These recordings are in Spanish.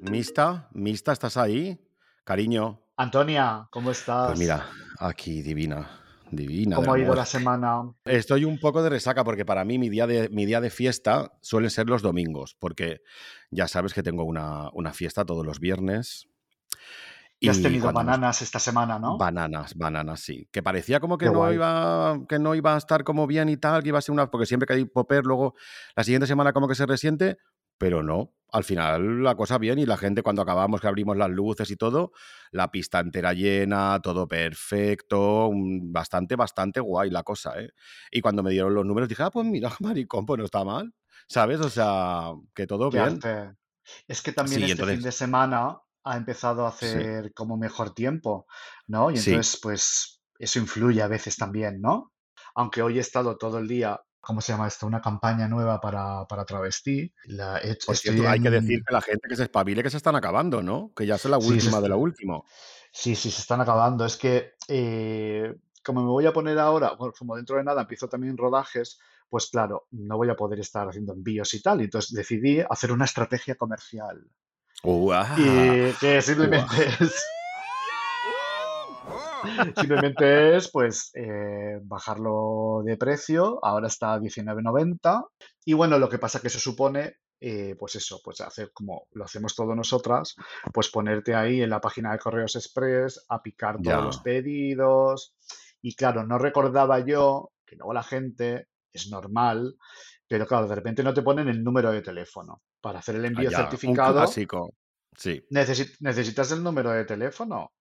Mista, Mista, ¿estás ahí? Cariño. Antonia, ¿cómo estás? Pues mira, aquí divina, divina. ¿Cómo ha ido la semana? Estoy un poco de resaca porque para mí mi día de, mi día de fiesta suelen ser los domingos, porque ya sabes que tengo una, una fiesta todos los viernes. Y has tenido bananas esta semana, ¿no? Bananas, bananas, sí. Que parecía como que Qué no, guay. iba, que no iba a estar como bien y tal, que iba a ser una. Porque siempre que hay popper, luego la siguiente semana como que se resiente, pero no. Al final la cosa bien y la gente cuando acabamos, que abrimos las luces y todo, la pista entera llena, todo perfecto, bastante, bastante guay la cosa, ¿eh? Y cuando me dieron los números dije, ah, pues mira, maricón, pues no está mal, ¿sabes? O sea, que todo Qué bien. arte. Es que también Sí, este entonces- fin de semana ha empezado a Sí. hacer como mejor tiempo, ¿no? Y Sí. entonces, pues, eso influye a veces también, ¿no? Aunque hoy he estado todo el día, ¿cómo se llama esto? Una campaña nueva para, para travestí. La he- Por cierto, hay que decir que la gente que se espabile que se están acabando, ¿no? Que ya es la Sí, última de la última. Sí, sí, se están acabando. Es que eh, como me voy a poner ahora, bueno, como dentro de nada empiezo también rodajes, pues claro, no voy a poder estar haciendo envíos y tal. Entonces decidí hacer una estrategia comercial. Y que simplemente es, simplemente es pues eh, bajarlo de precio. Ahora está a 19.90. Y bueno, lo que pasa que eso supone, eh, pues eso, pues hacer como lo hacemos todos nosotras, pues ponerte ahí en la página de Correos Express a picar todos los pedidos. Y claro, no recordaba yo que luego la gente es normal, pero claro, de repente no te ponen el número de teléfono. Para hacer el envío Ah, ya, Un certificado. Sí. necesi- necesitas el número de teléfono.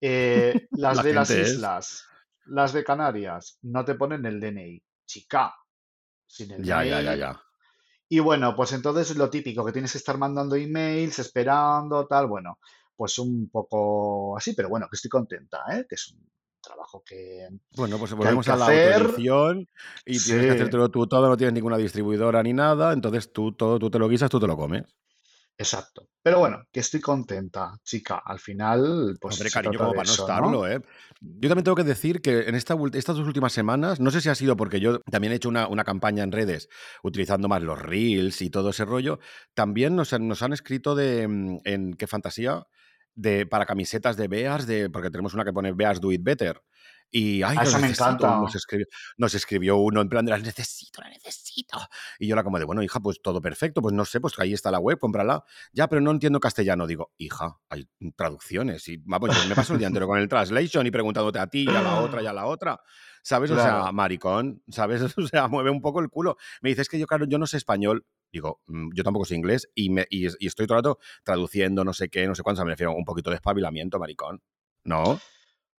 Eh, las La de las es- islas, las de Canarias, no te ponen el DNI. Chica, sin el Ya, ya, ya, ya. Y bueno, pues entonces lo típico, que tienes que estar mandando emails, esperando, tal, bueno, pues un poco así, pero bueno, que estoy contenta, ¿eh? Que es un trabajo que... Bueno, pues volvemos que a la autoedición y tienes que hacértelo tú todo, no tienes ninguna distribuidora ni nada, entonces tú todo, tú te lo guisas, tú te lo comes. Exacto. Pero bueno, que estoy contenta, chica. Al final, pues Hombre, cariño, como para no eso, estarlo, ¿no? ¿eh? Yo también tengo que decir que en esta, estas dos últimas semanas, no sé si ha sido porque yo también he hecho una, una campaña en redes utilizando más los reels y todo ese rollo, también nos, han- nos han escrito de, mm, en qué fantasía, de, para camisetas de Bears, de, porque tenemos una que pone Bears Do It Better. Y, ay, Ah, esa me encanta. Nos escribió, nos escribió uno en plan de las necesito, la necesito. Y yo la como de, bueno, hija, pues todo perfecto, pues no sé, pues ahí está la web, cómprala. Ya, pero no entiendo castellano. Digo, hija, hay traducciones. Y vamos, yo me paso el día entero con el translation y preguntándote a ti y a la otra y a la otra. ¿Sabes? O sea, Claro. maricón, ¿sabes? O sea, mueve un poco el culo. Me dices que yo, claro, yo no sé español. Digo, "Mm, yo tampoco sé inglés y, me, y, y estoy todo el rato traduciendo no sé qué, no sé cuánto. O sea, me refiero a un poquito de espabilamiento, maricón. ¿No?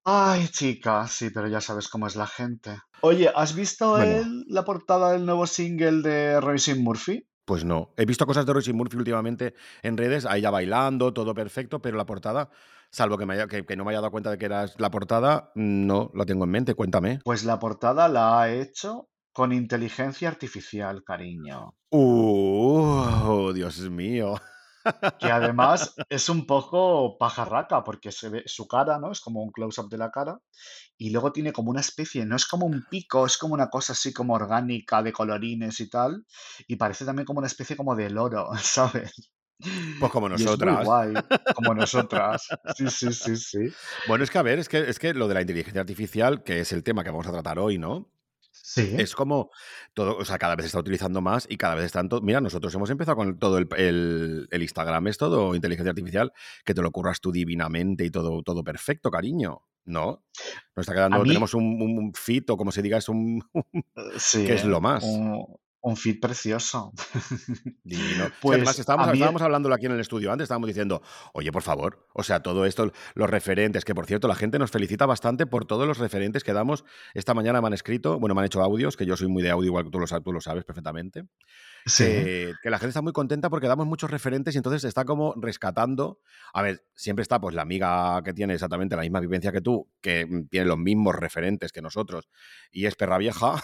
Ay, chica, sí, pero ya sabes cómo es la gente. Oye, ¿has visto Bueno. el- la portada del nuevo single de Roisin Murphy? Pues no. He visto cosas de Roisin Murphy últimamente en redes, a ella bailando, todo perfecto, pero la portada, salvo que, me haya- que, que no me haya dado cuenta de que era la portada, no la tengo en mente. Cuéntame. Pues la portada la ha hecho con inteligencia artificial, cariño. Uh, Dios mío. Que además es un poco pajarraca, porque se ve su cara, ¿no? Es como un close-up de la cara. Y luego tiene como una especie, no es como un pico, es como una cosa así como orgánica de colorines y tal. Y parece también como una especie como de loro, ¿sabes? Pues como Y es muy nosotras. guay, como nosotras. Sí, sí, sí, sí. Bueno, es que a ver, es que, es que lo de la inteligencia artificial, que es el tema que vamos a tratar hoy, ¿no? Sí. Es como todo, o sea, cada vez se está utilizando más y cada vez están todo. Mira, nosotros hemos empezado con todo el, el- el Instagram, es todo inteligencia artificial, que te lo curras tú divinamente y todo, todo perfecto, cariño. ¿No? Nos está quedando, mí, tenemos un, un fit, o como se diga, es un eh, sí, que es ¿eh? lo más. Un, un feed precioso. Divino. Es que además Pues estábamos, mí, estábamos hablándolo aquí en el estudio antes, estábamos diciendo, oye, por favor, o sea, todo esto, los referentes, que por cierto, la gente nos felicita bastante por todos los referentes que damos. Esta mañana me han escrito, bueno, me han hecho audios, que yo soy muy de audio, igual que tú lo, sabes- tú lo sabes perfectamente, sí, que, que la gente está muy contenta porque damos muchos referentes y entonces está como rescatando. A ver, siempre está pues la amiga que tiene exactamente la misma vivencia que tú, que mm, tiene los mismos referentes que nosotros y es perra vieja.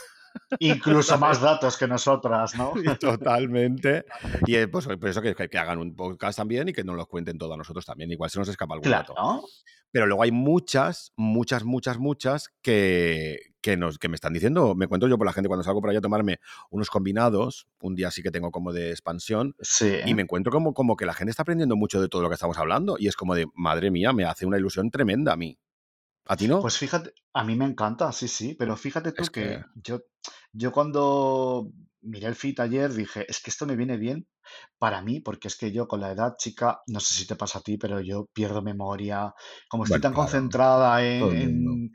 Incluso más datos que nosotras, ¿no? Totalmente. Y eh, pues por eso que, que, hagan un podcast también y que nos los cuenten todo a nosotros también. Igual se nos escapa algún claro. dato. Pero luego hay muchas, muchas, muchas, muchas que, que, nos, que me están diciendo, me cuento yo por la gente cuando salgo por allá a tomarme unos combinados, un día sí que tengo como de expansión, sí. y me encuentro como, como que la gente está aprendiendo mucho de todo lo que estamos hablando, y es como de, madre mía, me hace una ilusión tremenda a mí. ¿A ti no? Pues fíjate, a mí me encanta, sí, sí, pero fíjate tú que... que, yo, yo cuando miré el fit ayer dije, es que esto me viene bien para mí, porque es que yo con la edad chica, no sé si te pasa a ti, pero yo pierdo memoria, como estoy Bueno, tan claro, concentrada en, en-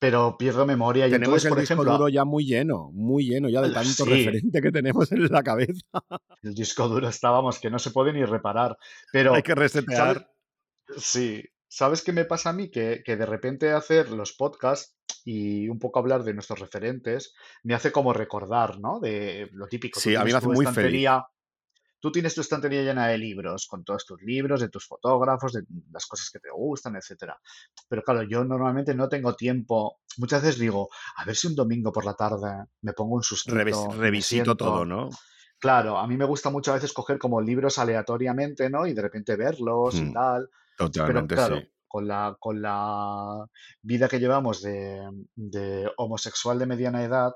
Pero pierdo memoria y Tenemos entonces, el por disco ejemplo, duro ya muy lleno, muy lleno ya de tanto sí, referente que tenemos en la cabeza. el disco duro estábamos que no se puede ni reparar, Hay pero, que ¿sabes? resetear. Sí, ¿sabes qué me pasa a mí? Que, que de repente hacer los podcasts y un poco hablar de nuestros referentes me hace como recordar, ¿no? De lo típico, Sí, a mí me hace tu muy feliz. estantería, tú tienes tu estantería llena de libros, con todos tus libros, de tus fotógrafos, de las cosas que te gustan, etcétera. Pero claro, yo normalmente no tengo tiempo. Muchas veces digo, a ver si un domingo por la tarde me pongo un Revis- y me revisito todo. ¿no? Claro, a mí me gusta muchas veces coger como libros aleatoriamente, ¿no? Y de repente verlos y Hmm, tal. Pero Totalmente, claro, sí. con la, con la vida que llevamos de, de homosexual de mediana edad,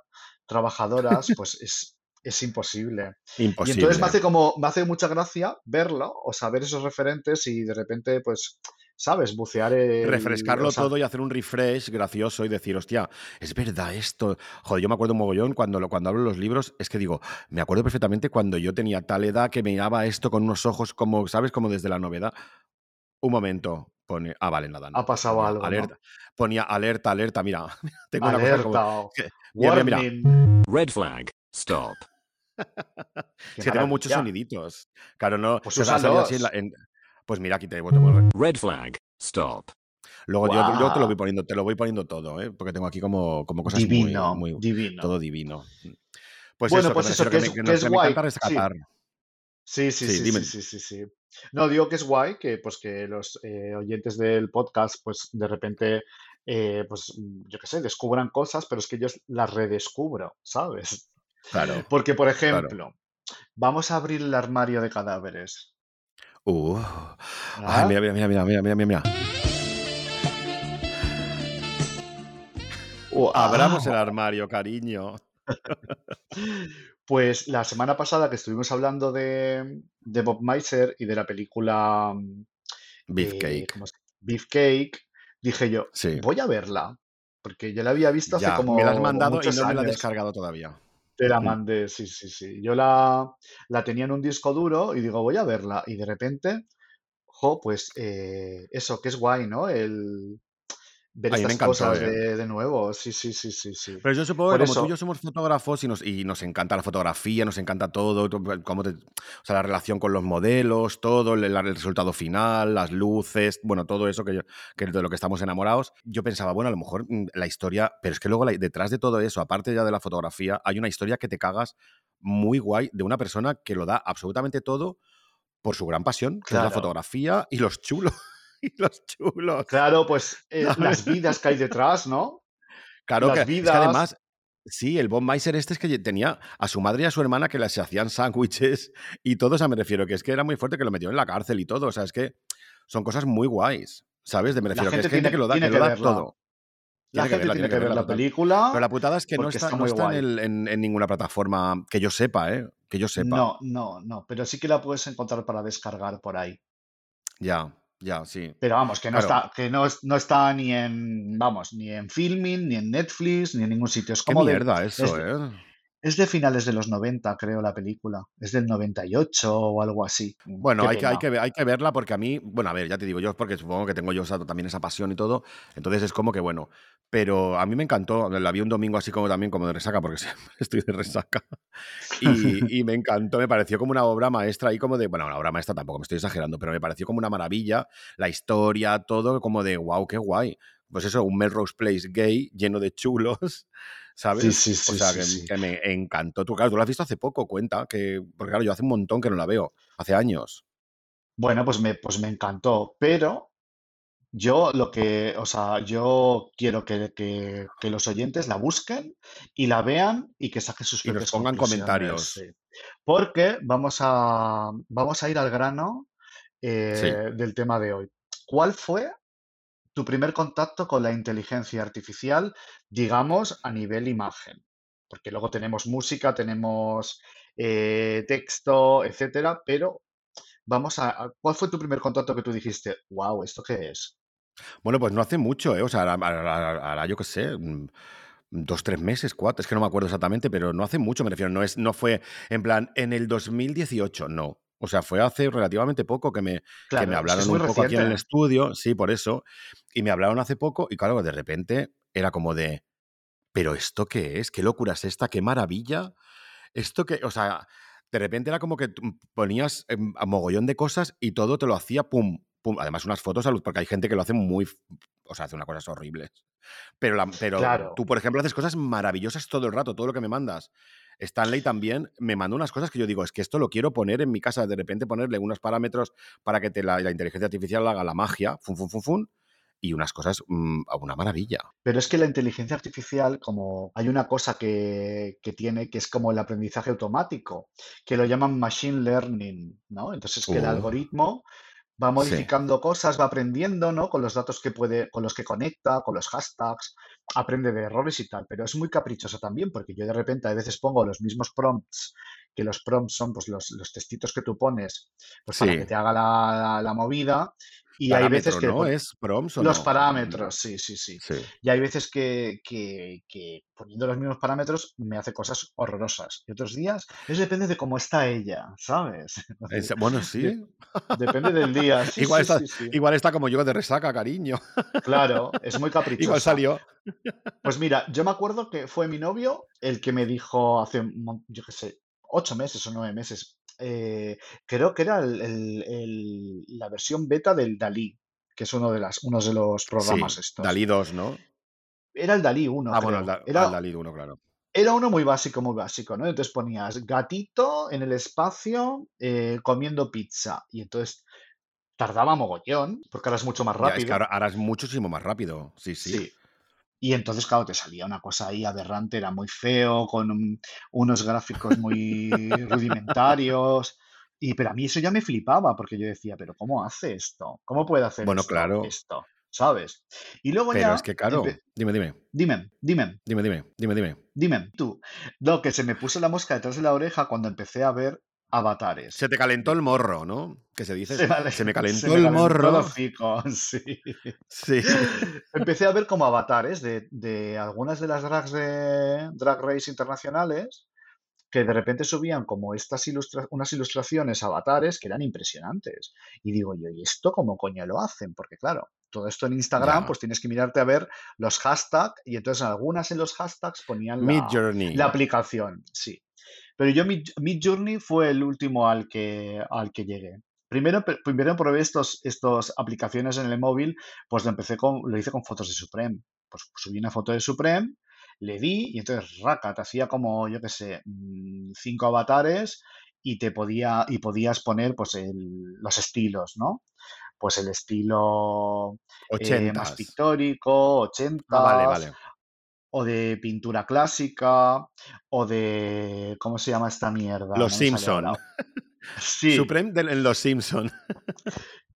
trabajadoras, pues es, es imposible. Y entonces me Imposible. hace como, me hace mucha gracia verlo o saber esos referentes y de repente, pues, ¿sabes? Bucear el, o refrescarlo sea, todo y hacer un refresh gracioso y decir, hostia, es verdad esto. Joder, yo me acuerdo un mogollón cuando, cuando hablo de los libros, es que digo, me acuerdo perfectamente cuando yo tenía tal edad que miraba esto con unos ojos como, ¿sabes? Como desde la novedad. Un momento, pone, ah, vale, nada, ha pasado Ponía algo, ¿no? alerta, ponía alerta, alerta, mira, tengo una cosa como, Alerta que- mira, mira, mira, warning. Red flag. Stop. Es que tengo muchos soniditos. Claro, no, Pues así en la, en- pues mira, aquí te, vuelvo- Red flag. Stop. Luego yo, yo te lo voy poniendo, te lo voy poniendo todo, ¿eh? porque tengo aquí como, como cosas muy, Divino, muy, divino. todo divino. Pues Bueno, eso, que pues eso, que que es, me, que que es me guay. Sí, rescatar. Sí, sí, Sí, sí, dime. sí, sí, sí. No, digo que es guay que, pues, que los eh, oyentes del podcast, pues, de repente, eh, pues, mm, yo qué sé, descubran cosas, pero es que yo las redescubro, ¿sabes? Claro, Porque, por claro. ejemplo, vamos a abrir el armario de cadáveres. Uh, ay, ¿Ah? mira, mira, mira, mira, mira, mira, mira. Abramos el armario, cariño. Pues la semana pasada que estuvimos hablando de, de Bob Meiser y de la película mm, eh, Beefcake. ¿cómo es? Beefcake, dije yo, Sí. voy a verla, porque yo la había visto hace Ya, me la has como mandado y no me la he descargado todavía. Te la Mm. mandé, sí, sí, sí. Yo la, la tenía en un disco duro y digo, voy a verla. Y de repente, jo, pues eh, eso, que es guay, ¿no? El ver A mí me estas encantó, cosas ¿eh? de, de nuevo. Sí, sí, sí, sí, sí. Pero yo supongo Por que como tú y yo eso, somos fotógrafos y nos, y nos encanta la fotografía, nos encanta todo, to- cómo te- o sea, la relación con los modelos, todo, el, el resultado final, las luces, bueno, todo eso que, yo- que de lo que estamos enamorados. Yo pensaba, bueno, a lo mejor mm, la historia, pero es que luego la- detrás de todo eso, aparte ya de la fotografía, hay una historia que te cagas muy guay de una persona que lo da absolutamente todo por su gran pasión, que es la fotografía y los chulos. Y los chulos. Claro, pues eh, las vidas que hay detrás, ¿no? Claro que es que vidas. además, sí, el Bob Meiser este es que tenía a su madre y a su hermana que les hacían sándwiches y todo, o sea, me refiero que es que era muy fuerte que lo metió en la cárcel y todo, o sea, es que son cosas muy guays, ¿sabes? De me La refiero que es gente gente que lo da, que que lo da verla. todo. La Tiene que gente verla, tiene que que ver la total. Pero película la putada es que no está, está no en- en ninguna plataforma que yo sepa, ¿eh? Que yo sepa. No, no, no. Pero sí que la puedes encontrar para descargar por ahí. Ya, ya, sí. Pero vamos, que no Claro. está, que no, es- no está ni en, vamos, ni en Filming, ni en Netflix, ni en ningún sitio. Es Qué como de, mierda es, eso, ¿eh? Es de finales de los 90, creo, la película. Es del 98 o algo así. Mm, Bueno, hay que, hay, que, hay que verla porque a mí, bueno, a ver, ya te digo yo, porque supongo que tengo yo esa- también esa pasión y todo, entonces es como que bueno, pero a mí me encantó, la vi un domingo así como también como de resaca, porque siempre estoy de resaca, y, y me encantó, me pareció como una obra maestra ahí como de, bueno, una obra maestra tampoco, me estoy exagerando, pero me pareció como una maravilla, la historia, todo como de, wow, qué guay. Pues eso, un Melrose Place gay lleno de chulos, Sí, ¿sabes? sí, O sí, sea, sí, que, sí. que me encantó. Tú, claro, tú lo has visto hace poco, cuenta, que, porque claro, yo hace un montón que no la veo, hace años. Bueno, pues me, pues me encantó, pero Yo lo que, o sea, yo quiero que, que- que los oyentes la busquen y la vean y que saquen sus Y nos pongan comentarios. sí. Porque vamos a, vamos a ir al grano eh, del tema de hoy. ¿Cuál fue tu primer contacto con la inteligencia artificial, digamos, a nivel imagen? Porque luego tenemos música, tenemos eh, texto, etcétera, pero vamos a, ¿cuál fue tu primer contacto que tú dijiste, wow, ¿esto qué es? Bueno, pues no hace mucho, ¿eh? O sea, ahora yo qué sé, mm, dos, tres meses, cuatro, es que no me acuerdo exactamente, pero no hace mucho, me refiero, no, es, no fue en plan en el 2018, no. O sea, fue hace relativamente poco que me, que me Claro, es que es hablaron muy un poco aquí en el estudio, sí, por eso, y me hablaron hace poco y claro, de repente era como de, pero ¿esto qué es? ¿Qué locura es esta? ¿Qué maravilla? Esto que, o sea, de repente era como que ponías em, a mogollón de cosas y todo te lo hacía pum, pum. Además, unas fotos, a luz, porque hay gente que lo hace muy, o sea, hace unas cosas horribles. Pero, la- pero Claro, tú, por ejemplo, haces cosas maravillosas todo el rato, todo lo que me mandas. Stanley también me manda unas cosas que yo digo, es que esto lo quiero poner en mi casa, de repente ponerle unos parámetros para que te la, la inteligencia artificial haga la magia, fun, fun, fun, fun, y unas cosas, mm, una maravilla. pero es que la inteligencia artificial, como hay una cosa que, que tiene que es como el aprendizaje automático, que lo llaman machine learning, ¿no? Entonces que el Uh, algoritmo va sí, modificando cosas, va aprendiendo, ¿no? Con los datos que puede, con los que conecta, con los hashtags, aprende de errores y tal, pero es muy caprichoso también, porque yo de repente a veces pongo los mismos prompts, que los prompts son pues los, los textitos que tú pones, pues para que te haga la, la movida, y hay veces que ¿no? ¿Es prompts o los no? Mm, parámetros, sí, sí, sí. Sí. Y hay veces que, que, que poniendo los mismos parámetros me hace cosas horrorosas. Y otros días, eso depende de cómo está ella, ¿sabes? Bueno, sí. depende del día. Sí, Igual sí, está, igual está como yo de resaca, cariño. Claro, es muy Igual caprichosa. salió. Pues mira, yo me acuerdo que fue mi novio el que me dijo hace, yo qué sé, ocho meses o nueve meses. eh, creo que era el- el- el- la versión beta del Dalí, que es uno de, las, uno de los programas Sí, estos. Dalí 2, ¿no? Era el Dalí 1, Ah, bueno, creo. Da- Era, al Dalí 1, claro. Era uno muy básico, muy básico, ¿no? Entonces ponías gatito en el espacio eh, comiendo pizza. Y entonces tardaba mogollón, porque ahora es mucho más Ya, es que rápido. ahora, ahora es muchísimo más rápido. Sí, sí. Sí. Y entonces, claro, te salía una cosa ahí aberrante, era muy feo, con un- unos gráficos muy rudimentarios. Y, pero a mí eso ya me flipaba, porque yo decía, pero ¿cómo hace esto? ¿Cómo puede hacer Bueno, esto? claro. Esto, ¿sabes? Y luego Pero ya, es que, claro. Dime, dime. dime, dime, Dime, dime. Dime, dime. Dime, tú. No, que se me puso la mosca detrás de la oreja cuando empecé a ver avatares. Se te calentó el morro, ¿no? Que se dice. Se me, Se me se calentó me el calentó morro. hocico, sí. Sí. Empecé a ver como avatares de, de algunas de las drags de Drag Race internacionales que de repente subían como estas ilustra- unas ilustraciones avatares que eran impresionantes. Y digo yo, ¿y esto cómo coño lo hacen? Porque claro, todo esto en Instagram, pues tienes que mirarte a ver los hashtags y entonces algunas en los hashtags ponían la, la aplicación, sí. Pero yo Mid, Mid Journey fue el último al que, al que llegué. Primero, primero probé estos, estos aplicaciones en el móvil, pues lo empecé con, lo hice con fotos de Supreme. Pues subí una foto de Supreme, le di y entonces raca, te hacía como, yo qué sé, mm, cinco avatares y te podía, y podías poner pues el- los estilos, ¿no? Pues el estilo eh, más pictórico, Ah, vale, vale. O de pintura clásica, o de, ¿cómo se llama esta mierda? Los No Simpson. Sí, Supreme en Los Simpson.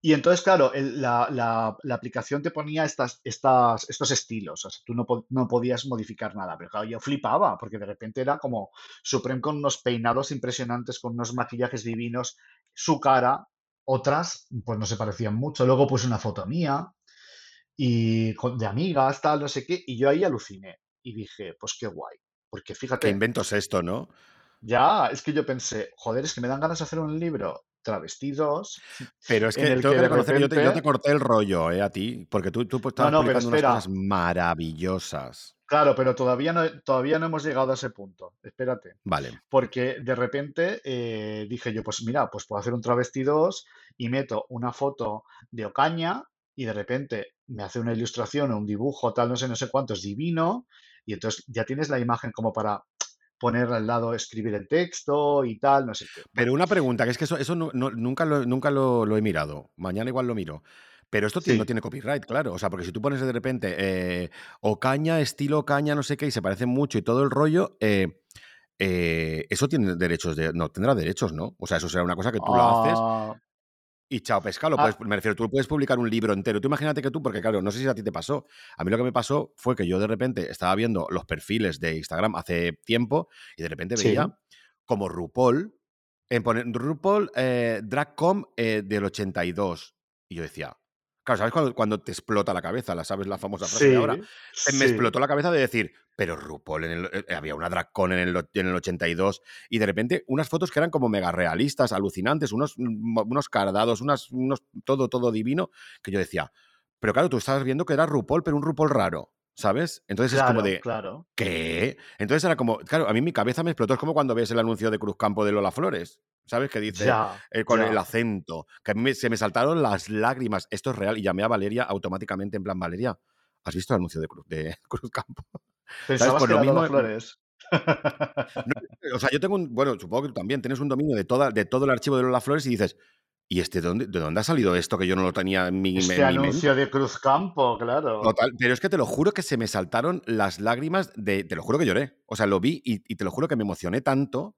y entonces, claro, el- la, la- la aplicación te ponía estas, estas, estos estilos, o sea, tú no, no podías modificar nada, pero claro, yo flipaba, porque de repente era como Supreme con unos peinados impresionantes, con unos maquillajes divinos, su cara, otras, pues no se parecían mucho, luego puse una foto mía, y con- de amigas, tal, no sé qué, y yo ahí aluciné, y dije, pues qué guay, porque ¿Qué fíjate, invento es esto, no? ya, es que yo pensé, joder, es que me dan ganas de hacer un libro travestidos Pero es que el tengo que que de reconocer que yo te, yo te repente... corté el rollo, ¿eh? A ti. Porque tú, tú No, estabas no, publicando unas cosas maravillosas. claro, pero todavía no, todavía no hemos llegado a ese punto. Espérate, Vale. porque de repente eh, dije yo, pues mira, pues puedo hacer un travesti 2 y meto una foto de Ocaña y de repente me hace una ilustración o un dibujo, tal, no sé, no sé cuánto, es divino, y entonces ya tienes la imagen como para poner al lado, escribir el texto y tal, no sé qué. Pero una pregunta, que es que eso, eso no- no- nunca, lo, nunca lo, lo he mirado. Mañana igual lo miro. Pero esto no tiene copyright, claro. O sea, porque si tú pones de repente eh, o caña, estilo caña, no sé qué, y se parecen mucho y todo el rollo, eh, eh, eso tiene derechos de. No, tendrá derechos, ¿no? O sea, eso será una cosa que tú lo haces Ah, y chao, pescado. ah, me refiero, tú puedes publicar un libro entero. Tú imagínate que tú, porque claro, no sé si a ti te pasó. A mí lo que me pasó fue que yo de repente estaba viendo los perfiles de Instagram hace tiempo y de repente sí, veía como RuPaul, en poner RuPaul eh, Dragcom eh, del 82. Y yo decía, claro, ¿sabes cuando, cuando te explota la cabeza? ¿La sabes la famosa frase de ahora? sí, Eh, Me explotó la cabeza de decir, pero RuPaul, en el, eh, había una dragcon en el, en el 82 y de repente unas fotos que eran como mega realistas, alucinantes, unos, mm, unos cardados, unas, unos, todo, todo divino, que yo decía, pero claro, tú estabas viendo que era RuPaul, pero un RuPaul raro, ¿sabes? Entonces es como Claro, de, claro. ¿qué? Entonces era como, claro, a mí mi cabeza me explotó, es como cuando ves el anuncio de Cruzcampo de Lola Flores, ¿sabes? Que dice, Ya, eh, con el acento, que a mí me- se me saltaron las lágrimas, esto es real, y llamé a Valeria automáticamente en plan, Valeria, ¿has visto el anuncio de, Cruz, de Cruzcampo? ¿Sabes? Pensabas Pues lo mismo, Flores. no, o sea, yo tengo un, bueno, supongo que tú también tienes un dominio de, toda, de todo el archivo de Lola Flores y dices, ¿y este de dónde, de dónde ha salido esto que yo no lo tenía en mi, Este en mi mente? anuncio de Cruzcampo, claro. Total, pero es que te lo juro que se me saltaron las lágrimas de, te lo juro que lloré. O sea, lo vi y, y te lo juro que me emocioné tanto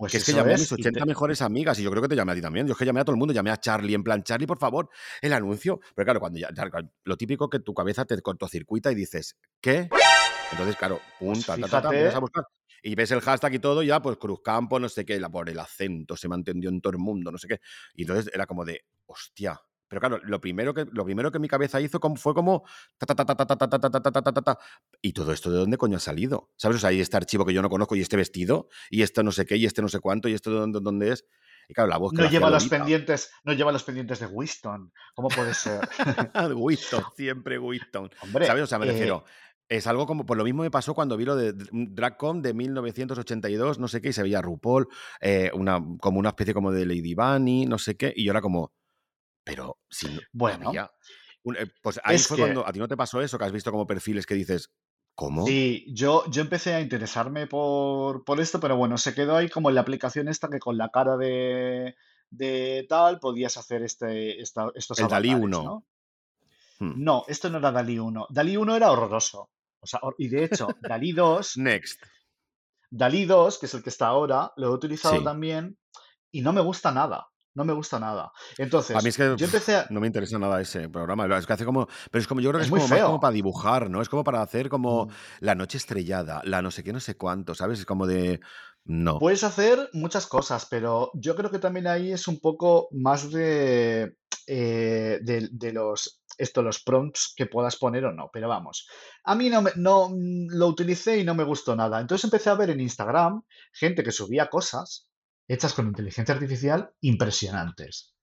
Pues que es que llamé a mis y 80 te- mejores amigas y yo creo que te llamé a ti también. Yo es que llamé a todo el mundo, llamé a Charlie, en plan, Charlie, por favor, el anuncio. Pero claro, cuando ya, lo típico que tu cabeza te cortocircuita y dices, ¿qué? Entonces, claro, pum, Pues ta, ta, ta, a buscar. Y ves el hashtag y todo, ya, pues Cruzcampo, no sé qué, la, por el acento, se me entendió en todo el mundo, no sé qué. Y entonces era como de, hostia. Pero claro, lo primero que, lo primero que mi cabeza hizo fue como y todo esto de dónde coño ha salido. ¿Sabes? O sea, hay este archivo que yo no conozco y este vestido y esto no sé qué y este no sé cuánto y esto de dónde, es. Y claro, la voz no lleva los pendientes, no lleva los pendientes de Winston. ¿Cómo puede ser? Winston, siempre Winston. Hombre, ¿sabes? O sea, me refiero es algo como, por lo mismo me pasó cuando vi lo de DragCon de 1982, no sé qué, y se veía RuPaul, una, como una especie como de Lady Bunny, no sé qué, y yo era como, pero si no bueno, había. eh, pues ahí fue que cuando. ¿A ti no te pasó eso? Que has visto como perfiles que dices. ¿Cómo? sí, yo, yo empecé a interesarme por, por esto, pero bueno, se quedó ahí como en la aplicación esta que con la cara de, de tal podías hacer este, esta- estos El Dalí avatares, 1. ¿no? Hmm. No, esto no era Dalí 1. Dalí 1 era horroroso. O sea, y de hecho, Dalí 2, Next. Dalí 2, que es el que está ahora, lo he utilizado Sí. también y no me gusta nada. No me gusta nada. A mí Entonces, es que yo empecé a... no me interesa nada ese programa. Es que hace como. Pero es como. Yo creo que Es es muy como más como feo. para dibujar, ¿no? Es como para hacer como Mm. la noche estrellada, la no sé qué, no sé cuánto, ¿sabes? Es como de. No. Puedes hacer muchas cosas, pero yo creo que también ahí es un poco más de, eh, de, de los, esto, los prompts que puedas poner o no. Pero vamos, a mí no, me- no mm, lo utilicé y no me gustó nada. Entonces empecé a ver en Instagram gente que subía cosas hechas con inteligencia artificial impresionantes.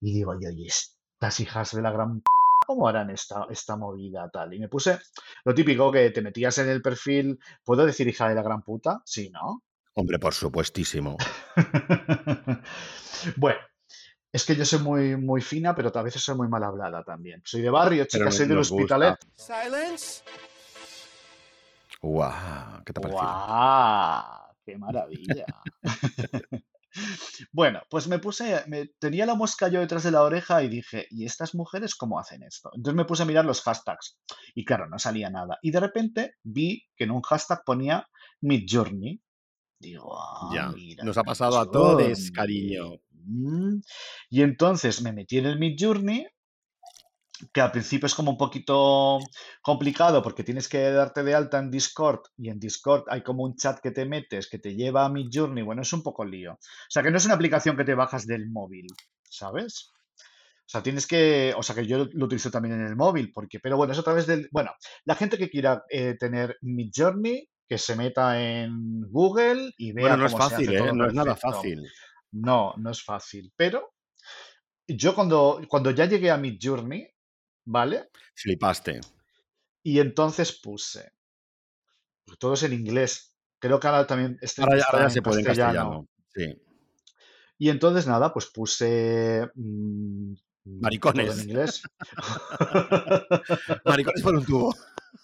Y digo yo, ¿y estas hijas de la gran p***, cómo harán esta, esta movida tal? Y me puse lo típico que te metías en el perfil, ¿puedo decir hija de la gran puta? Sí, ¿no? Hombre, por supuestísimo. Bueno, es que yo soy muy, muy fina, pero a veces soy muy mal hablada también. Soy de barrio, chica, soy del gusta. Hospitalet. Silence. Guau, ¿qué te ha parecido? ¡Guau! ¡Qué maravilla! Bueno, pues me puse, me, tenía la mosca yo detrás de la oreja y dije, ¿y estas mujeres cómo hacen esto? Entonces me puse a mirar los hashtags y claro, no salía nada. Y de repente vi que en un hashtag ponía Midjourney. Digo, ah, Ya. mira, Nos ha pasado a todos, cariño. Mm. Y entonces me metí en el Midjourney, que al principio es como un poquito complicado porque tienes que darte de alta en Discord y en Discord hay como un chat que te metes que te lleva a Midjourney. Bueno, es un poco lío. O sea, que no es una aplicación que te bajas del móvil, ¿sabes? O sea, tienes que, o sea, que yo lo utilizo también en el móvil, porque, pero bueno, es a través del, bueno, la gente que quiera eh, tener Midjourney, que se meta en Google y vea Bueno, no es se fácil, hace ¿eh? todo No es nada fácil. No, no es fácil. Pero yo cuando, cuando ya llegué a Midjourney, ¿vale? Flipaste. Y entonces puse, porque todo es en inglés. Creo que ahora también este Ahora, ya- está ahora ya en se puede en castellano. castellano. Sí. Y entonces nada, pues puse mm, todo en Maricones. inglés. Maricones por un tubo.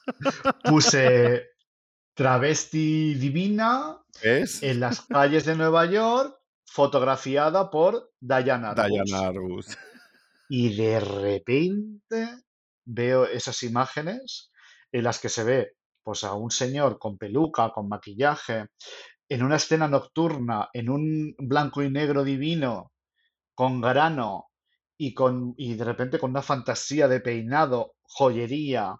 Puse travesti divina ¿Ves? en las calles de Nueva York, fotografiada por Diana Ross. Diana Rus. Y de repente veo esas imágenes en las que se ve pues a un señor con peluca, con maquillaje, en una escena nocturna, en un blanco y negro divino, con grano y con y de repente con una fantasía de peinado, joyería,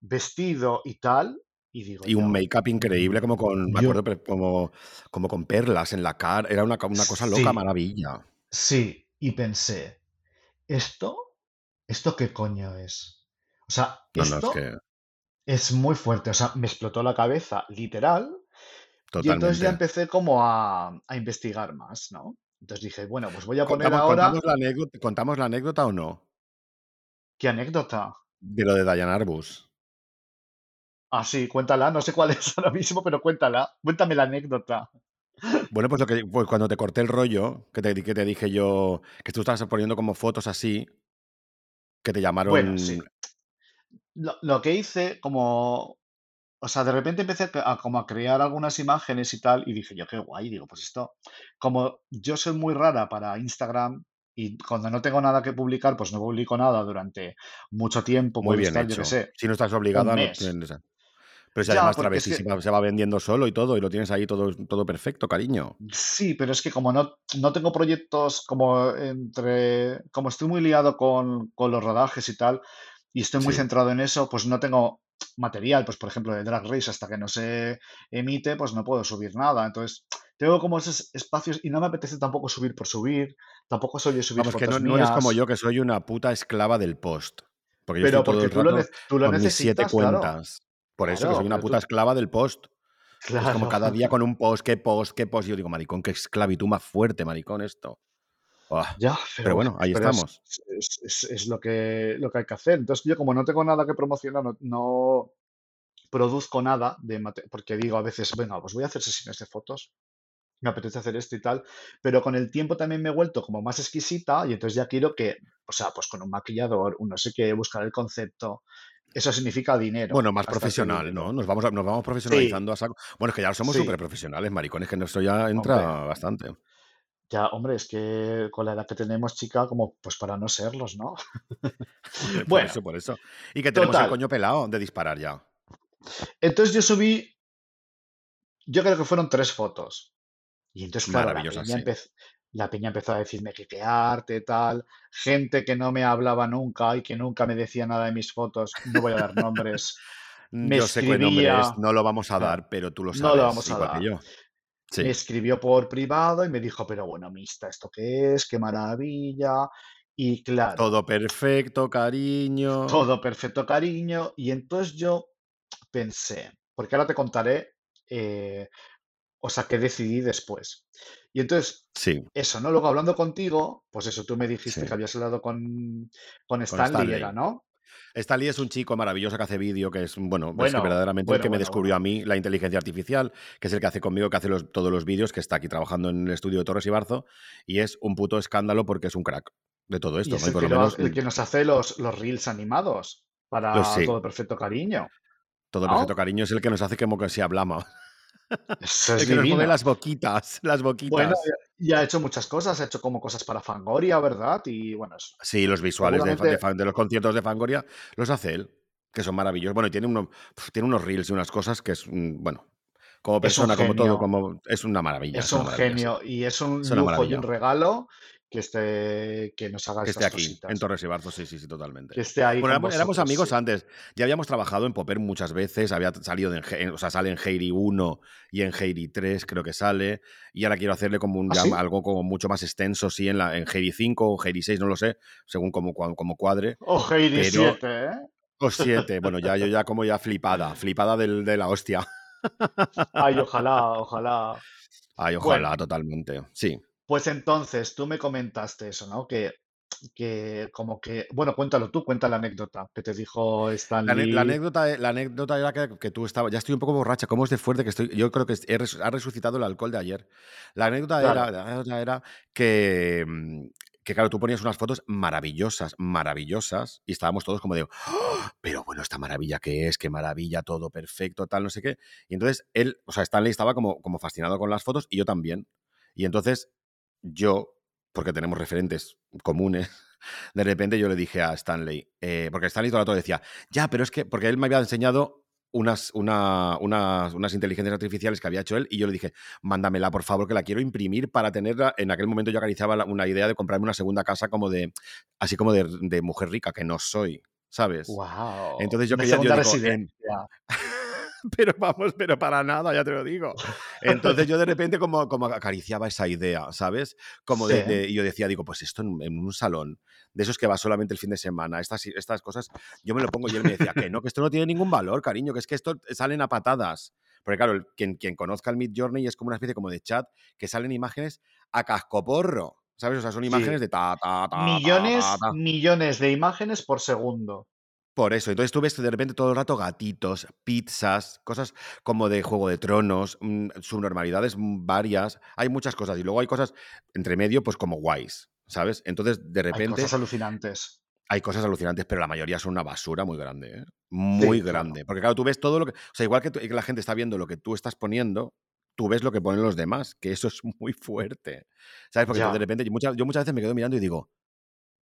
vestido y tal, y digo Y un make-up increíble, como con, me acuerdo, como, como con perlas en la cara. Era una, una cosa loca, sí, maravilla. sí, y pensé, ¿esto? ¿Esto qué coño es? O sea, No, no, es esto que es muy fuerte, o sea, me explotó la cabeza, literal, y entonces ya empecé como a, a investigar más, ¿no? Entonces dije, bueno, pues voy a poner ¿Contamos, ahora, contamos, la anécdota, ¿Contamos la anécdota o no? ¿qué anécdota? De lo de Diane Arbus. Ah, sí, cuéntala, no sé cuál es ahora mismo, pero cuéntala, cuéntame la anécdota. Bueno, pues, lo que, pues cuando te corté el rollo, que te, que te dije yo, que tú estabas poniendo como fotos así, que te Bueno, sí, llamaron lo, lo que hice como, o sea, de repente empecé a, a como a crear algunas imágenes y tal, y dije yo, qué guay, digo, pues esto, como yo soy muy rara para Instagram y cuando no tengo nada que publicar, pues no publico nada durante mucho tiempo, muy bien estar, yo qué hecho. sé, Si no estás obligada, no tienes... Pero si Ya, además porque es Travesti que se va, vendiendo solo y todo, y lo tienes ahí todo, todo perfecto, cariño. Sí, pero es que como no, no tengo proyectos como entre, como estoy muy liado con, con los rodajes y tal, y estoy muy Sí. centrado en eso, pues no tengo material, pues por ejemplo de Drag Race hasta que no se emite, pues no puedo subir nada. Entonces, tengo como esos espacios y no me apetece tampoco subir por subir, tampoco soy de subir Vamos, que no, eres como yo, que soy una puta esclava del post. Porque yo estoy pero todo porque el tú lo, rato ne- tú lo con mis siete necesitas, claro. Por eso, que soy claro, una puta tú, esclava del post. Es como claro. cada día con un post, qué post, qué post. Y yo digo, maricón, qué esclavitud más fuerte, maricón, esto. Buah. Ya, Pero pero, bueno, ahí pero estamos. es, es- es lo que, lo que hay que hacer. Entonces, yo como no tengo nada que promocionar, no, no produzco nada de porque digo a veces, venga, pues voy a hacer sesiones de fotos, me apetece hacer esto y tal, pero con el tiempo también me he vuelto como más exquisita y entonces ya quiero que, o sea, pues con un maquillador, un no sé qué, buscar el concepto. Eso significa dinero, Bueno, más profesional. ¿no? Nos vamos, nos vamos Sí, profesionalizando a saco. Bueno, es que ya somos súper sí, profesionales, maricones, que esto ya hombre. entra bastante. Ya, hombre, es que con la edad que tenemos, chica, como pues para no serlos, ¿no? Por Bueno, eso, por eso. Y que tenemos el coño pelado de disparar ya. Entonces yo subí, yo creo que fueron tres fotos. Y entonces, claro, la peña, sí. empezó, la peña empezó a decirme que qué arte, tal. Gente que no me hablaba nunca y que nunca me decía nada de mis fotos, no voy a dar nombres, me Yo sé qué nombre es, escribía, no lo vamos a claro, dar, pero tú lo no lo sabes, vamos a igual que dar. yo. Me escribió por privado y me dijo, pero bueno, Mista, ¿esto qué es? ¡Qué maravilla! Y claro, Todo perfecto, cariño. todo perfecto cariño. Y entonces yo pensé, porque ahora te contaré, eh, o sea, qué decidí después. Y entonces, Sí, eso, ¿no? Luego hablando contigo, pues eso, tú me sí. dijiste que habías hablado con, con Con Stanley, era, Stanley. ¿no? Stanley es un chico maravilloso que hace vídeo, que es, bueno, es que Bueno, verdaderamente el bueno, que me descubrió a mí la inteligencia artificial, que es el que hace conmigo, que hace los- todos los vídeos, que está aquí trabajando en el estudio de Torres y Barzo, y es un puto escándalo porque es un crack de todo Y esto, es. Y el por que, lo lo menos, hace- el que nos hace los, los reels animados para sí. todo perfecto cariño, Todo perfecto cariño es el que nos hace como que si hablamos. Eso El es que nos las boquitas, las Bueno, boquitas. y ha hecho muchas cosas, ha hecho como cosas para Fangoria, ¿verdad? Y bueno, es- Sí, los visuales de, los conciertos de Fangoria los hace él, que son maravillosos. Bueno, y tiene, uno, tiene unos reels y unas cosas que es, bueno, como persona, como todo, como es una maravilla, Es un maravilla, sí. genio y es un Es lujo y un regalo que esté, que nos haga Que esté aquí, en. Torres y Barzo, sí, sí, sí, totalmente. Que esté ahí Bueno, éramos, vosotros, amigos sí. antes. Ya habíamos trabajado en Popper muchas veces. Había salido en, en- o sea, sale en Heidi 1 y en Heidi 3, creo que sale. Y ahora quiero hacerle como un, ¿Ah, ya sí? algo como mucho más extenso, sí, en, la, en Heidi 5 o Heidi 6, no lo sé, según como, cua- como cuadre. O Heidi Pero, 7, ¿eh? o 7, bueno, ya yo ya como ya flipada, flipada del, de la hostia. Ay, ojalá, ojalá. Ay, ojalá, Bueno, totalmente. Sí. Pues entonces tú me comentaste eso, ¿no? Que, que como que, bueno, cuéntalo tú, cuenta la anécdota que te dijo La, ane- la Stanley. anécdota, e- la anécdota era que, que tú estabas. Ya estoy un poco borracha. ¿Cómo es de fuerte que estoy? Yo creo que he res- ha resucitado el alcohol de ayer. La anécdota era, Claro. la anécdota era que, mm, que, claro, tú ponías unas fotos maravillosas, maravillosas, y estábamos todos como de, "¡Oh! pero bueno, esta maravilla que es, qué maravilla, todo perfecto, tal, no sé qué. Y entonces él, o sea, Stanley estaba como, como fascinado con las fotos y yo también. Y entonces yo, porque tenemos referentes comunes, de repente yo le dije a Stanley, eh, porque Stanley todo el rato decía, ya, pero es que, porque él me había enseñado unas, una- unas, unas inteligencias artificiales que había hecho él y yo le dije, mándamela por favor que la quiero imprimir para tenerla. En aquel momento yo acariciaba una idea de comprarme una segunda casa como de, así como de, de mujer rica, que no soy, ¿sabes? Wow. Entonces yo Una quería, yo digo, en- residencia. pero vamos, pero para nada, ya te lo digo. Entonces yo de repente como, como acariciaba esa idea, ¿sabes? Como Sí. de- yo decía, digo, pues esto en, en un salón, de esos que va solamente el fin de semana, estas, estas cosas, yo me lo pongo y él me decía, que no, que esto no tiene ningún valor, cariño, que es que esto salen a patadas. Porque claro, quien, quien conozca el Mid Journey es como una especie como de chat que salen imágenes a cascoporro, ¿sabes? O sea, son Sí. imágenes de ta, ta, ta, ta, Millones, ta, ta. millones de imágenes por segundo. Por eso, entonces tú ves de repente todo el rato gatitos, pizzas, cosas como de Juego de Tronos, mm, subnormalidades varias, hay muchas cosas y luego hay cosas entre medio pues como guays, ¿sabes? Entonces de Hay repente cosas alucinantes. hay cosas alucinantes, pero la mayoría son una basura muy grande, ¿eh? Muy Sí, claro. grande. Porque claro, tú ves todo lo que... O sea, igual que, tú- que la gente está viendo lo que tú estás poniendo, tú ves lo que ponen los demás, que eso es muy fuerte. ¿Sabes? Porque Ya. de repente, yo muchas, yo muchas veces me quedo mirando y digo,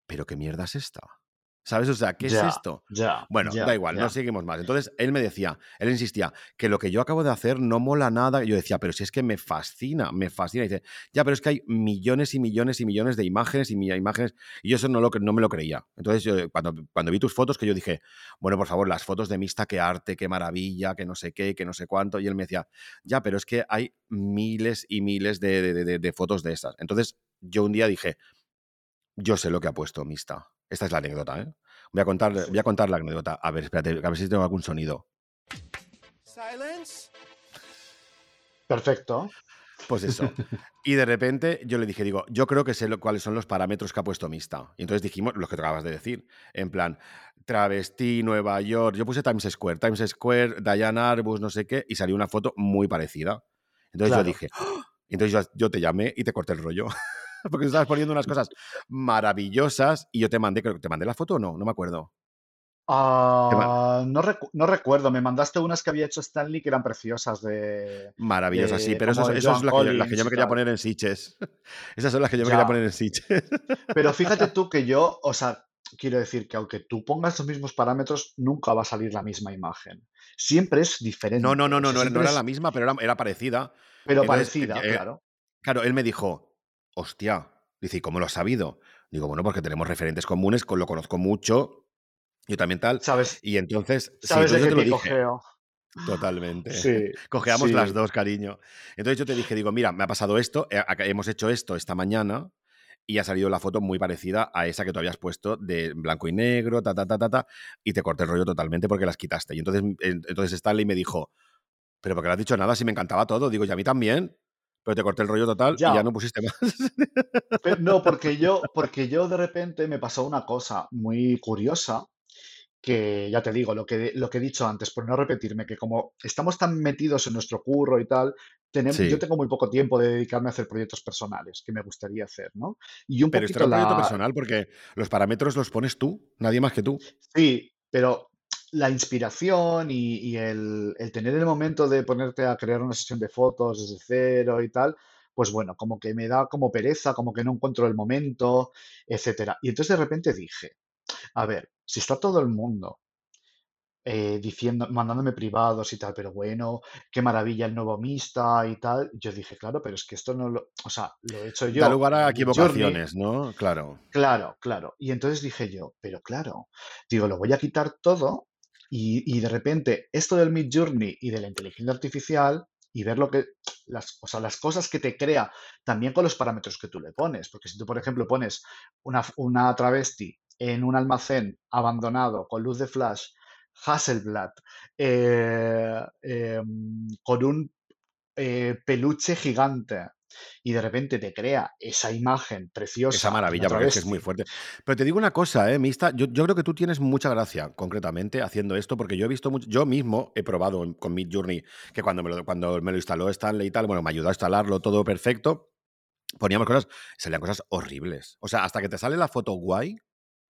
¿pero qué mierda es esta? ¿Sabes? O sea, ¿qué Ya, es esto? Ya. Bueno, ya, da igual, no seguimos más. Entonces, él me decía, él insistía, que lo que yo acabo de hacer no mola nada. Y yo decía, pero si es que me fascina, me fascina. Y dice, ya, pero es que hay millones y millones y millones de imágenes y imágenes. Y yo eso no, lo, no me lo creía. Entonces, yo, cuando, cuando vi tus fotos, que yo dije, bueno, por favor, las fotos de Mista, qué arte, qué maravilla, que no sé qué, que no sé cuánto. Y él me decía, ya, pero es que hay miles y miles de, de- de- de fotos de estas. Entonces, yo un día dije, yo sé lo que ha puesto Mista. Esta es la anécdota, ¿eh? Voy a contar, voy a contar la anécdota. A ver, espérate, a ver si tengo algún sonido. Silence. Perfecto. Pues eso. Y de repente yo le dije, digo, yo creo que sé lo- cuáles son los parámetros que ha puesto Mista. Y entonces dijimos los que te acabas de decir. En plan, travesti, Nueva York. Yo puse Times Square, Times Square, Diana Arbus, no sé qué, y salió una foto muy parecida. Entonces Claro. yo dije, ¡Ah! entonces yo, yo te llamé y te corté el rollo. Porque estabas poniendo unas cosas maravillosas y yo te mandé, creo que te mandé la foto o no, no me acuerdo. Ah, no, recu- no recuerdo, me mandaste unas que había hecho Stanley que eran preciosas de... Maravillosas, sí, pero eso, como de eso es Joan las que, yo, que me quería poner en Sitches. Esas son las que yo me quería poner en Sitches. Pero fíjate tú que yo, o sea, quiero decir que aunque tú pongas los mismos parámetros, nunca va a salir la misma imagen. Siempre es diferente. No, no, no, o no, sea, no, era es- la misma, pero era, era parecida. Pero Entonces, parecida, eh, claro. Claro, él me dijo, hostia, dice, ¿y cómo lo has sabido? Digo, bueno, porque tenemos referentes comunes, con- lo conozco mucho, yo también tal. ¿Sabes, Y entonces, sí, sabes entonces de qué te cogeo? Totalmente. Sí. Cojeamos sí. las dos, cariño. Entonces yo te dije, digo, mira, me ha pasado esto, eh, hemos hecho esto esta mañana y ha salido la foto muy parecida a esa que tú habías puesto de blanco y negro, ta, ta, ta, ta, ta, y te corté el rollo totalmente porque las quitaste. Y entonces, en- entonces Stanley me dijo, pero porque no has dicho nada, si me encantaba todo. Digo, y a mí también, pero te corté el rollo total Ya. y ya no pusiste más. No, porque yo, porque yo de repente me pasó una cosa muy curiosa que ya te digo, lo que, lo que he dicho antes, por no repetirme, que como estamos tan metidos en nuestro curro y tal, tenemos, Sí. yo tengo muy poco tiempo de dedicarme a hacer proyectos personales que me gustaría hacer, ¿no? Y un Pero esto era un proyecto personal porque los parámetros los pones tú, nadie más que tú. Sí, pero la inspiración y, y el, el tener el momento de ponerte a crear una sesión de fotos desde cero y tal, pues bueno, como que me da como pereza, como que no encuentro el momento, etcétera. Y entonces de repente dije, a ver, si está todo el mundo eh, diciendo, mandándome privados y tal, pero bueno, qué maravilla el nuevo Mista y tal, yo dije, claro, pero es que esto no lo, o sea, lo he hecho yo da lugar a Journey, equivocaciones, ¿no? Claro. Claro, claro. Y entonces dije yo, pero claro, digo, lo voy a quitar todo y, de repente esto del Mid Journey y de la inteligencia artificial y ver lo que, las, o sea, las cosas que te crea también con los parámetros que tú le pones. Porque si tú, por ejemplo, pones una, una travesti en un almacén abandonado con luz de flash, Hasselblad, eh, em, con un eh, peluche gigante y de repente te crea esa imagen preciosa Esa maravilla, porque es que es muy fuerte. Pero te digo una cosa, ¿eh, Mista? Yo, yo creo que tú tienes mucha gracia, concretamente, haciendo esto, porque yo he visto mucho. Yo mismo he probado con Mid Journey, que cuando me, lo, cuando me lo instaló Stanley y tal, bueno, me ayudó a instalarlo todo perfecto. Poníamos cosas, salían cosas horribles. O sea, hasta que te sale la foto guay,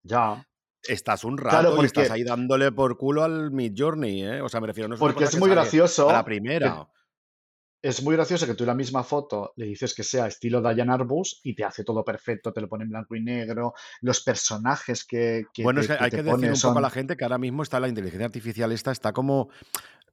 Ya, estás un claro, rato y estás ahí dándole por culo al Mid Journey, ¿eh? O sea, me refiero, no es porque es muy a la gracioso que, primera. Es muy gracioso que tú la misma foto le dices que sea estilo Diane Arbus y te hace todo perfecto, te lo pone en blanco y negro, los personajes que, que Bueno, te, es que que hay que decir un poco a la gente que ahora mismo está la inteligencia artificial esta, está como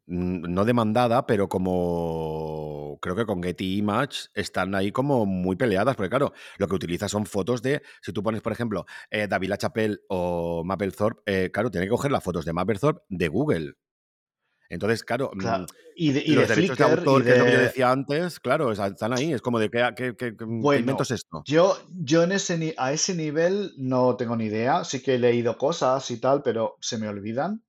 mm, no demandada, pero como creo que con Getty Image están ahí como muy peleadas, porque claro, lo que utiliza son fotos de, si tú pones, por ejemplo, eh, David LaChapelle o Mapplethorpe, eh, claro, tiene que coger las fotos de Mapplethorpe de Google. Entonces, claro, mm, Claro, y de, y de los derechos de Flickr y autor, que es lo que yo de... decía antes, claro, están ahí, es como de qué, qué, qué- qué invento es esto. yo, yo en ese, a ese nivel no tengo ni idea. Sí que he leído cosas y tal, pero se me olvidan.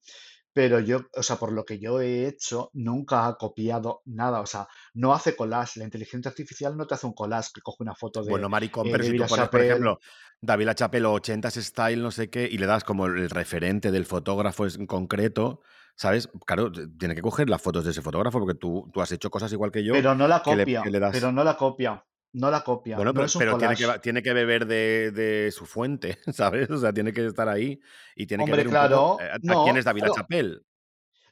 Pero yo, o sea, por lo que yo he hecho, nunca ha copiado nada. O sea, no hace collage. La inteligencia artificial no te hace un collage que coge una foto de Bueno, maricón, eh, pero si tú pones, por ejemplo, David LaChapelle o 80s Style, no sé qué, y le das como el referente del fotógrafo en concreto, ¿sabes? Claro, tiene que coger las fotos de ese fotógrafo porque tú, tú has hecho cosas igual que yo Pero no la que le, copia. que le Pero no la copia. No la copia. Bueno, No pero, es un pero tiene, que, collage. tiene que beber de, de su fuente, ¿sabes? O sea, tiene que estar ahí y tiene que ver un poco claro. eh, a quién No, es David claro. LaChapelle.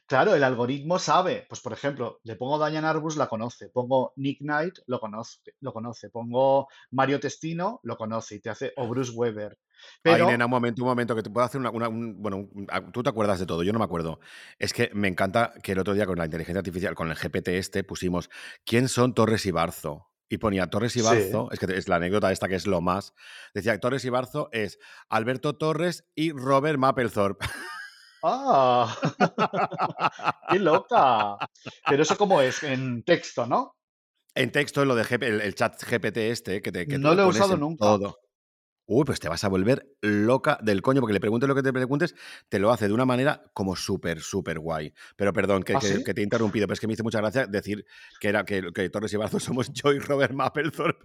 Claro, el algoritmo sabe, pues por ejemplo, le pongo Diane Arbus, la conoce, pongo Nick Knight, lo conoce, lo conoce, pongo Mario Testino, lo conoce y te hace, o Bruce Weber. Ay, nena, Pero, un momento, un momento, que te puedo hacer una, una- un- bueno, un- tú te acuerdas de todo, yo no me acuerdo. Es que me encanta que el otro día con la inteligencia artificial, con el GPT este, pusimos ¿quién son Torres y Barzo? Y ponía Torres y sí. Barzo, es que es la anécdota esta que es lo más. Decía Torres y Barzo es Alberto Torres y Robert Mapplethorpe. ¡Ah! ¡Qué loca! Pero eso cómo es, en texto, ¿no? En texto, lo de el, el chat GPT este, que te, que No lo lo he usado en nunca. todo. Uy, pues te vas a volver loca del coño, porque le preguntes lo que te preguntes, te lo hace de una manera como súper, súper guay. Pero perdón, que, ¿Ah, que- sí? que te he interrumpido, pero es que me hizo mucha gracia decir que era que, que Torres y Barzo somos yo y Robert Mapplethorpe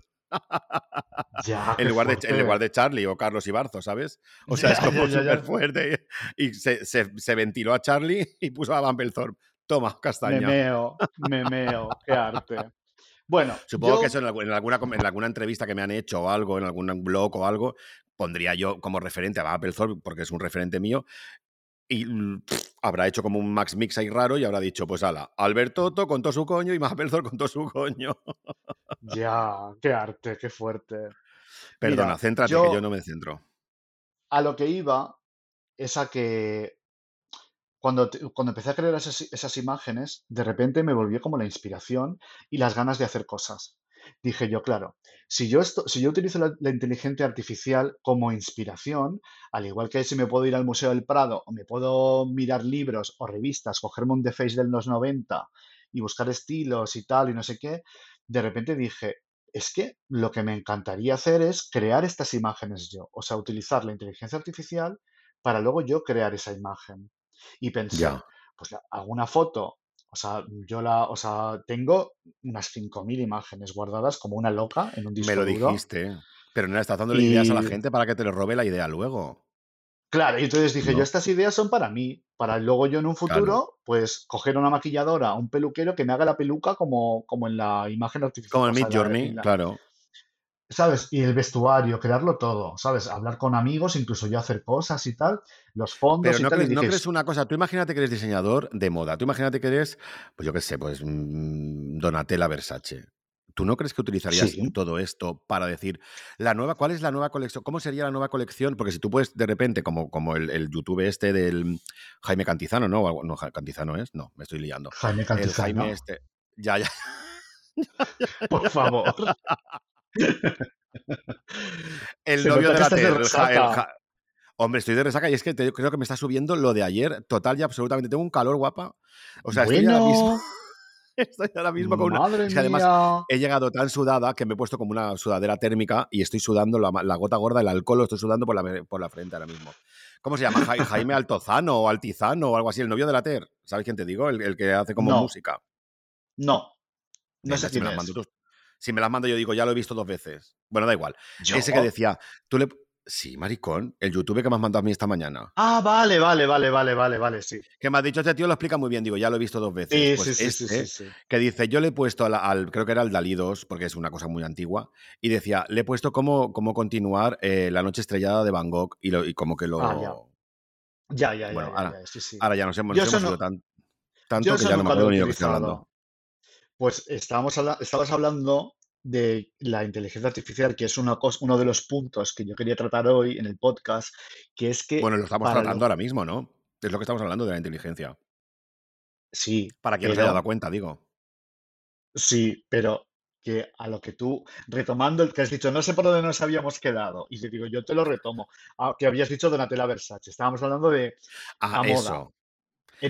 Ya, en lugar, de, en lugar de Charlie o Carlos Ibarzo, ¿sabes? O sea, es como súper fuerte. Y se, se- se ventiló a Charlie y puso a Mapplethorpe. Toma, Me castaña. meo, me meo, qué arte. Bueno, Supongo que eso en, algu- en alguna, en alguna entrevista que me han hecho o algo, en algún blog o algo, pondría yo como referente a Mapplethorpe, porque es un referente mío, y pff, habrá hecho como un Max Mix ahí raro y habrá dicho, pues ala, Albertoto con todo su coño y Mapplethorpe con todo su coño. ya, qué arte, qué fuerte. Perdona, Mira, céntrate, que yo yo no me centro. a lo que iba es a que Cuando, cuando empecé a crear esas, imágenes, de repente me volvió como la inspiración y las ganas de hacer cosas. Dije yo, claro, si yo, esto, si yo utilizo la, la inteligencia artificial como inspiración, al igual que si me puedo ir al Museo del Prado o me puedo mirar libros o revistas, cogerme un The Face de los 90 y buscar estilos y tal y no sé qué, de repente dije, es que lo que me encantaría hacer es crear estas imágenes yo, o sea, utilizar la inteligencia artificial para luego yo crear esa imagen. Y pensé, Ya. pues la- hago una foto, o sea, yo la, o sea, tengo unas 5.000 imágenes guardadas como una loca en un Me disco lo duro. dijiste. Pero no le estás dándole ideas a la gente para que te le robe la idea luego. claro, y entonces dije, yo estas ideas son para mí, para luego yo en un Claro. futuro, pues coger una maquilladora, un peluquero que me haga la peluca como, como en la imagen artificial, Como el Mid la- Journey, la- claro. ¿Sabes? Y el vestuario, crearlo todo, ¿sabes? Hablar con amigos, incluso yo hacer cosas y tal, los fondos Pero y no tal, y crees, no crees una cosa, tú imagínate que eres diseñador de moda, tú imagínate que eres, pues yo qué sé, pues mm, Donatella Versace. ¿Tú no crees que utilizarías sí, todo esto para decir, la nueva, ¿cuál es la nueva colección? ¿Cómo sería la nueva colección? Porque si tú puedes de repente, como, como el, el YouTube este del Jaime Cantizano, ¿no? No, Cantizano es, no, me estoy liando. Jaime El Cantizano, Jaime este, ya, ya. por favor. El novio de la estás de Ter, el Ja- el resaca. Ja- Hombre, estoy de resaca y es que te- creo que me está subiendo lo de ayer, total y absolutamente. Tengo un calor guapa. O sea, estoy ahora mismo, estoy ahora mismo con una. madre Es que además mía. he llegado tan sudada que me he puesto como una sudadera térmica y estoy sudando la, gota gorda, el alcohol lo estoy sudando por la, por la frente ahora mismo. ¿Cómo se llama? Ja- Jaime Altozano o Altizano o algo así, el novio de la Ter. ¿Sabes quién te digo? El, el que hace como No, música. no, no sé si me quién mando es. tú. Si me las mando yo digo, ya lo he visto dos veces. Bueno, da igual. Ese que decía, tú le... Sí, maricón, el YouTube que me has mandado a mí esta mañana. Ah, vale, vale, vale, vale, vale, vale, sí. Que me has dicho, este tío lo explica muy bien. Digo, ya lo he visto dos veces. Sí, Pues sí, sí, sí, sí, este, sí. que dice, yo le he puesto al, al- creo que era el Dalí 2, porque es una cosa muy antigua, y decía, le he puesto cómo, cómo continuar eh, La noche estrellada de Van Gogh, y, lo, y como que Ah, ya. lo... Ya, ya, ya, Bueno, ya, ahora, ya, sí, sí. ahora ya nos hemos, nos ido no, tan, yo tanto que ya no me acuerdo ni lo que estoy hablando. Pues estábamos estabas hablando de la inteligencia artificial, que es una cosa, uno de los puntos que yo quería tratar hoy en el podcast, que es que Bueno, lo estamos tratando lo... ahora mismo, ¿no? Es lo que estamos hablando de la inteligencia. Sí, Para quien no se haya dado pero cuenta, digo. sí, pero que a lo que tú, retomando el que has dicho, no sé por dónde nos habíamos quedado, y te digo, yo te lo retomo, ah, que habías dicho Donatella Versace, estábamos hablando de Ah, a moda. eso.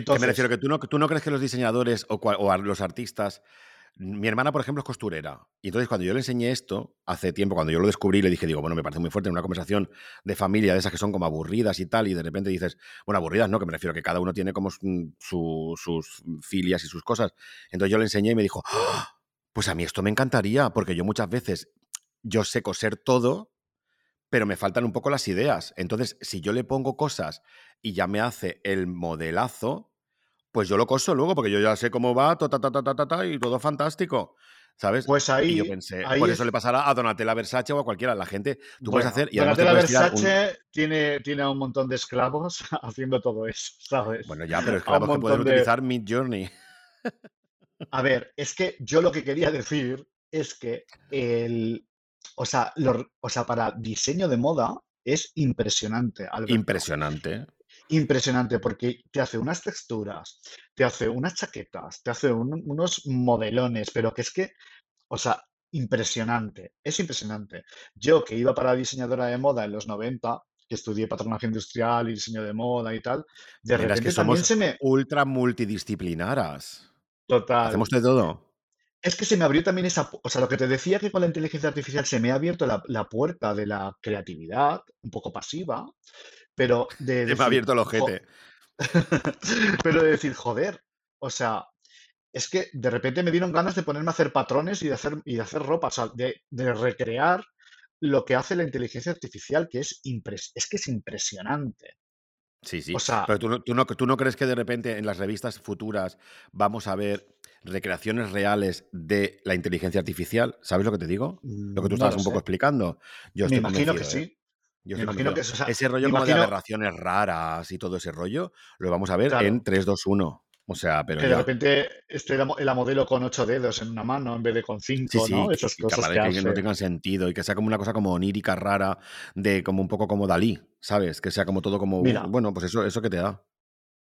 Que me refiero Entonces, que tú no, tú no crees que los diseñadores o, a los artistas. Mi hermana, por ejemplo, es costurera. Y entonces, cuando yo le enseñé esto, hace tiempo, cuando yo lo descubrí, le dije, digo, bueno, me parece muy fuerte en una conversación de familia, de esas que son como aburridas y tal, y de repente dices, bueno, aburridas no, que me refiero a que cada uno tiene como su- sus filias y sus cosas. Entonces yo le enseñé y me dijo, "Ah, pues a mí esto me encantaría, porque yo muchas veces, yo sé coser todo, pero me faltan un poco las ideas. Entonces, si yo le pongo cosas y ya me hace el modelazo, pues yo lo coso luego, porque yo ya sé cómo va, ta, ta, ta, ta, ta, ta, y todo fantástico, ¿sabes? pues Y yo ahí, pensé, ahí por eso es, le pasará a Donatella Versace o a cualquiera. La gente, tú puedes hacer, y Donatella un... Versace tiene, tiene a un montón de esclavos haciendo todo eso, ¿sabes? Bueno, ya, pero esclavos que pueden de... utilizar Mid Journey. A ver, es que yo lo que quería decir es que el, o sea, lo- o sea, para diseño de moda es impresionante, Alberto. Impresionante. Impresionante porque te hace unas texturas, te hace unas chaquetas, te hace un- unos modelones, pero que es que, o sea, impresionante, es impresionante. Yo que iba para diseñadora de moda en los 90, que estudié patronaje industrial y diseño de moda y tal, de es que repente también somos se me, ultra multidisciplinaras. total, Hacemos de todo. Es que se me abrió también esa, pu- o sea, lo que te decía que con la inteligencia artificial se me ha abierto la, la puerta de la creatividad, un poco pasiva, pero de me ha decir, abierto el ojete. pero de decir, joder, o sea, es que de repente me dieron ganas de ponerme a hacer patrones y de hacer, y de hacer ropa, o sea, de, de recrear lo que hace la inteligencia artificial, que es, impres- es que es impresionante. Sí, O sí. sea, Pero tú no, tú, no, tú no crees que de repente en las revistas futuras vamos a ver recreaciones reales de la inteligencia artificial. ¿Sabes lo que te digo? Lo que tú no estabas un poco explicando. Yo Me estoy imagino que ¿eh? sí. Yo Me imagino que o sea, Ese rollo me como de imagino, aberraciones raras y todo ese rollo, lo vamos a ver claro. en 3, 2, 1. O sea, pero Que de ya. repente esté la, mo- la modelo con ocho dedos en una mano en vez de con cinco, sí, ¿no? que, Esas que, cosas que no tengan sentido y que sea como una cosa como onírica, rara, de como un poco como Dalí, ¿sabes? Que sea como todo como, Mira, bueno, pues eso, eso que te da.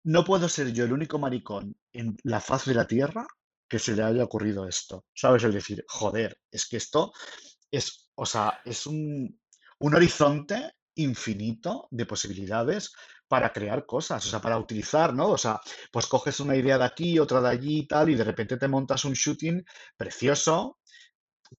no puedo ser yo el único maricón en la faz de la Tierra que se le haya ocurrido esto. ¿Sabes? El decir, joder, es que esto es, o sea, es un, un horizonte infinito de posibilidades para crear cosas, o sea, para utilizar, ¿no? O sea, pues coges una idea de aquí, otra de allí y tal, y de repente te montas un shooting precioso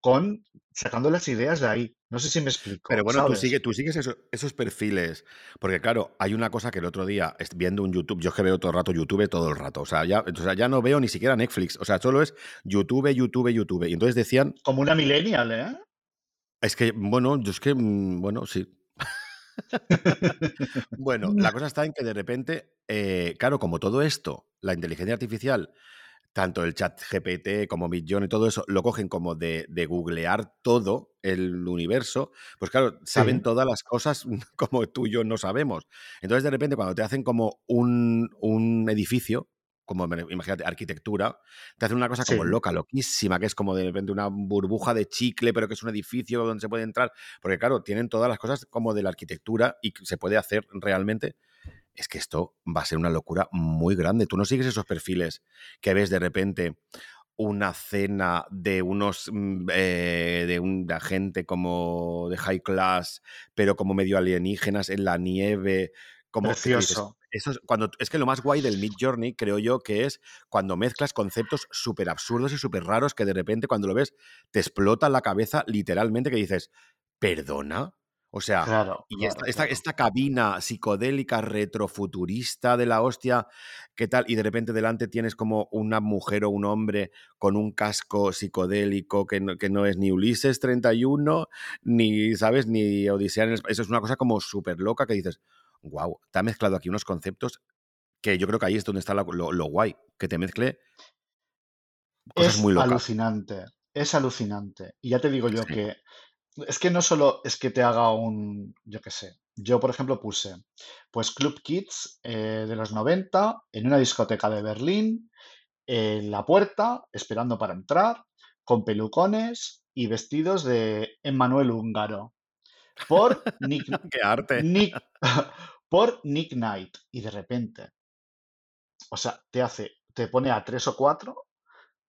con sacando las ideas de ahí. No sé si me Pero explico, bueno, tú, sigue, ¿sabes? tú sigues eso- esos perfiles, porque claro, hay una cosa que el otro día, viendo un YouTube, yo es que veo todo el rato YouTube, todo el rato, o sea, ya, o sea, ya no veo ni siquiera Netflix, o sea, solo es YouTube, YouTube, YouTube. Y entonces decían, Como una millennial, ¿eh? Es que, bueno, yo es que, mm, bueno, sí. Bueno, la cosa está en que de repente, eh, claro, como todo esto, la inteligencia artificial, tanto el chat GPT como Midjourney y todo eso, lo cogen como de, de googlear todo el universo, pues claro, saben Sí, todas las cosas como tú y yo no sabemos. Entonces, de repente, cuando te hacen como un, un edificio, como imagínate, arquitectura, te hacen una cosa como sí. loca, loquísima, que es como de repente una burbuja de chicle, pero que es un edificio donde se puede entrar. Porque claro, tienen todas las cosas como de la arquitectura y se puede hacer realmente es que esto va a ser una locura muy grande. Tú no sigues esos perfiles que ves de repente una cena de unos mm, eh, de una gente como de high class, pero como medio alienígenas en la nieve, como Precioso. Eso es cuando es que lo más guay del Mid Journey creo yo que es cuando mezclas conceptos súper absurdos y súper raros que de repente cuando lo ves te explota la cabeza literalmente que dices, ¿perdona? O sea, Claro, y claro, esta, esta, claro. esta cabina psicodélica retrofuturista de la hostia, ¿qué tal? Y de repente delante tienes como una mujer o un hombre con un casco psicodélico que no, que no es ni Ulises 31, ni, ¿sabes? Ni Odisea Eso es una cosa como súper loca que dices, wow, te ha mezclado aquí unos conceptos que yo creo que ahí es donde está la- lo, lo guay, que te mezcle cosas Es muy locas. alucinante, es alucinante. Y ya te digo yo Sí. que es que no solo es que te haga un, yo qué sé, yo por ejemplo puse pues Club Kids eh, de los 90 en una discoteca de Berlín en la puerta, esperando para entrar, con pelucones y vestidos de Emmanuel Húngaro. Por Nick, ¡Qué arte! Nick, por Nick Knight. Y de repente, o sea, te hace, te pone a tres o cuatro,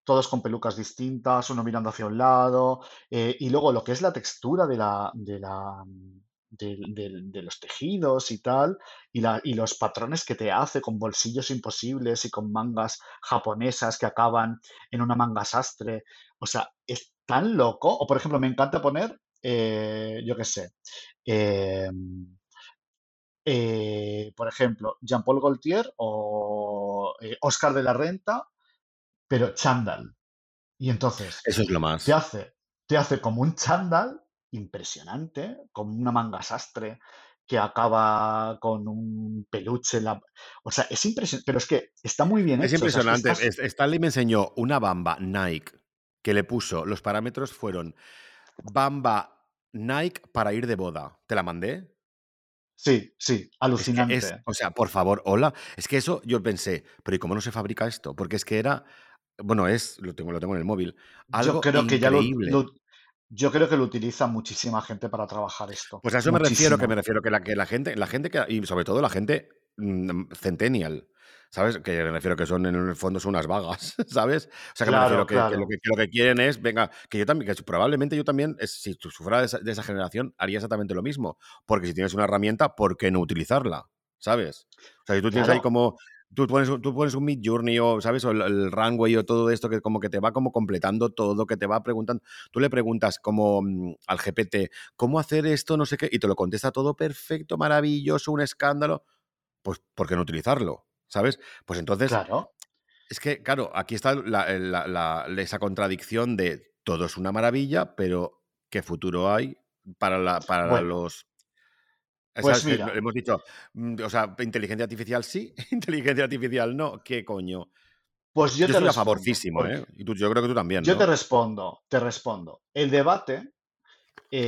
todos con pelucas distintas, uno mirando hacia un lado, eh, y luego lo que es la textura de la, de la, de los tejidos y tal, y, la, y los patrones que te hace con bolsillos imposibles y con mangas japonesas que acaban en una manga sastre. O sea, es tan loco. O por ejemplo, me encanta poner, eh, yo qué sé, eh, eh, por ejemplo, Jean-Paul Gaultier o eh, Oscar de la Renta, pero chándal. Y entonces Eso es lo te más. hace, te hace como un chándal impresionante, con una manga sastre que acaba con un peluche. la- O sea, es impresionante, pero es que está muy bien Es hecho. o sea, es impresionante. Stanley me enseñó una bamba Nike que le puso, los parámetros fueron bamba Nike para ir de boda. ¿Te la mandé? Sí, sí, Es que alucinante. es, o sea, por favor, hola. Es que eso yo pensé, pero ¿y cómo no se fabrica esto? Porque es que era, bueno, es, lo tengo, lo tengo en el móvil, Yo algo creo que ya lo, increíble. lo- yo creo que lo utiliza muchísima gente para trabajar esto. Pues a eso me refiero, que me refiero que la, que la gente, la gente que, y sobre todo la gente mm, centennial, ¿sabes? Que me refiero que son en el fondo son unas vagas, ¿sabes? O sea, que me refiero Claro, que, que lo que, que lo que quieren es, venga, que yo también, que probablemente yo también, es- si tú fuera de esa, de esa generación, haría exactamente lo mismo. Porque si tienes una herramienta, ¿por qué no utilizarla? ¿Sabes? O sea, si tú tienes ahí como, tú pones, un- tú pones un Mid Journey o, ¿sabes? O el, el Runway o todo esto que como que te va como completando todo, que te va preguntando. Tú le preguntas como mm, al GPT, ¿cómo hacer esto? No sé qué, y te lo contesta todo perfecto, maravilloso, un escándalo. Pues, ¿por qué no utilizarlo? ¿Sabes? Pues entonces, Claro, es que, claro, aquí está la- la- la- esa contradicción de todo es una maravilla, pero ¿qué futuro hay para, la, para bueno, los... pues. Que mira, hemos dicho, mm, o sea, inteligencia artificial sí, inteligencia artificial no, ¿qué coño? pues yo Yo te estoy a favorcísimo, porque ¿eh? Y tú, yo creo que tú también, yo te respondo, te respondo. El debate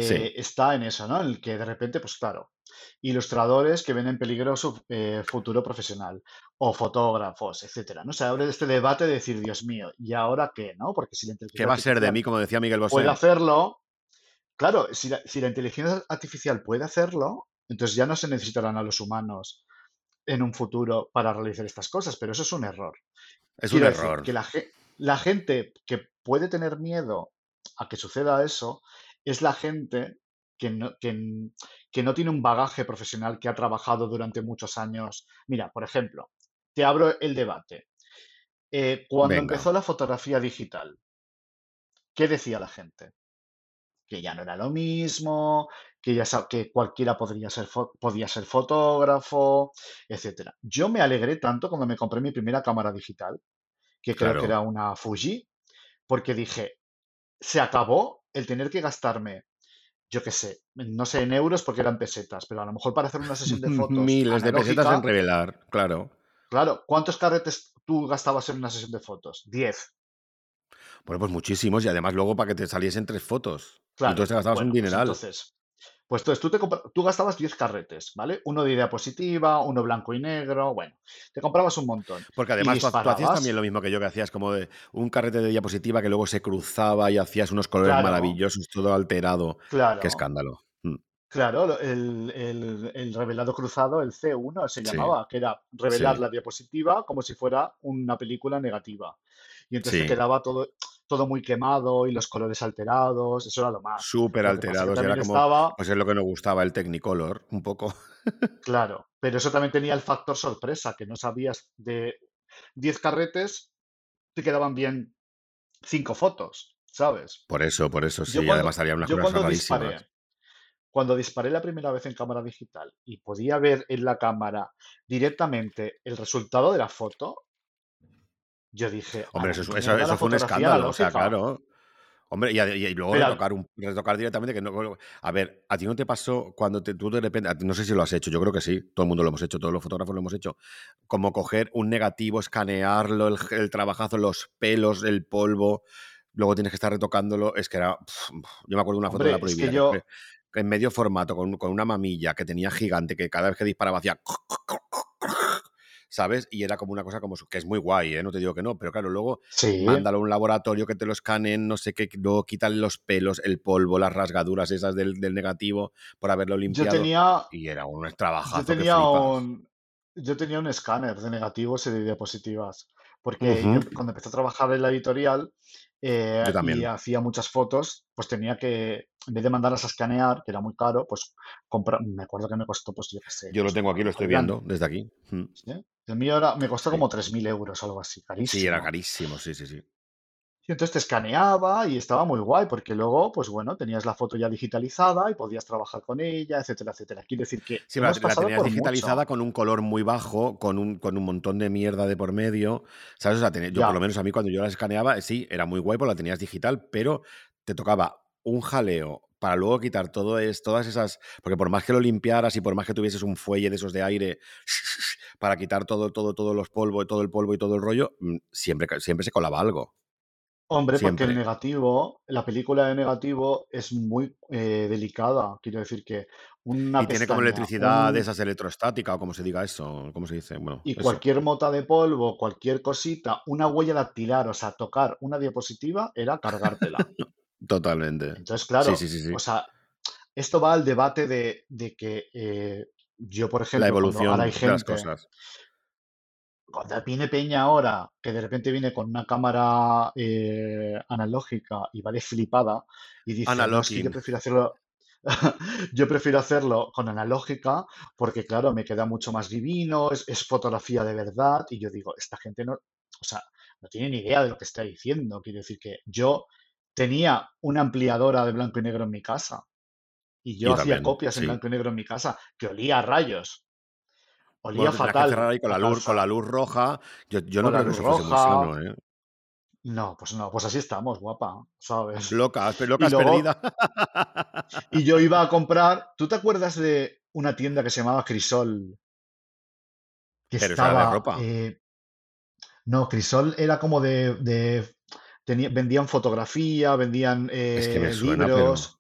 Sí, eh, está en eso, ¿no? En el que de repente, pues claro, ilustradores que ven en peligro su eh, futuro profesional o fotógrafos, etcétera, ¿no? Se abre este debate de decir, Dios mío, ¿y ahora qué, no? Porque si la ¿qué inteligencia va a ser de mí, como decía Miguel puede Bosé? hacerlo, claro, si la, si la inteligencia artificial puede hacerlo, entonces ya no se necesitarán a los humanos en un futuro para realizar estas cosas, pero eso es un error. Es un Quiero error. que la gente que puede tener miedo a que suceda eso es la gente que no, que, que no tiene un bagaje profesional que ha trabajado durante muchos años. Mira, por ejemplo, te abro el debate. Eh, cuando Venga. empezó la fotografía digital, ¿qué decía la gente? Que ya no era lo mismo, que ya que cualquiera podría ser podía ser fotógrafo, etcétera. Yo me alegré tanto cuando me compré mi primera cámara digital, que creo que era una Fuji, porque dije, se acabó el tener que gastarme, yo qué sé, no sé en euros porque eran pesetas, pero a lo mejor para hacer una sesión de fotos Miles de pesetas en revelar, claro. claro, ¿cuántos carretes tú gastabas en una sesión de fotos? Diez. Bueno, pues muchísimos, y además luego para que te saliesen tres fotos. Claro, entonces te gastabas un pues dineral. entonces, pues entonces tú, te tú gastabas 10 carretes, ¿vale? Uno de diapositiva, uno blanco y negro, bueno, te comprabas un montón Porque además tú, hacías también lo mismo que yo, que hacías como de un carrete de diapositiva que luego se cruzaba y hacías unos colores claro, maravillosos, todo alterado. Qué claro, escándalo. Mm, claro, el, el- el revelado cruzado, el C1 se Sí, llamaba, que era revelar sí, la diapositiva como si fuera una película negativa. Y entonces sí. quedaba todo, todo muy quemado y los colores alterados, eso era lo más. Súper alterados. Era como, estaba, pues es lo que nos gustaba, el Technicolor, un poco. claro, pero eso también tenía el factor sorpresa, que no sabías de 10 carretes, te quedaban bien 5 fotos, ¿sabes? Por eso, por eso, Yo sí. cuando, Además salían unas yo cosas cuando rarísimas. disparé, cuando disparé la primera vez en cámara digital y podía ver en la cámara directamente el resultado de la foto, yo dije, Hombre, la eso, es- eso, mierda la eso fue un escándalo, o sea, claro. Hombre, y, a- y- y luego retocar, un, retocar directamente, que no... A ver, ¿a ti no te pasó cuando te- tú de repente, no sé si lo has hecho, yo creo que sí, todo el mundo lo hemos hecho, todos los fotógrafos lo hemos hecho, como coger un negativo, escanearlo, el, el trabajazo, los pelos, el polvo, luego tienes que estar retocándolo, es que era... yo me acuerdo de una foto de la hombre, es que prohibida, que, yo, en medio formato, con, con una mamilla que tenía gigante, que cada vez que disparaba hacía... ¿sabes? Y era como una cosa como que es muy guay, ¿eh? No te digo que no, pero claro, luego Sí. mándalo a un laboratorio que te lo escanen, no sé qué, luego quitan los pelos, el polvo, las rasgaduras esas del, del negativo por haberlo Yo limpiado. tenía, Y era un yo trabajazo que tenía un, yo tenía un escáner de negativos y de diapositivas, porque yo cuando empecé a trabajar en la editorial eh, Yo y hacía muchas fotos, pues tenía que, en vez de mandarlas a escanear, que era muy caro, pues comprar, me acuerdo que me costó, pues yo qué sé, Yo lo pues, tengo aquí, lo estoy viendo desde aquí. Mm. ¿sí? El mío era, me costó Sí. como 3.000 euros, algo así, Sí, carísimo. era carísimo, sí, sí, sí. Y entonces te escaneaba y estaba muy guay, porque luego, pues bueno, tenías la foto ya digitalizada y podías trabajar con ella, etcétera, etcétera. Quiero decir que Sí, hemos la pasado tenías digitalizada mucho. con un color muy bajo, con un, con un montón de mierda de por medio. ¿Sabes? O sea, tenía- yo por lo menos a mí cuando yo la escaneaba, eh, sí, era muy guay porque la tenías digital, pero te tocaba un jaleo para luego quitar todo es, todas esas. Porque por más que lo limpiaras y por más que tuvieses un fuelle de esos de aire para quitar todo, todo, todos los polvos, todo el polvo y todo el rollo, mm, siempre, siempre se colaba algo. hombre, porque el negativo, la película de negativo es muy eh, delicada. Quiero decir que una Y tiene como electricidad de esas electrostática o como se diga eso, ¿cómo se dice? Bueno, y eso. cualquier mota de polvo, cualquier cosita, una huella dactilar, o sea, tocar una diapositiva era cargártela. Totalmente. Entonces, claro, sí, sí, sí. o sea, esto va al debate de, de que eh, yo, por La ejemplo, ahora hay evolución de las gente, cosas. cuando viene Peña ahora, que de repente viene con una cámara eh, analógica y va de flipada y dice, no, yo prefiero hacerlo, yo prefiero hacerlo con analógica porque, claro, me queda mucho más divino, es, es fotografía de verdad y yo digo, esta gente no, o sea, no tiene ni idea de lo que está diciendo. Quiero decir que yo tenía una ampliadora de blanco y negro en mi casa y yo Yo hacía también, copias en sí. blanco y negro en mi casa que olía a rayos, olía Bueno, que fatal ahí con la luz, con la luz roja. Yo, yo no creo que eso fuese muy sano, ¿eh? No, pues no, pues así estamos, guapa, ¿sabes? Locas, Y locas luego, perdidas. y yo iba a comprar, ¿tú te acuerdas de una tienda que se llamaba Crisol? Que Pero eso era de estaba, ropa. eh, no, Crisol era como de, de tenía- vendían fotografía, vendían Es que me eh, pero.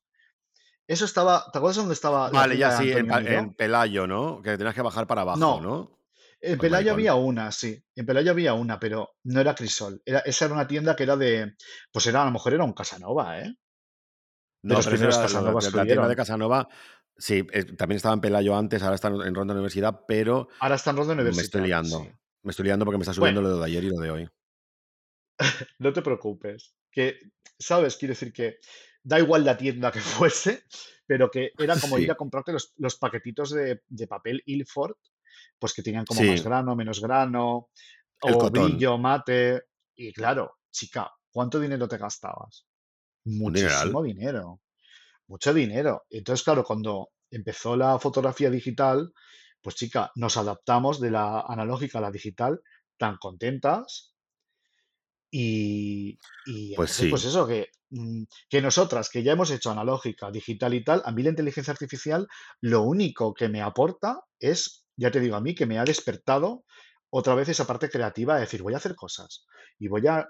Eso estaba, ¿te acuerdas dónde estaba Vale, ya sí, en, Pelayo, ¿no? Que tenías que bajar para abajo, No, ¿no? en Pues Pelayo había una, sí, en Pelayo había una, pero no era Crisol. Era, esa era una tienda que era de, pues era, a lo mejor era un Casanova, ¿eh? De los pero primeros era Casanovas la tienda de. Casanova. Sí, eh, también estaba en Pelayo antes, ahora está en Ronda Universidad, pero Ahora está en Ronda me estoy liando. sí. Me estoy liando porque me está subiendo Bueno, lo de ayer y lo de hoy. no te preocupes. Que, ¿sabes? Quiero decir que da igual la tienda que fuese, pero que era como ir a comprarte los, los paquetitos de, de papel Ilford, pues que tenían como más grano, menos grano, el o cotón. brillo, mate. Y claro, chica, ¿cuánto dinero te gastabas? Muchísimo dinero, mucho dinero. Entonces, claro, cuando empezó la fotografía digital, pues chica, nos adaptamos de la analógica a la digital tan contentas y, y Pues entonces, pues sí. eso, que, que nosotras, que ya hemos hecho analógica, digital y tal, a mí la inteligencia artificial lo único que me aporta es, ya te digo, a mí que me ha despertado otra vez esa parte creativa de decir, voy a hacer cosas y voy a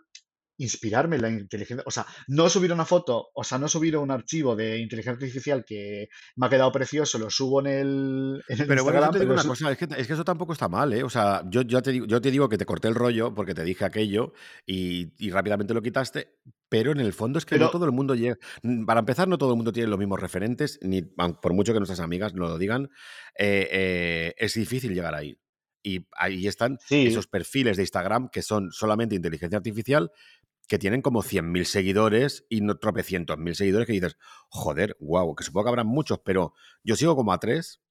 inspirarme en la inteligencia, o sea, no subir una foto, o sea, no subir un archivo de inteligencia artificial que me ha quedado precioso, lo subo en el, en el Pero bueno, yo Instagram, te digo pero una cosa, es que, es que eso tampoco está mal, ¿eh? O sea, yo, yo, te digo, yo te digo que te corté el rollo porque te dije aquello y, y rápidamente lo quitaste, pero en el fondo es que no todo el mundo llega. mm, Para empezar, no todo el mundo tiene los mismos referentes, ni por mucho que nuestras amigas no lo digan, eh, eh, es difícil llegar ahí. Y ahí están esos perfiles de Instagram que son solamente inteligencia artificial, que tienen como 100.000 seguidores y no tropecientos mil seguidores que dices, joder, wow, que supongo que habrán muchos, pero yo sigo como a tres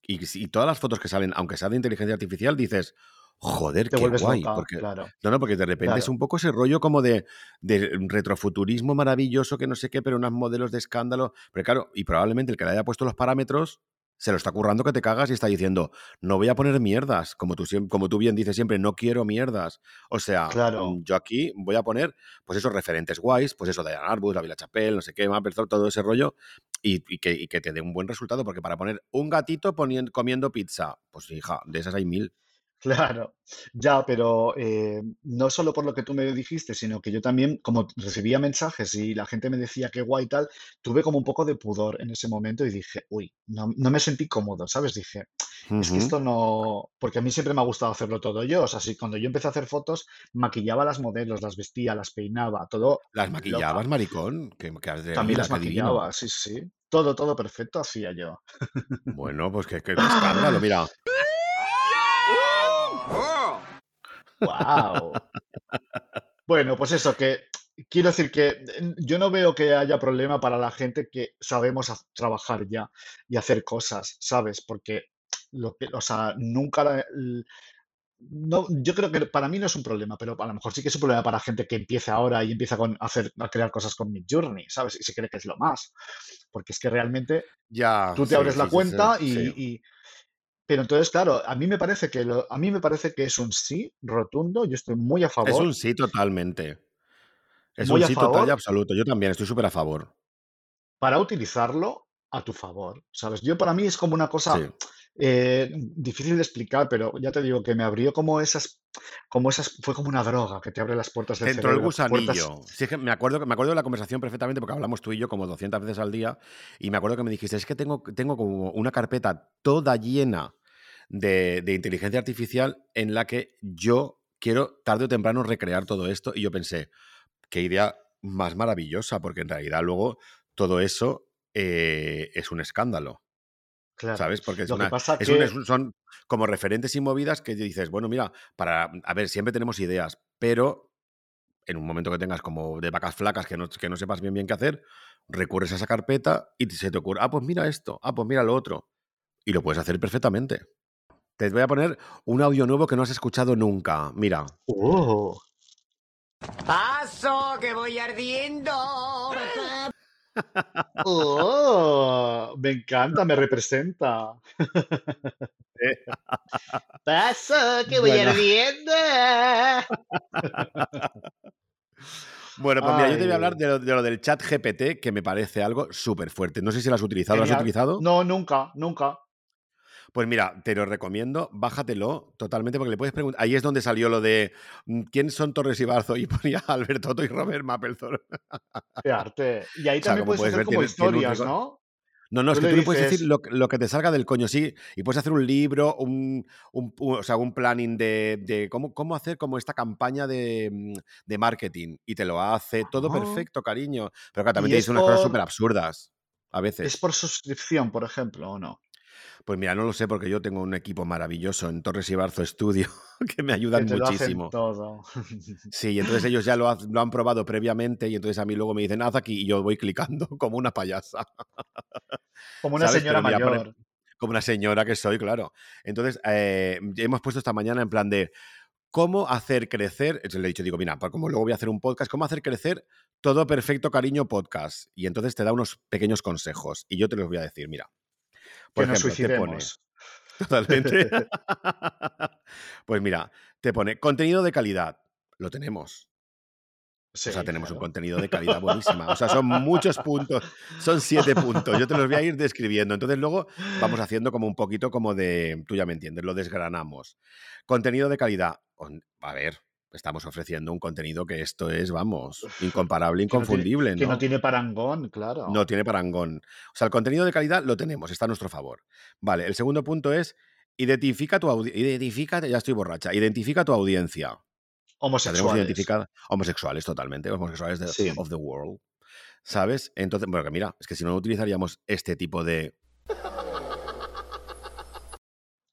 y, todas las fotos que salen, aunque sea de inteligencia artificial, dices, joder, te qué guay. Porque, claro, no, no, porque de repente es un poco ese rollo como de, de retrofuturismo maravilloso que no sé qué, pero unos modelos de escándalo. Pero claro, y probablemente el que le haya puesto los parámetros se lo está currando que te cagas y está diciendo, no voy a poner mierdas, como tú, como tú bien dices siempre, no quiero mierdas. O sea, claro, mm, yo aquí voy a poner, pues esos referentes guays, pues eso, Diana Arbus, la Villa Chapelle, no sé qué, Mapplethorpe, todo ese rollo, y, y que, y que te dé un buen resultado, porque para poner un gatito comiendo pizza, pues hija, de esas hay mil. Claro, ya, pero eh, no solo por lo que tú me dijiste, sino que yo también, como recibía mensajes y la gente me decía que guay y tal, tuve como un poco de pudor en ese momento y dije, uy, no, no me sentí cómodo, ¿sabes? Dije, es que Ujú. esto no, porque a mí siempre me ha gustado hacerlo todo yo, o sea, sí, cuando yo empecé a hacer fotos, maquillaba a las modelos, las vestía, las peinaba, todo ¿Las loca. maquillabas, maricón? ¿Qué, qué haces de También las Qué divino. maquillaba, sí, sí, todo, todo perfecto hacía yo. Bueno, pues qué, qué- qué escándalo, mira. ¡Wow! Bueno, pues eso, que quiero decir que eh, yo no veo que haya problema para la gente que sabemos trabajar ya y hacer cosas, ¿sabes? Porque lo que, o sea, nunca la- no, yo creo que para mí no es un problema, pero a lo mejor sí que es un problema para gente que empieza ahora y empieza con, a hacer, a crear cosas con Midjourney, ¿sabes? Y se cree que es lo más. Porque es que realmente Ya, tú te sí, abres la sí, sí, sí. cuenta sí. y, y- pero entonces, claro, a mí me parece que lo- a mí me parece que es un sí rotundo. Yo estoy muy a Es favor, un sí totalmente. Es un muy a sí total y favor absoluto. Yo también estoy súper a favor. para utilizarlo a tu favor, ¿sabes? Yo para mí es como una cosa Sí. Eh, difícil de explicar, pero ya te digo que me abrió como esas, como esas, fue como una droga que te abre las puertas del Te entró el cerebro, puertas, gusanillo. Sí, es que me acuerdo, me acuerdo de la conversación perfectamente porque hablamos tú y yo como 200 veces al día y me acuerdo que me dijiste, es que tengo, tengo como una carpeta toda llena de, de inteligencia artificial en la que yo quiero tarde o temprano recrear todo esto y yo pensé, qué idea más maravillosa porque en realidad luego todo eso eh, es un escándalo. Claro. ¿Sabes? Porque es una, es que, un- son como referentes y movidas que dices, bueno, mira, para, a ver, siempre tenemos ideas, pero en un momento que tengas como de vacas flacas que no, que no sepas bien bien qué hacer, recurres a esa carpeta y se te ocurre, ah, pues mira esto, ah, pues mira lo otro. Y lo puedes hacer perfectamente. Te voy a poner un audio nuevo que no has escuchado nunca. Mira. ¡oh! ¡Paso, que voy ardiendo! ¡Oh! Me encanta, me representa. Paso, que voy Bueno. ardiendo. Bueno, pues mira, yo te voy a hablar de lo, de lo del chat GPT, que me parece algo súper fuerte. No sé si lo has utilizado. ¿Lo has utilizado? No, nunca, nunca. Pues mira, te lo recomiendo, bájatelo totalmente porque le puedes preguntar. Ahí es donde salió lo de mm, ¿quién son Torres y Barzo? Y ponía Alberto Otto y Robert Mapplethorpe. Qué arte. Y ahí O sea, también puedes puedes hacer ver, como historias. ¿no? No, no, es que tú le puedes decir lo, que- lo que te salga del coño, sí, y puedes hacer un libro, un, un- un- o sea, un planning de, de cómo, cómo hacer como esta campaña de, mm, de marketing, y te lo hace todo ah, perfecto, cariño. Pero claro, también te es dice unas cosas súper absurdas, a es veces. por suscripción, por ejemplo, ¿o no? Pues mira, no lo sé porque yo tengo un equipo maravilloso en Torres y Barzo Studio que me ayudan muchísimo. todo. Sí, y entonces ellos ya lo, ha- lo han probado previamente y entonces a mí luego me dicen, haz aquí y yo voy clicando como una payasa, Como una ¿sabes? señora Pero mira, pone- mayor. como una señora que soy, claro. Entonces, eh, hemos puesto esta mañana en plan de cómo hacer crecer, entonces le he dicho, digo, mira, como luego voy a hacer un podcast, cómo hacer crecer todo perfecto cariño podcast. Y entonces te da unos pequeños consejos y yo te los voy a decir, mira, por Que nos ejemplo, te pone suicidemos. totalmente, pues mira, te pone contenido de calidad, lo tenemos. O sea, tenemos un contenido de calidad buenísima. O sea, son muchos puntos, son siete puntos. Yo te los voy a ir describiendo. Entonces luego vamos haciendo como un poquito como de, tú ya me entiendes, lo desgranamos. Contenido de calidad. A ver, estamos ofreciendo un contenido que esto es, vamos, incomparable, Que no tiene, inconfundible, que no ¿no? tiene parangón, No claro. tiene parangón. O sea, el contenido de calidad lo tenemos, está a nuestro favor. Vale, el segundo punto es, identifica tu audiencia, identifica, ya estoy borracha, identifica tu audiencia. Homosexuales. identificada homosexuales totalmente, homosexuales de, Sí. of the world, ¿sabes? Entonces, bueno, que mira, es que si no utilizaríamos este tipo de...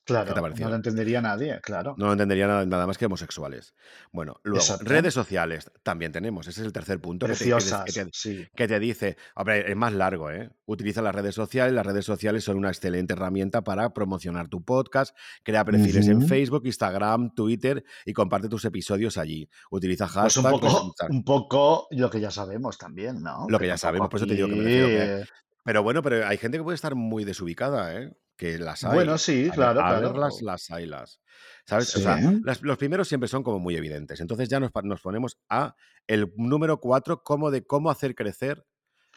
¿Qué te ha Claro, no lo entendería nadie, claro. No lo entendería nada, nada más que homosexuales. Bueno, luego, Exacto. redes sociales también tenemos. Ese es el tercer punto que te, que Preciosas, te- sí. que te dice, hombre, es más largo, ¿eh? Utiliza las redes sociales. Las redes sociales son una excelente herramienta para promocionar tu podcast, crea perfiles en. Facebook, Instagram, Twitter y comparte tus episodios allí. Utiliza Pues un hashtags, poco, un poco lo que ya sabemos también, ¿no? lo Que que ya sabemos, por eso te digo que me refiero que... Pero bueno, pero hay gente que puede estar muy desubicada, ¿eh? Que las hay. Bueno, sí, A, claro, a claro. verlas, las hay, las. ¿Sabes? O Sí. sea, las- los primeros siempre son como muy evidentes. Entonces ya nos, nos ponemos a el número cuatro, cómo de cómo hacer crecer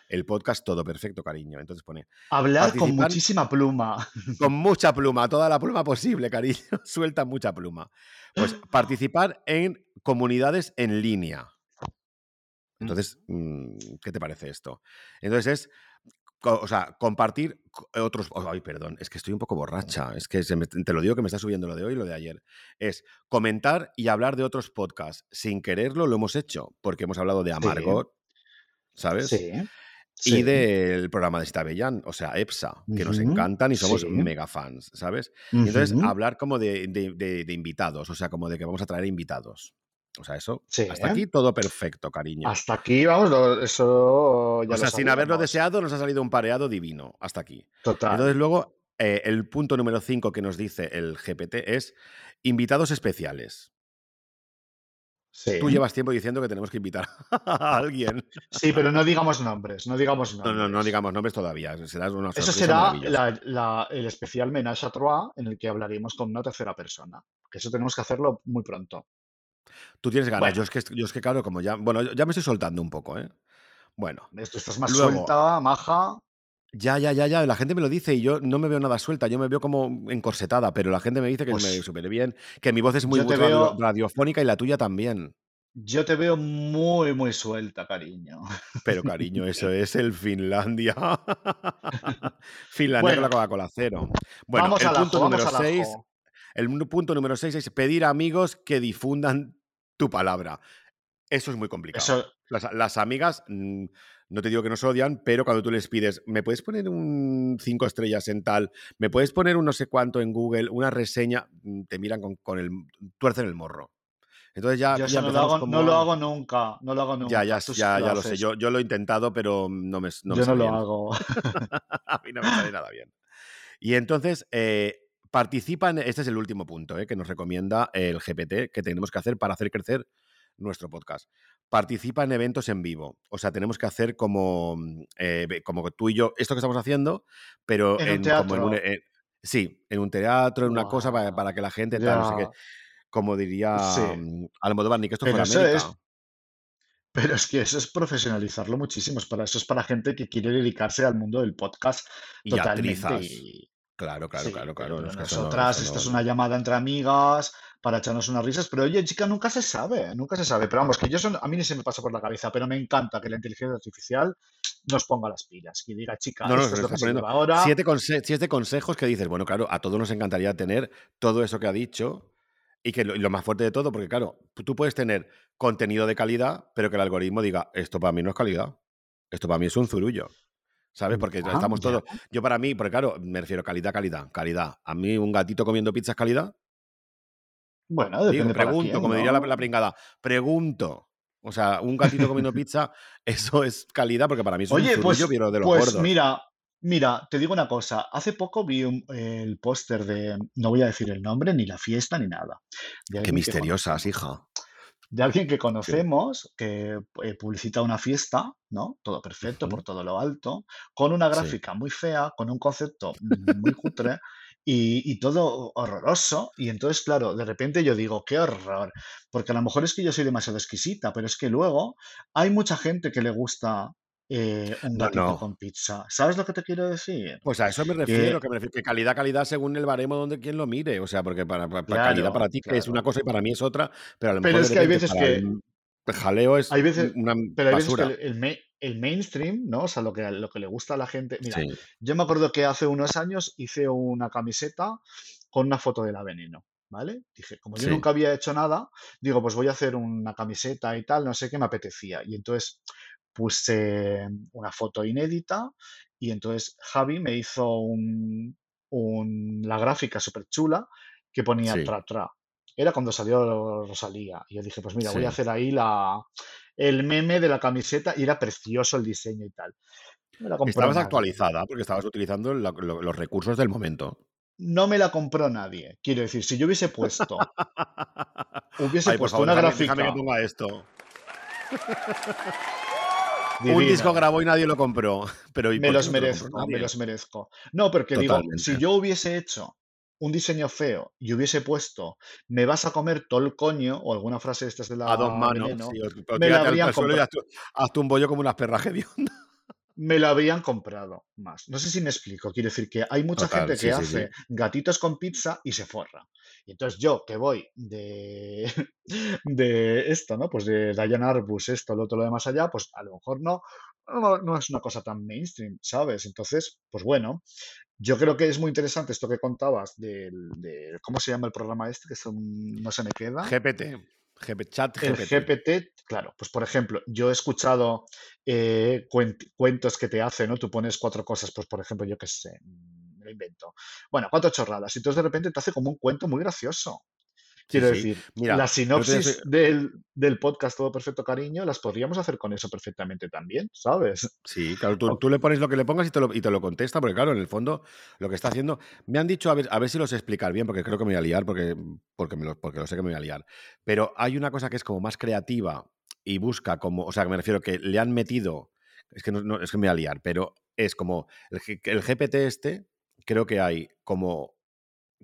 el podcast todo perfecto, cariño. Entonces pone Hablar con muchísima pluma. con mucha pluma, toda la pluma posible, cariño. Suelta mucha pluma. Pues participar en comunidades en línea. Entonces, mm, ¿qué te parece esto? Entonces es, o sea, compartir co- otros... oh, Ay, perdón, es que estoy un poco borracha. Es que se me- te lo digo que me está subiendo lo de hoy y lo de ayer. Es comentar y hablar de otros podcasts. Sin quererlo lo hemos hecho, porque hemos hablado de Amargot, ¿sabes? Sí. Y sí. del programa de Stabellán, o sea, EPSA, que nos encantan y somos sí. mega fans, ¿sabes? Entonces hablar como de, de- de- de invitados, o sea, como de que vamos a traer invitados. O sea, eso, Sí. hasta aquí todo perfecto, cariño. Hasta aquí, vamos, lo- eso ya o sea, lo sin haberlo deseado, nos ha salido un pareado divino, hasta aquí. Total. Entonces luego, eh, el punto número 5 que nos dice el GPT es invitados especiales. sí. Tú llevas tiempo diciendo que tenemos que invitar a alguien. Sí, pero no digamos nombres, no digamos No, nombres. no, no digamos nombres todavía. Será una Eso será la- el especial Menage a Trois en el que hablaremos con una tercera persona. Que eso tenemos que hacerlo muy pronto. Tú tienes ganas. Bueno. Yo, es que, yo es que, claro, como ya. Bueno, ya me estoy soltando un poco, ¿eh? Bueno, Esto estás más Luego- suelta, maja. ya, ya, ya, ya. La gente me lo dice y yo no me veo nada suelta. Yo me veo como encorsetada, pero la gente me dice que Pues, me súper bien, que mi voz es muy radio- veo- radiofónica y la tuya también. Yo te veo muy, muy suelta, cariño. Pero cariño, eso es el Finlandia. Finlandia con la Coca-Cola cero. Bueno, vamos el al punto ajo, número vamos al 6 ajo. El punto número 6 es pedir a amigos que difundan tu palabra. Eso es muy complicado. Eso, Las, las amigas, mm, no te digo que nos odian, pero cuando tú les pides, ¿me puedes poner un 5 estrellas en tal? ¿Me puedes poner un no sé cuánto en Google? Una reseña, mm, te miran con, con el. tuercen el morro. Entonces ya, yo ya no lo, hago, como no lo hago nunca, no lo hago nunca. Ya, ya, Tú ya, lo sé. Yo, yo lo he intentado, pero no me, no me yo no sale lo bien. hago. A mí no me sale nada bien. Y entonces, eh, participan, este es el último punto eh, que nos recomienda el GPT que tenemos que hacer para hacer crecer nuestro podcast. Participa en eventos en vivo. O sea, tenemos que hacer como, eh, como tú y yo, esto que estamos haciendo, pero En un en, como en un... teatro. en- sí, en un teatro, en una cosa para, para que la gente tal, no sé qué. Como diría Sí. mm, Almodóvar, ni que esto Pero fuera América. es, pero es que eso es profesionalizarlo muchísimo. Es para eso es para gente que quiere dedicarse al mundo del podcast Y totalmente. actrizas. Y, Claro, claro, sí, claro, claro. es no- nosotras, no- es una llamada entre amigas para echarnos unas risas. Pero oye, chica, nunca se sabe, nunca se sabe. Pero vamos, que yo son, a mí ni se me pasa por la cabeza, pero me encanta que la inteligencia artificial nos ponga las pilas y diga, chica, No, esto es lo que se lleva ahora. siete, conse- siete consejos que dices, bueno, claro, a todos nos encantaría tener todo eso que ha dicho y que lo, y lo más fuerte de todo, porque claro, tú puedes tener contenido de calidad, pero que el algoritmo diga, esto para mí no es calidad, esto para mí es un zurullo, ¿sabes? Porque Ah, estamos todos, yo para mí, porque claro, me refiero calidad, calidad, calidad. A mí un gatito comiendo pizza es calidad. Bueno, Digo, depende para pregunto, quién, como diría la, pringada, pregunto. O sea, un gatito comiendo pizza, eso es calidad, porque para mí es un Oye, zurullo, pues, pero de los pues gordos. mira, mira, te digo una cosa. Hace poco vi un- el póster de, no voy a decir el nombre, ni la fiesta, ni nada. Qué que misteriosas, hija. De alguien que conocemos, que eh, publicita una fiesta, ¿no? Todo perfecto, por todo lo alto, con una Sí. gráfica muy fea, con un concepto muy cutre y, y todo horroroso. Y entonces, claro, de repente yo digo, qué horror. Porque a lo mejor es que yo soy demasiado exquisita, pero es que luego hay mucha gente que le gusta eh, un gatito no. con pizza. ¿Sabes lo que te quiero decir? Pues a eso me refiero, que me refiero que calidad, calidad según el baremo donde quien lo mire. O sea, porque para, calidad para ti es una cosa y para mí es otra, pero a lo mejor de es que hay veces que, el jaleo es hay veces, una pero hay veces que basura. el, el ma- el mainstream, ¿no? O sea, lo que, lo que le gusta a la gente. Mira, Sí, yo me acuerdo que hace unos años hice una camiseta con una foto de la veneno, ¿vale? Dije, como yo sí, nunca había hecho nada, digo, pues voy a hacer una camiseta y tal, no sé qué me apetecía. Y entonces puse una foto inédita y entonces Javi me hizo un, un- la gráfica súper chula que ponía sí, tra tra. Era cuando salió Rosalía. Y yo dije, pues mira, voy a hacer ahí la, el meme de la camiseta y era precioso el diseño y tal. Me la Estabas nadie. actualizada porque estabas utilizando la- lo- los recursos del momento. No me la compró nadie. Quiero decir, si yo hubiese puesto, hubiese Ay, puesto favor, una déjame, déjame que gráfica ponga esto. Un disco divino, grabó y nadie lo compró. Pero ¿y me los no lo merezco, me los merezco. No, porque digo, si Totalmente. yo hubiese hecho un diseño feo y hubiese puesto, me vas a comer todo el coño, o alguna frase de estas de A dos la manos, veneno, sí, me la habrían comprado. hazte un bollo como unas perras me lo habrían comprado más. No sé si me explico. Quiero decir que hay mucha Total, gente que sí, sí, hace sí. gatitos con pizza y se forra. Y entonces yo, que voy de, de esto, ¿no? Pues de Diane Arbus, esto, lo otro, lo demás allá, pues a lo mejor no, no, no es una cosa tan mainstream, ¿sabes? Entonces, pues bueno, yo creo que es muy interesante esto que contabas del, de, ¿cómo se llama el programa este? Que son, no se me queda. GPT, GP, chat El GPT. GPT, claro, pues por ejemplo, yo he escuchado eh, cuent- cuentos que te hace, ¿no? Tú pones cuatro cosas, pues por ejemplo, yo qué sé, lo invento. Bueno, cuatro chorradas, y entonces de repente te hace como un cuento muy gracioso. Sí, Quiero sí. decir, Mira, la sinopsis del, del podcast Todo Perfecto Cariño las podríamos hacer con eso perfectamente también, ¿sabes? Sí, claro, tú, le pones lo que le pongas y te, lo, y te lo contesta, porque claro, en el fondo lo que está haciendo. Me han dicho, a ver, a ver si lo sé explicar bien, porque creo que me voy a liar, porque, porque, me lo, porque lo sé que me voy a liar. Pero hay una cosa que es como más creativa y busca como. O sea, que me refiero que le han metido. Es que no, no- es que me voy a liar, pero es como. El, el GPT este, creo que hay como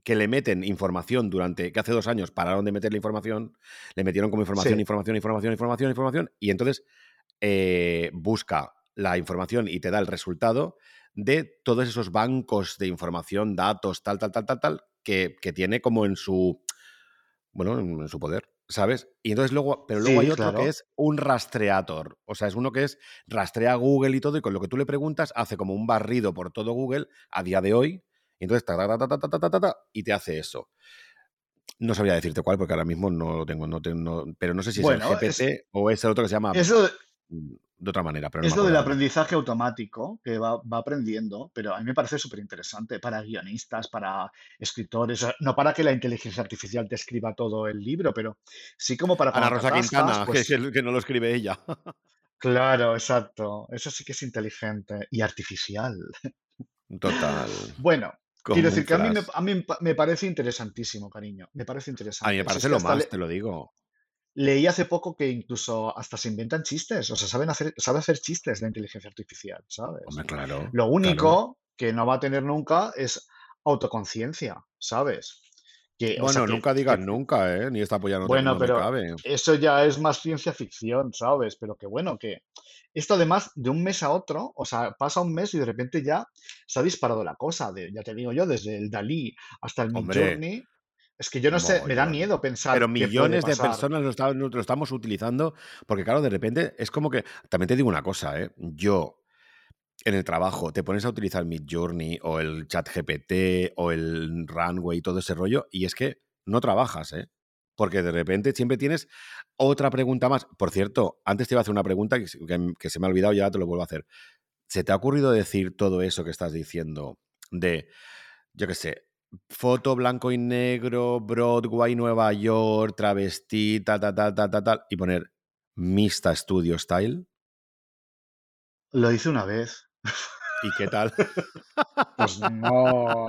que le meten información durante, que hace dos años pararon de meterle información, le metieron como información, Sí, información, información, información, información, y entonces eh, busca la información y te da el resultado de todos esos bancos de información, datos, tal, tal, tal, tal, tal, que, que tiene como en su, bueno, en, en su poder, ¿sabes? Y entonces luego, pero luego hay otro que es un rastreador. O sea, es uno que es rastrea Google y todo, y con lo que tú le preguntas, hace como un barrido por todo Google a día de hoy. Y entonces, ta, ta, ta, ta, ta, ta, y te hace eso. No sabría decirte cuál, porque ahora mismo no lo tengo, no tengo no, pero no sé si es el GPT o es el otro que se llama. Eso, mm, de otra manera, pero no es lo del aprendizaje automático que va, va aprendiendo, pero a mí me parece súper interesante para guionistas, para escritores, no para que la inteligencia artificial te escriba todo el libro, pero sí como para Ana Rosa Quintana, que, pues que- que no lo escribe ella. claro, exacto, eso sí que es inteligente y artificial. Total. Bueno, quiero decir que a mí, me, a mí parece interesantísimo, cariño, me parece A mí me interesante. Es parece lo más, le- te lo digo. Leí hace poco que incluso hasta se inventan chistes, o sea, saben hacer, sabe hacer chistes de inteligencia artificial, ¿sabes? Hombre, claro, Lo claro. único que no va a tener nunca es autoconciencia, ¿sabes? Que, o sea, Bueno, que, nunca digas que- nunca, ¿eh? Ni está apoyando, bueno, no pero cabe. eso ya es más ciencia ficción, ¿sabes? Pero que bueno, que esto además de un mes a otro, o sea, pasa un mes y de repente ya se ha disparado la cosa, de, ya te digo yo, desde el Dalí hasta el Midjourney, es que yo no sé, me da miedo pensar Pero millones de personas lo, está- lo estamos utilizando porque, claro, de repente es como que. También te digo una cosa, ¿eh? Yo en el trabajo te pones a utilizar Midjourney o el chat GPT o el Runway y todo ese rollo y es que no trabajas, ¿eh? Porque de repente siempre tienes otra pregunta más. Por cierto, antes te iba a hacer una pregunta que, se- que- que se me ha olvidado y ahora te lo vuelvo a hacer. ¿Se te ha ocurrido decir todo eso que estás diciendo de, yo qué sé, foto blanco y negro, Broadway, Nueva York, travesti, tal, tal, tal, tal, tal, tal, y poner Mista Studio Style? Lo hice una vez. ¿Y qué tal? Pues no,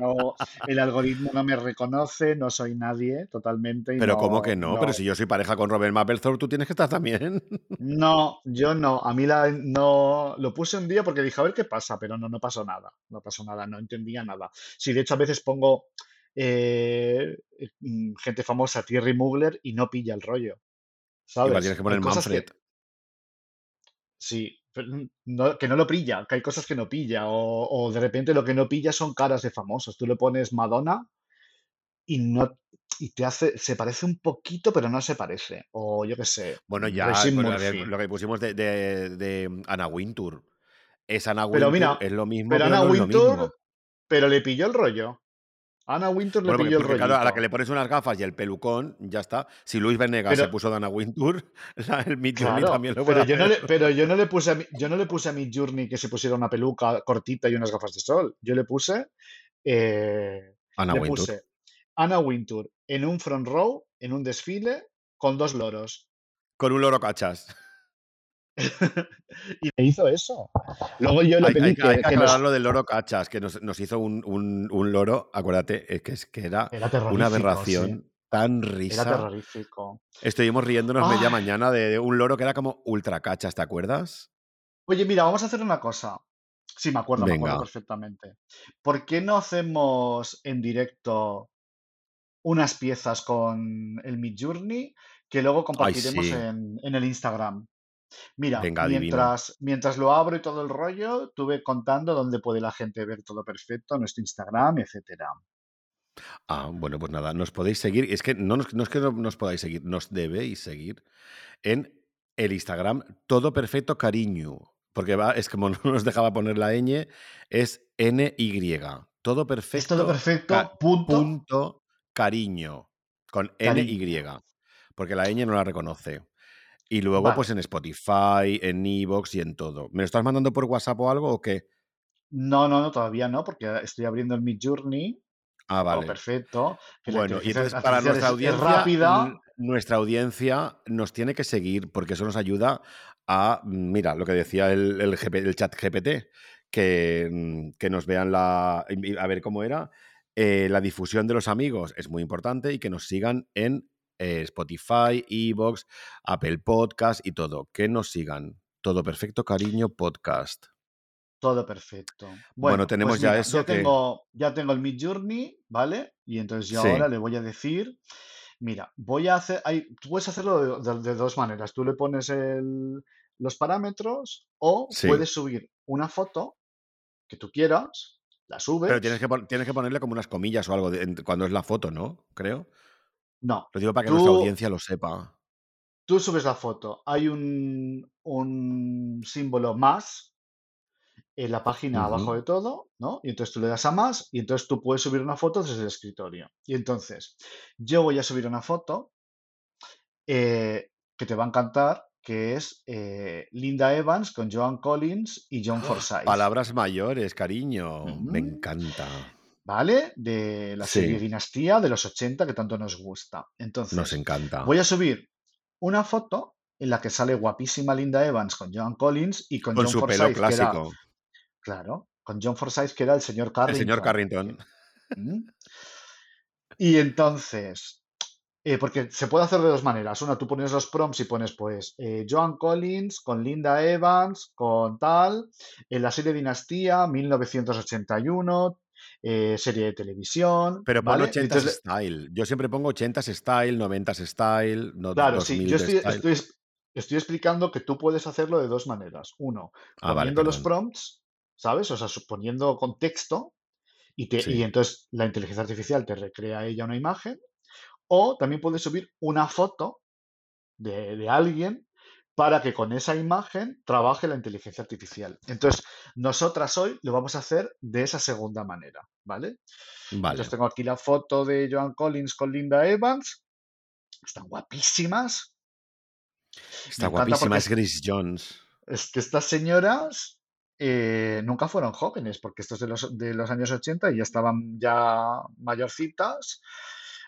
no, el algoritmo no me reconoce, no soy nadie totalmente y Pero ¿cómo que no, no? Pero no, si yo soy pareja con Robert Mapplethorpe, tú tienes que estar también. no, yo no. A mí la, no, lo puse un día porque dije, a ver qué pasa, pero no, no pasó nada, no pasó nada, no entendía nada. Sí, de hecho a veces pongo eh, mm, gente famosa, Thierry Mugler, y no pilla el rollo, Igual tienes ¿sabes? que poner que, Manfred. sí, no- que no lo pilla, que hay cosas que no pilla, o, o de repente lo que no pilla son caras de famosos. Tú le pones Madonna y no y te hace, se parece un poquito, pero no se parece. O yo qué sé, Bueno, ya, lo que pusimos de, de, de Anna Wintour. Es Pero Wintour, mira, es lo mismo, pero pero no lo Wintour, pero le pilló el rollo. Anna Wintour le Bueno, porque, pilló el porque claro, a la que le pones unas gafas y el pelucón, ya está. Si Luis Venegas se puso de Anna Wintour, la- el Midjourney claro, también lo puede pero yo no le, hacer. pero yo no le puse a yo no le puse a mi Journey que se pusiera una peluca cortita y unas gafas de sol. Yo le puse, eh, Anna le puse Anna Wintour en un front row, en un desfile, con dos loros. Con un loro cachas. y me hizo eso. Luego yo le Hay, hay pedí que- hay que, que que aclarar nos... lo del loro cachas, que nos, nos hizo un, un- un loro, acuérdate, es que, es que era Era una sí. aberración tan Era risa. terrorífico. Estuvimos riéndonos media Ay, mañana de, un loro que era como ultra cachas, ¿te acuerdas? Oye, mira, vamos a hacer una cosa. Sí, me acuerdo, me acuerdo perfectamente. ¿Por qué no hacemos en directo unas piezas con el Midjourney que luego Ay, compartiremos sí. en, en el Instagram? Mira, Venga, mientras, mientras lo abro y todo el rollo, tuve contando dónde puede la gente ver todo perfecto, nuestro Instagram, etcétera. Ah, bueno, pues nada, nos podéis seguir. Es que no, nos- no es que no nos podáis seguir, nos debéis seguir en el Instagram Todo Perfecto Cariño. Porque va, es como no nos dejaba poner la ñ, es NY. Todo perfecto. Es todo perfecto, ca- punto. punto cariño. Con Cariño. NY. Porque la ñ no la reconoce. Y luego, Vale. pues en Spotify, en Evox y en todo. ¿Me lo estás mandando por WhatsApp o algo o qué? No, no, no, todavía no, porque estoy abriendo el Mid Journey. Ah, vale. perfecto. que Bueno, y entonces para nuestra es- es audiencia, rápida. nuestra audiencia nos tiene que seguir porque eso nos ayuda a, mm, mira, lo que decía el, el, GP el chat GPT, que, mm, que nos vean la, a ver cómo era, eh, la difusión de los amigos es muy importante y que nos sigan en eh, Spotify, Evox, Apple Podcast y todo. Que nos sigan. Todo perfecto, cariño, podcast. Todo perfecto. Bueno, Bueno, tenemos pues ya mira, eso ya que- tengo, ya tengo el Mid Journey, ¿vale? Y entonces yo Sí. ahora le voy a decir, mira, voy a hacer, hay, tú puedes hacerlo de, de- de dos maneras. Tú le pones el- los parámetros o Sí. puedes subir una foto que tú quieras, la subes. Pero tienes que, tienes que ponerle como unas comillas o algo de- cuando es la foto, ¿no? Creo. No, Lo digo para que Tú- nuestra audiencia lo sepa. tú subes la foto, hay un, un símbolo más en la página abajo de todo, ¿no? Y entonces tú le das a más y entonces tú puedes subir una foto desde el escritorio. Y entonces yo voy a subir una foto eh, que te va a encantar, que es eh, Linda Evans con Joan Collins y John Forsyth, Palabras mayores, cariño. Me encanta. ¿Vale? De la Sí. serie Dinastía de los 80 que tanto nos gusta. Entonces, Nos encanta. voy a subir una foto en la que sale guapísima Linda Evans con Joan Collins y con, Con John su pelo Forsyth, que era, clásico. claro, con John Forsyth, que era el señor El Carrington. señor Carrington. ¿Mm? Y entonces, eh, porque se puede hacer de dos maneras. Una, tú pones los prompts y pones, pues, eh, Joan Collins con Linda Evans, con tal, en la serie Dinastía, 1981, eh, serie de televisión. Pero pon ¿vale? 80s Entonces, style. Yo siempre pongo 80s style, 90s style, no claro, sí, 2000 yo estoy, explicando que tú puedes hacerlo de dos maneras. Uno, Ah, vale, poniendo los prompts, ¿sabes? O sea, suponiendo contexto y, te, y Sí. entonces la inteligencia artificial te recrea ella una imagen. O también puedes subir una foto de, de alguien para que con esa imagen trabaje la inteligencia artificial. Entonces, nosotras hoy lo vamos a hacer de esa segunda manera, ¿vale? Vale. Entonces tengo aquí la foto de Joan Collins con Linda Evans. Están guapísimas. Está guapísima, es Grace Jones. Es que estas señoras eh, nunca fueron jóvenes, porque estos de los, de los años 80 y ya estaban ya mayorcitas.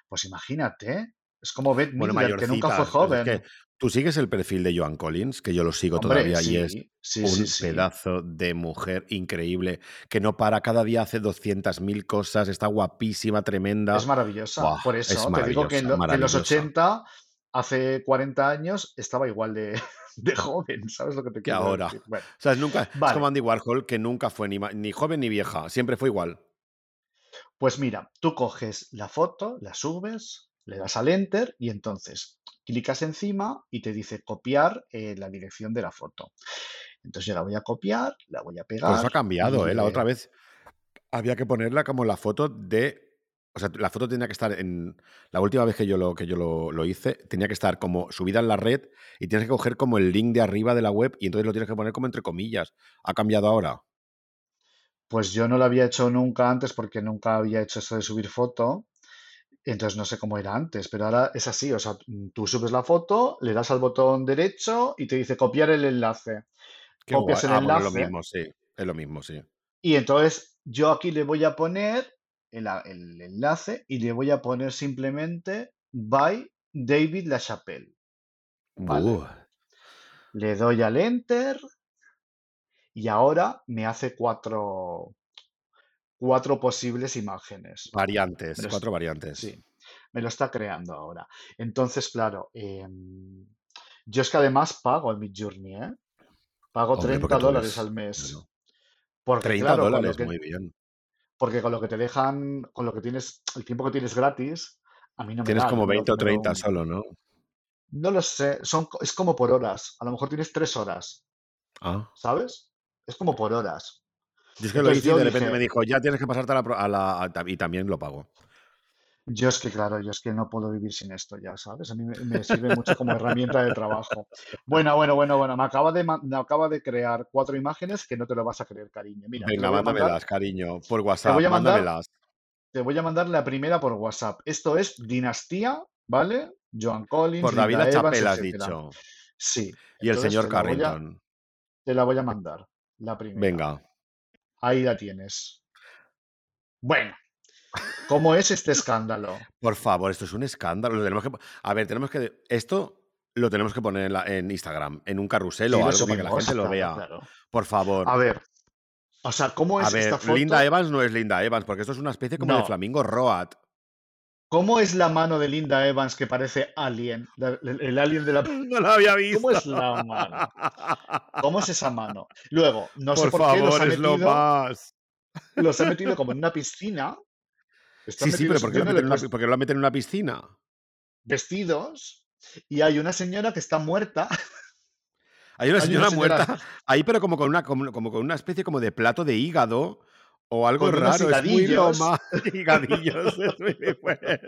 Pues imagínate, es como Beth Bueno, Midler, que nunca fue pues es joven. que tú sigues el perfil de Joan Collins, que yo lo sigo Hombre, todavía y es sí, un sí, pedazo de mujer increíble, que no para, cada día hace 200.000 cosas, está guapísima, tremenda. Es maravillosa. Buah, Por es eso te digo que en, que los maravillosa. 80, hace 40 años, estaba igual de, de joven. ¿Sabes lo que te Que quiero ahora. decir? Bueno, O sea, es nunca, es como Andy Warhol, que nunca fue ni, ni joven ni vieja, siempre fue igual. Pues mira, tú coges la foto, la subes, le das al enter y entonces clicas encima y te dice copiar eh, la dirección de la foto. Entonces yo la voy a copiar, la voy a Pues pegar. eso ha cambiado, ¿eh? La otra vez había que ponerla como la foto de. O sea, la foto tenía que estar en. La última vez que yo lo, que yo lo, lo hice, tenía que estar como subida en la red y tienes que coger como el link de arriba de la web y entonces lo tienes que poner como entre comillas. ¿Ha cambiado ahora? Pues yo no lo había hecho nunca antes porque nunca había hecho eso de subir foto. Entonces no sé cómo era antes, pero ahora es así. O sea, tú subes la foto, le das al botón derecho y te dice copiar el enlace. Qué Copias guay. el Ah, bueno, es lo enlace. mismo, sí. Es lo mismo, sí. Y entonces yo aquí le voy a poner el, enlace y le voy a poner simplemente by David LaChapelle. Vale. Uh, Le doy al enter y ahora me hace cuatro, cuatro posibles imágenes. variantes, cuatro variantes. sí, me lo está creando ahora. Entonces, claro, em, yo es que además pago el Midjourney, ¿eh? Pago Hombre, 30 porque tú dólares al mes. Bueno, Porque 30 claro, con lo dólares, que, muy bien. porque con lo que te dejan, con lo que tienes, el tiempo que tienes gratis, a mí no me Tienes da, como yo me lo, 20 o me lo- 30 solo, ¿no? No lo sé, son, es como por horas. A lo mejor tienes tres horas, Ah. ¿sabes? Es como por horas. Yo es que lo hice y de repente dije, me dijo, ya tienes que pasarte a la... pro- a la- a- y también lo pago. yo es que, claro, yo es que no puedo vivir sin esto ya, ¿sabes? A mí me, me sirve mucho como herramienta de trabajo. Bueno, bueno, bueno, bueno, me acaba de, me acaba de crear cuatro imágenes que no te lo vas a creer, cariño. Mira, te Venga, mandar, mándamelas, cariño, por te WhatsApp, voy a mandar, mándamelas. te voy a mandar la primera por WhatsApp. Esto es Dinastía, ¿vale? Joan Collins, Por David Chapelle has dicho. Sí, Y el señor te Carrington. te la voy a mandar, la primera. Venga. Ahí la tienes. Bueno, ¿cómo es este escándalo? Por favor, esto es un escándalo. lo tenemos que... A ver, tenemos que... Esto lo tenemos que poner en, la- en Instagram, en un carrusel o algo para que la gente lo vea. claro. Por favor. A ver, o sea, ¿cómo A es ver, esta Linda foto? Evans no es Linda Evans, porque esto es una especie como de flamingo Roat. ¿Cómo es la mano de Linda Evans que parece alien? La- El, el alien de la... No lo había visto. ¿Cómo es la mano? ¿Cómo es esa mano? Luego, no sé Por por qué los favor, es lo más. los ha metido como en una piscina. Están Sí, sí, pero ¿por qué, lo meten en una, por qué lo meten en una piscina? vestidos y hay una señora que está muerta. Hay una Hay una señora señora muerta ahí, pero como con una, como, como con una especie como de plato de hígado o algo raro. Es muy lo higadillos más. Higadillos, es muy fuerte.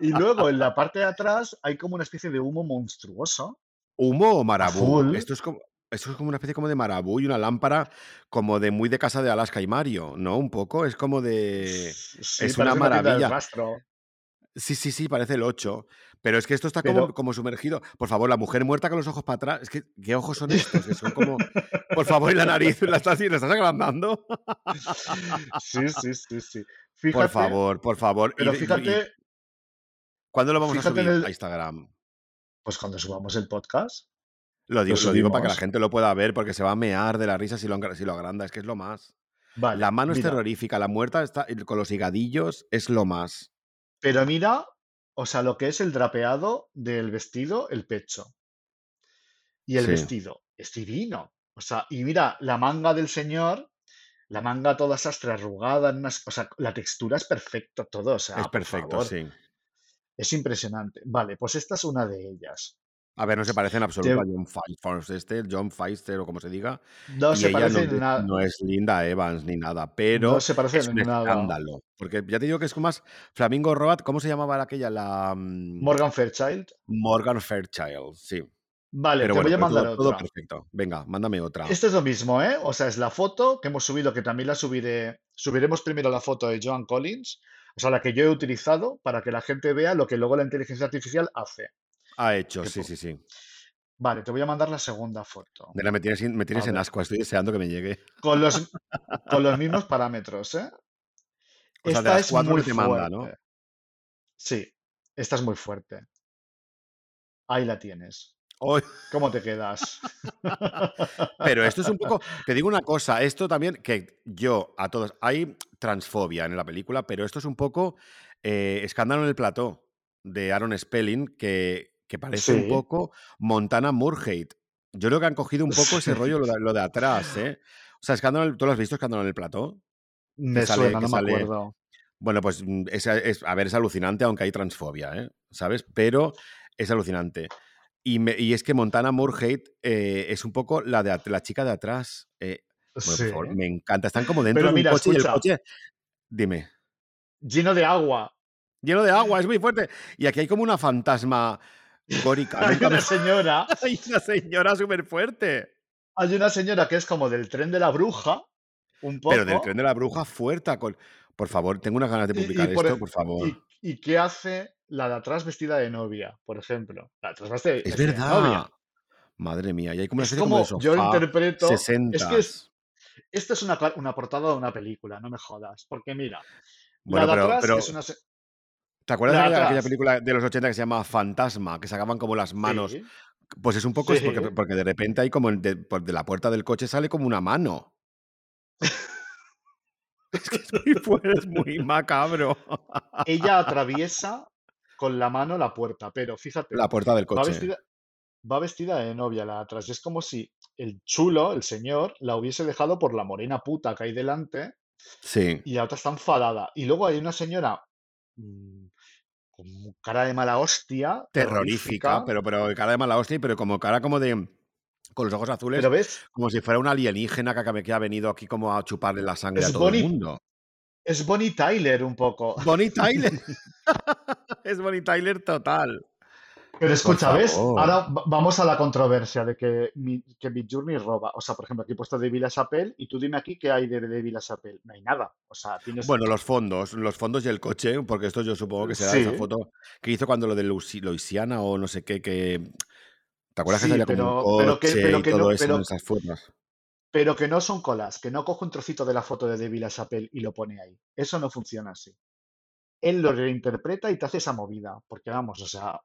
y luego en la parte de atrás hay como una especie de humo monstruoso, ¿Humo o marabú? Esto es como. Esto es como una especie como de marabú y una lámpara como de muy de casa de Alaska y Mario, ¿no? Un poco, es como de... Sí, Es una maravilla. Sí, sí, sí, parece el 8. Pero es que esto está como, Pero como sumergido. Por favor, la mujer muerta con los ojos para atrás. Es que, ¿qué ojos son estos? Que son como. Por favor, y la nariz, ¿la estás, la estás agrandando? sí, sí, sí, sí. Por Fíjate, favor, por favor. Y, pero de- y- y- fíjate, ¿Cuándo lo vamos a subir el, a Instagram? pues cuando subamos el podcast, Lo digo, lo digo para que la gente lo pueda ver porque se va a mear de la risa si lo, si lo agranda. Es que es lo más. Vale, La mano es terrorífica, la muerta está con los higadillos es lo más. pero mira, o sea, lo que es el drapeado del vestido, el pecho. Y el Sí, vestido es divino. O sea, y mira, la manga del señor, la manga toda sastre arrugada, en unas, o sea, la textura es perfecta, todo. O es sea, por perfecto, sí. es impresionante. Vale, pues esta es una de ellas. A ver, no se parece en absoluto a John Feister, John Feister o como se diga. no Y se ella no, parece en nada, no es Linda Evans ni nada, no pero se parece es un nada. escándalo. Porque ya te digo que es como más Flamingo Road, ¿cómo se llamaba aquella? La mm, Morgan Fairchild. Morgan Fairchild, sí. Vale, Pero te bueno, voy a mandar todo, todo otra. perfecto. Venga, mándame otra. Esto es lo mismo, ¿eh? O sea, es la foto que hemos subido, que también la subiré. Subiremos primero la foto de Joan Collins, o sea, la que yo he utilizado para que la gente vea lo que luego la inteligencia artificial hace. Ha hecho, sí, sí, sí. Vale, te voy a mandar la segunda foto. Mira, me tienes, me tienes en asco, estoy deseando que me llegue. con los, con los mismos parámetros, ¿eh? O sea, de Esta las es muy que te manda, ¿no? fuerte. Sí, esta es muy fuerte. Ahí la tienes. Hoy- ¿Cómo te quedas? Pero esto es un poco, te digo una cosa, esto también, que yo a todos, hay transfobia en la película, pero esto es un poco eh, escándalo en el plató de Aaron Spelling, que, que parece un poco Montana Murhate. Yo creo que han cogido un poco ese rollo, lo de, lo de atrás, ¿eh? O sea, escándalo, ¿tú lo has visto, escándalo en el plató? Que Me sale, suena, que no me sale, acuerdo. bueno, pues mm, es, es- a ver, es alucinante, aunque hay transfobia, ¿eh? ¿Sabes? Pero es alucinante. Y, me- y es que Montana Murhate eh, es un poco la de la chica de atrás. Eh, Sí. me encanta. Están como dentro Pero de un mira, coche y el coche. Dime. lleno de agua. Lleno de agua, es muy fuerte. Y aquí hay como una fantasma górica. Hay una señora, Hay una señora súper fuerte. hay una señora que es como del tren de la bruja, un Pero del poco, tren de la bruja fuerte. Con... Por favor, tengo unas ganas de y, y publicar por esto, e- por favor. y, y qué hace la de atrás vestida de novia, por ejemplo. La de atrás vesti- Es vestida de novia. verdad. Madre mía, y hay como una Es especie como de como, yo sofá, interpreto, es que es, esto es una, una portada de una película, no me jodas, porque mira, la de pero, atrás pero es una... ¿te acuerdas de aquella, película de los 80 que se llama Fantasma? Que sacaban como las manos. sí, Pues es un poco, es porque, de repente hay como de, la puerta del coche sale como una mano. Es que es muy fuerte, es muy macabro. Ella atraviesa con la mano la puerta, pero fíjate, La puerta del va coche. vestida, va vestida de novia la atrás. y Es como si el chulo, el señor, la hubiese dejado por la morena puta que hay delante Sí. y la otra está enfadada. Y luego hay una señora mm, con cara de mala hostia, Terrorífica, terrorífica. pero, pero cara de mala hostia, pero como cara como de. Con los ojos azules, Pero ves, como si fuera un alienígena que, que ha venido aquí como a chuparle la sangre a es todo el Bonnie, mundo. es Bonnie Tyler un poco. Bonnie Tyler. es Bonnie Tyler total. Pero escucha, ¿ves? Ahora va- vamos a la controversia de que, mi, que Midjourney roba. O sea, por ejemplo, aquí he puesto David LaChapelle y tú dime aquí qué hay de David LaChapelle. No hay nada. O sea, tienes... Bueno, los fondos, los fondos y el coche, porque esto yo supongo que será esa foto que hizo cuando lo de Luisi- Luisiana o no sé qué, que. ¿Te acuerdas que salía como un pero, pero, que, pero, y que todo no, eso en pero, esas fotos? pero que no son colas, que no coge un trocito de la foto de David LaChapelle y lo pone ahí. Eso no funciona así. Él lo reinterpreta y te hace esa movida. Porque vamos, o sea,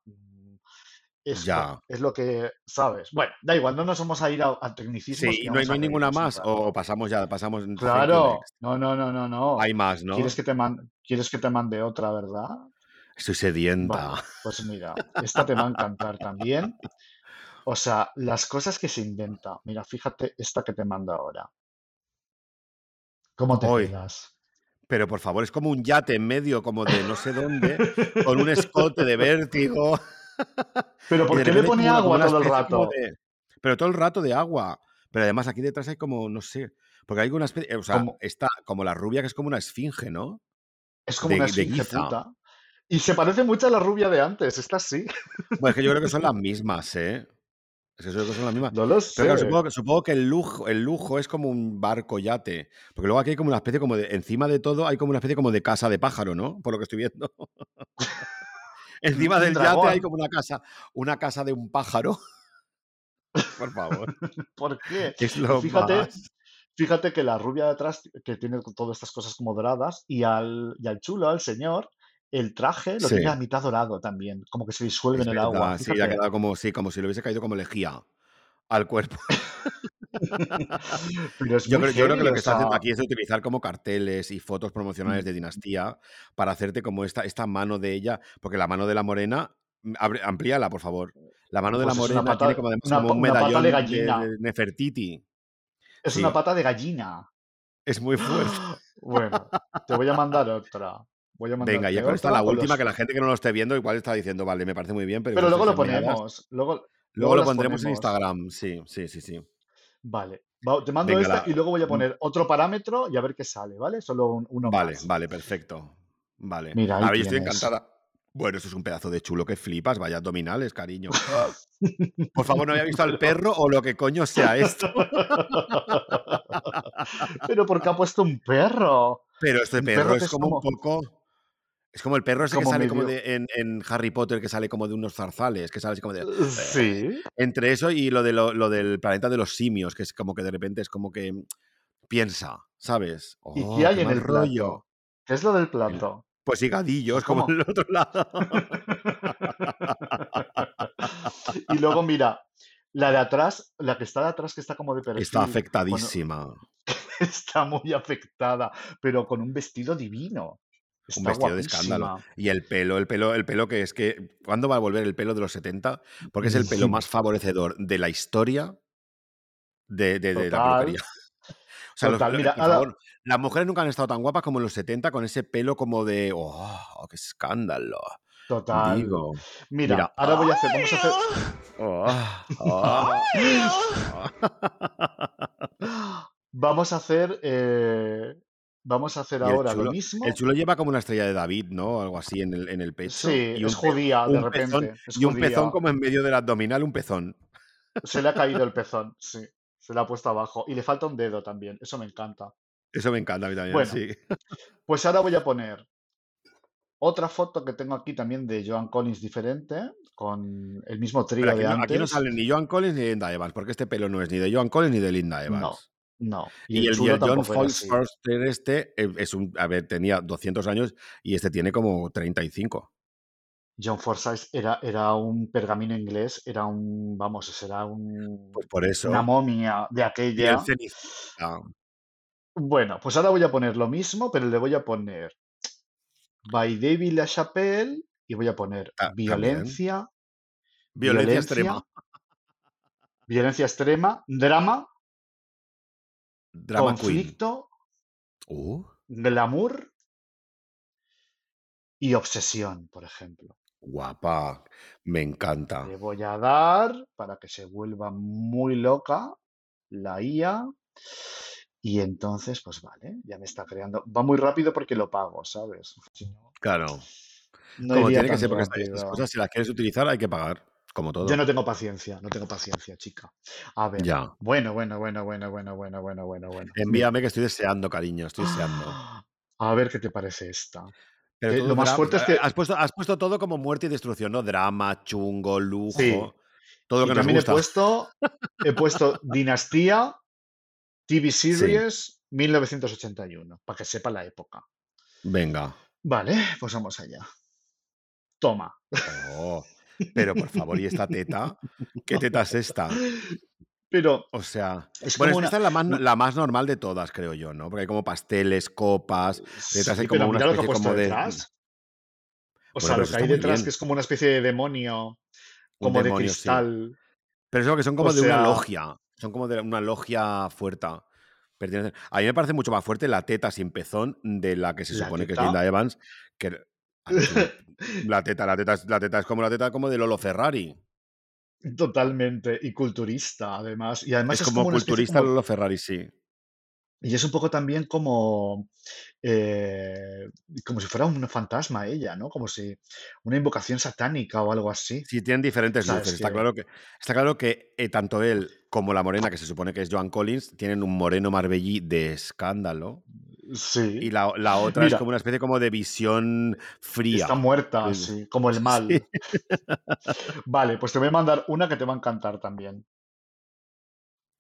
es, bueno, Ya. es lo que sabes. Bueno, da igual, no nos vamos a ir a, a tecnicismos Sí, no hay, no ninguna más, o, pasamos ya, pasamos Claro, no, no, no, no, no. Hay más, ¿Quieres ¿no? que te man- ¿Quieres que te mande otra, verdad? Estoy sedienta. pues mira, esta te va a encantar también. O sea, las cosas que se inventa. Mira, fíjate esta que te mando ahora. ¿Cómo te Hoy. quedas? Pero por favor, es como un yate en medio, como de no sé dónde, con un escote de vértigo. Pero ¿por qué le pone agua todo el rato? de. Pero todo el rato de agua. Pero además aquí detrás hay como, no sé. Porque hay una especie. O sea, Como, está como la rubia que es como una esfinge, ¿no? es como una De, esfinge puta. Y se parece mucho a la rubia de antes. Esta sí. Bueno, es que yo creo que son las mismas, ¿eh? Es que yo creo que son las mismas. No lo Pero claro, supongo que, supongo que el lujo, el lujo es como un barco yate. Porque luego aquí hay como una especie como de. Encima de todo hay como una especie como de casa de pájaro, ¿no? Por lo que estoy viendo. Encima del yate hay dragón. como una casa, una casa de un pájaro. Por favor. ¿Por qué? Es lo fíjate, más. fíjate que la rubia de atrás, que tiene todas estas cosas como doradas, y al, y al chulo, al señor, el traje lo Sí, tiene a mitad dorado también, como que se disuelve es en el agua. Sí, ha quedado como, sí, como si le hubiese caído como lejía al cuerpo. Pero es Yo creo, yo creo que lo que está haciendo aquí es utilizar como carteles y fotos promocionales de Dinastía para hacerte como esta, esta mano de ella, porque la mano de la morena, mm, amplíala, por favor. La mano de la pues morena tiene pata, como además una, como un una pata de medallón de, gallina. de Nefertiti. Es una pata de gallina. es muy fuerte. Bueno, te voy a mandar otra. Voy a Venga, ya mandarte con esta la última, los... que la gente que no lo esté viendo igual está diciendo, vale, me parece muy bien, pero luego lo ponemos. Luego, Luego luego lo pondremos en. Instagram, sí, sí, sí, sí. Vale. Va- te mando Venga, esta la... y luego voy a mm, poner otro parámetro y a ver qué sale, ¿vale? Solo un- uno Vale, más. vale, perfecto. Vale. Mira, A ahí ver, yo estoy encantada. Bueno, eso es un pedazo de chulo que flipas, vaya abdominales, cariño. Por favor, no había visto al perro o lo que coño sea esto. Pero ¿por qué ha puesto un perro? Pero este perro es es como un como, poco. Es como el perro ese que sale como de en, en Harry Potter, que sale como de unos zarzales, que sale así como de. Sí. Entre eso y lo, de lo, lo del planeta de los simios, que es como que de repente es como que piensa, ¿sabes? ¿Y Oh, qué hay qué en el rollo. plato? ¿Qué es lo del El- plato? Pues higadillos, como en el otro lado. Y luego mira, la de atrás, la que está de atrás, que está como de Está perfil, con, afectadísima. está muy afectada, pero con un vestido divino. Un vestido de escándalo. Y el pelo, el pelo, el pelo que es que. ¿Cuándo va a volver el pelo de los 70? Porque es el pelo más favorecedor de la historia de, de- de la peluquería. O sea, los- total. Mira, por favor, las mujeres nunca han estado tan guapas como en los 70 con ese pelo como de. ¡Oh, qué escándalo! total. Digo. Mira, Mira. ahora voy a hacer, vamos a hacer. Oh, oh. Vamos a hacer. eh, vamos a hacer ahora lo chulo, el mismo. chulo lleva como una estrella de David, ¿no? Algo así en el, en el pecho. Sí, Y es un, judía, de pezón, repente. Es y un pezón como en medio del abdominal, un pezón. Se le ha caído el pezón, sí. Se le ha puesto abajo. Y le falta un dedo también. Eso me encanta. Eso me encanta a mí también, Bueno, sí. pues ahora voy a poner otra foto que tengo aquí también de Joan Collins diferente, con el mismo trío de no, aquí no antes. sale ni Joan Collins ni Linda Evans, porque este pelo no es ni de Joan Collins ni de Linda Evans. no. Y Y el John así. Forster este eh, es un, a ver, tenía 200 años y este tiene como 35. John Forsyth era, era un pergamino inglés, era un, vamos, era un, Pues por una eso. momia de aquella. Bueno, pues ahora voy a poner lo mismo, pero le voy a poner By David LaChapelle y voy a poner Violencia violencia, extrema. violencia extrema, drama, Drama Queen. conflicto, Uh, glamour y Obsesión, por ejemplo. Guapa, me encanta. Le voy a dar para que se vuelva muy loca la IA. Y entonces, pues vale, ya me está creando. Va muy rápido porque lo pago, ¿sabes? Si no, Claro. no Como tiene que ser, porque estas cosas, si las quieres utilizar, hay que pagar, como Yo todo. no tengo paciencia, no tengo paciencia, chica. A ver, Ya. bueno, bueno, bueno, bueno, bueno, bueno, bueno, bueno, bueno. Envíame que estoy deseando, cariño, estoy deseando. a ver qué te parece esta. Pero todo lo más fuerte es que Has puesto, has puesto todo como muerte y destrucción, ¿no? Drama, chungo, sí, lujo, todo lo y que nos también he gusta. puesto, he puesto Dinastía, TV Sí, Series 1981, para que sepa la época. venga. Vale, pues vamos allá. Toma. Oh, pero por favor, ¿y esta teta? ¿Qué teta es esta? Pero O sea, es bueno, como esta una. es la más, no- la más normal de todas, creo yo, ¿no? Porque hay como pasteles, copas, detrás hay como una especie como de... detrás. O Bueno, sea, lo eso que hay detrás, que es como una especie de demonio, como de demonio, sí. cristal. Pero eso que son O como de una logia. Son como de una logia fuerte. A mí me parece mucho más fuerte la teta sin pezón de la que se la supone que es. Linda Evans. Que la teta, la teta, es- la teta es como la teta como de Lolo Ferrari. Totalmente. Y culturista, además. Y además Es es como culturista como. Lolo Ferrari, sí. Y es un poco también como. eh, como si fuera un fantasma ella, ¿no? Como si. Una invocación satánica o algo así. Sí, tienen diferentes luces. Está claro que, está claro que eh, tanto él como la morena, que se supone que es Joan Collins, tienen un moreno marbellí de escándalo. Y Sí. la, la otra es como una especie como de visión está fría. muerta, Es- sí, como el Sí. mal. Vale, pues te voy a mandar una que te va a encantar también.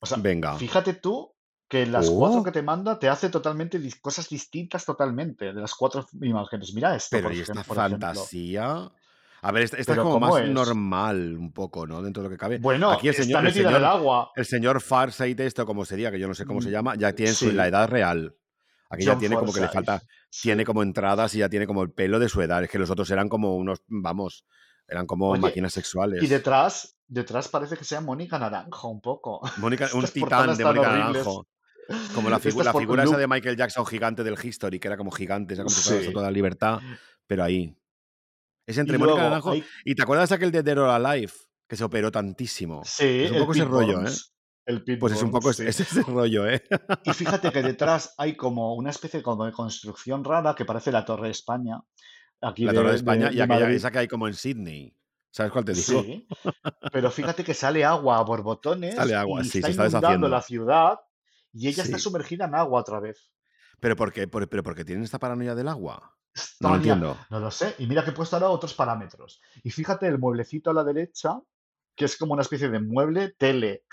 O sea, Venga. fíjate tú que las cuatro Oh, que te manda te hace totalmente cosas distintas totalmente de las cuatro imágenes. Mira esto, pero por, ¿y esta ejemplo. fantasía? A ver, esta, esta es como ¿cómo más es? normal un poco, ¿no? Dentro de lo que cabe. Bueno, Aquí el está señor, el metida en el señor, agua. el señor Farsight, esto como sería, que yo no sé cómo se Mm, llama, ya tiene su, la Sí, edad real. Aquí ya tiene como que le falta, tiene como entradas y ya tiene como el pelo de su edad. Es que los otros eran como unos, vamos, eran como Oye, máquinas y sexuales. detrás, detrás parece que sea Mónica Naranjo un poco. Mónica, un titán de Mónica horribles. Naranjo. Como la, figu- la figura esa de Michael Jackson gigante del History, que era como gigante, era como Sí. De la libertad, pero ahí. Es Y entre Mónica luego Naranjo. hay, ¿Y te acuerdas aquel de Dead or Alive? Que se operó tantísimo. sí, Es un poco ese rollo, ¿eh? El Pues es un poco Burns, es, sí. es ese rollo, ¿eh? Y fíjate que detrás hay como una especie como de construcción rara que parece la Torre de España, aquí La Torre de España de- y aquella, esa que hay como en Sydney. ¿Sabes cuál te digo? Sí, pero fíjate que sale agua a borbotones Sale agua, y sí, está se está inundando la deshaciendo. ciudad y ella está sumergida en agua otra vez. ¿Pero por qué? ¿Por, ¿Pero porque tienen esta paranoia del agua? No lo entiendo. no lo sé. Y mira que he puesto ahora otros parámetros. Y fíjate el mueblecito a la derecha, que es como una especie de mueble tele.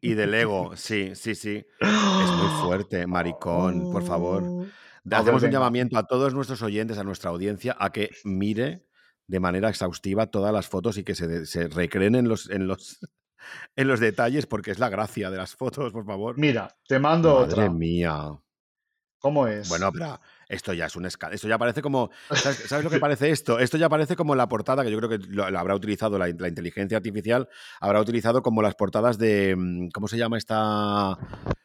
Y de Lego, sí, sí, sí. Es muy fuerte, maricón, por favor. Oh. Hacemos un llamamiento a todos nuestros oyentes, a nuestra audiencia, a que mire de manera exhaustiva todas las fotos y que se, recreen en los, en, los, en los detalles, porque es la gracia de las fotos, por favor. Mira, te mando Madre otra. mía. ¿Cómo es? Bueno, pero esto ya es un escándalo. Esto ya parece como. ¿sabes, sabes lo que parece esto? Esto ya parece como la portada que yo creo que lo, lo habrá utilizado la, la inteligencia artificial, habrá utilizado como las portadas de. mm, ¿Cómo se llama esta?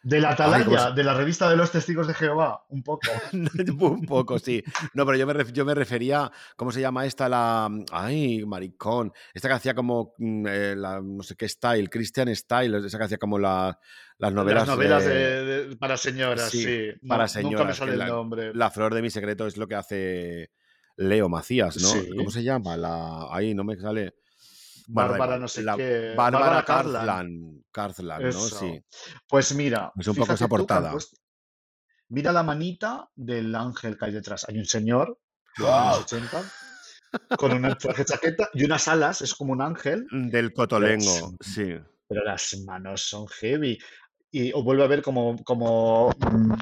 De la Ay, ¿cómo atalaya, de la revista de los testigos de Jehová, un poco. Un poco, sí. No, pero yo me, ref- yo me refería. ¿Cómo se llama esta? La. Ay, maricón. Esta que hacía como. mm, eh, la, no sé qué style, Christian Style. Esa que hacía como la- las novelas. Las novelas de, de- para señoras, sí, sí. para No, Nunca me señoras, que sale el la- nombre. La flor de mi secreto es lo que hace Leo Macías, ¿no? Sí. ¿Cómo se llama? La... Ahí no me sale. Bárbara no sé La- qué. Bárbara. Carzlan. Carzlan, ¿no? Sí. Pues mira, Es un poco esa portada. Mira la manita del ángel que hay detrás. Hay un señor de los años 80 con una chaqueta y unas alas, es como un ángel, Del cotolengo, sí. pero las manos son heavy. Y o vuelve a ver como, como, mm,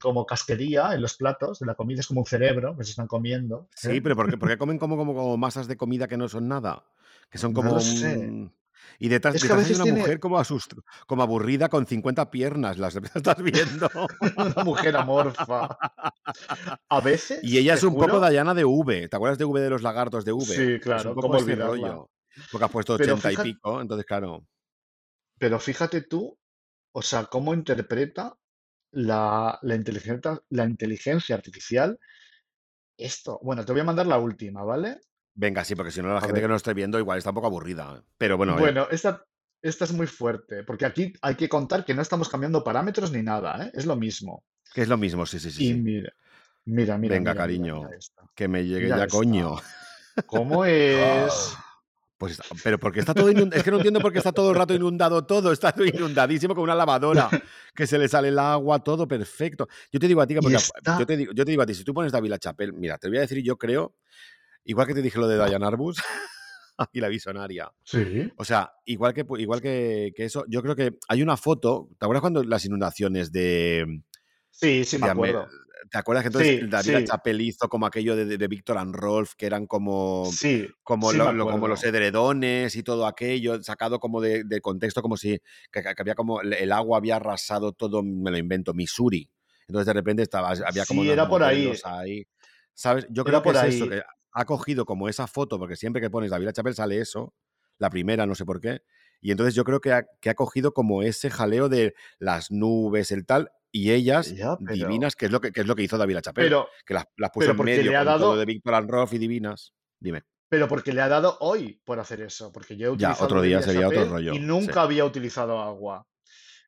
como casquería en los platos de la comida, es como un cerebro que se están comiendo. Sí, ¿eh? pero ¿por qué, por qué comen como, como, como masas de comida que no son nada? Que son No como lo sé. un- Y detrás, Es que a detrás hay una tiene- mujer como, asust... como aburrida con 50 piernas, las estás viendo. Una mujer amorfa. A veces. Y ella es un juro- poco Diana de V. ¿Te acuerdas de V de los lagartos de V? Sí, Es claro, un poco ¿cómo rollo. Porque has puesto Pero 80 fíjate- y pico, entonces claro. Pero fíjate tú, o sea, cómo interpreta la, la inteligencia, la inteligencia artificial esto. Bueno, te voy a mandar la última, ¿vale? Venga, sí, porque si no la A gente ver. que no esté viendo igual está un poco aburrida. Pero bueno, eh, Bueno, esta, esta es muy fuerte, porque aquí hay que contar que no estamos cambiando parámetros ni nada, ¿eh? Es lo mismo. que es lo mismo, sí, sí, sí. Y sí. mira, mira, mira. Venga, mira, cariño. Mira, mira esta. Que me llegue Mira ya, esta. coño. ¿Cómo es? Pues está- pero porque está todo inundado. Es que no entiendo por qué está todo el rato inundado todo. Está todo inundadísimo como una lavadora. Que se le sale el agua, todo perfecto. Yo te digo a ti porque está- yo, te digo, yo te digo a ti, si tú pones David La Chapelle, mira, te voy a decir, yo creo, igual que te dije lo de Diane Arbus y la visionaria. Sí. O sea, igual que igual que, que eso, yo creo que hay una foto. ¿Te acuerdas cuando las inundaciones de, Sí, sí, me acuerdo. ¿Te acuerdas que entonces Sí, David sí. Lachapelle hizo como aquello de, de, de Víctor and Rolf, que eran como, Sí, como, lo- lo- como los edredones y todo aquello, sacado como de, de contexto, como si que, que había como el, agua había arrasado todo, me lo invento, Missouri. Entonces de repente estaba, había como Sí, era por ahí. modelos ahí. ¿Sabes? Yo Era creo que por es eso, ahí. que ha cogido como esa foto, porque siempre que pones David Lachapelle sale eso, la primera, no sé por qué. Y entonces yo creo que ha, que ha cogido como ese jaleo de las nubes, el tal, y ellas Ya, pero- divinas, que es lo que, que es lo que hizo David Lachapelle, Pero, que las, las puso en medio le ha con dado- todo de Víctor and Rolf y divinas. Dime. pero porque le ha dado hoy por hacer eso. Porque yo he Ya, utilizado otro día sería otro rollo, Y nunca sí. había utilizado agua.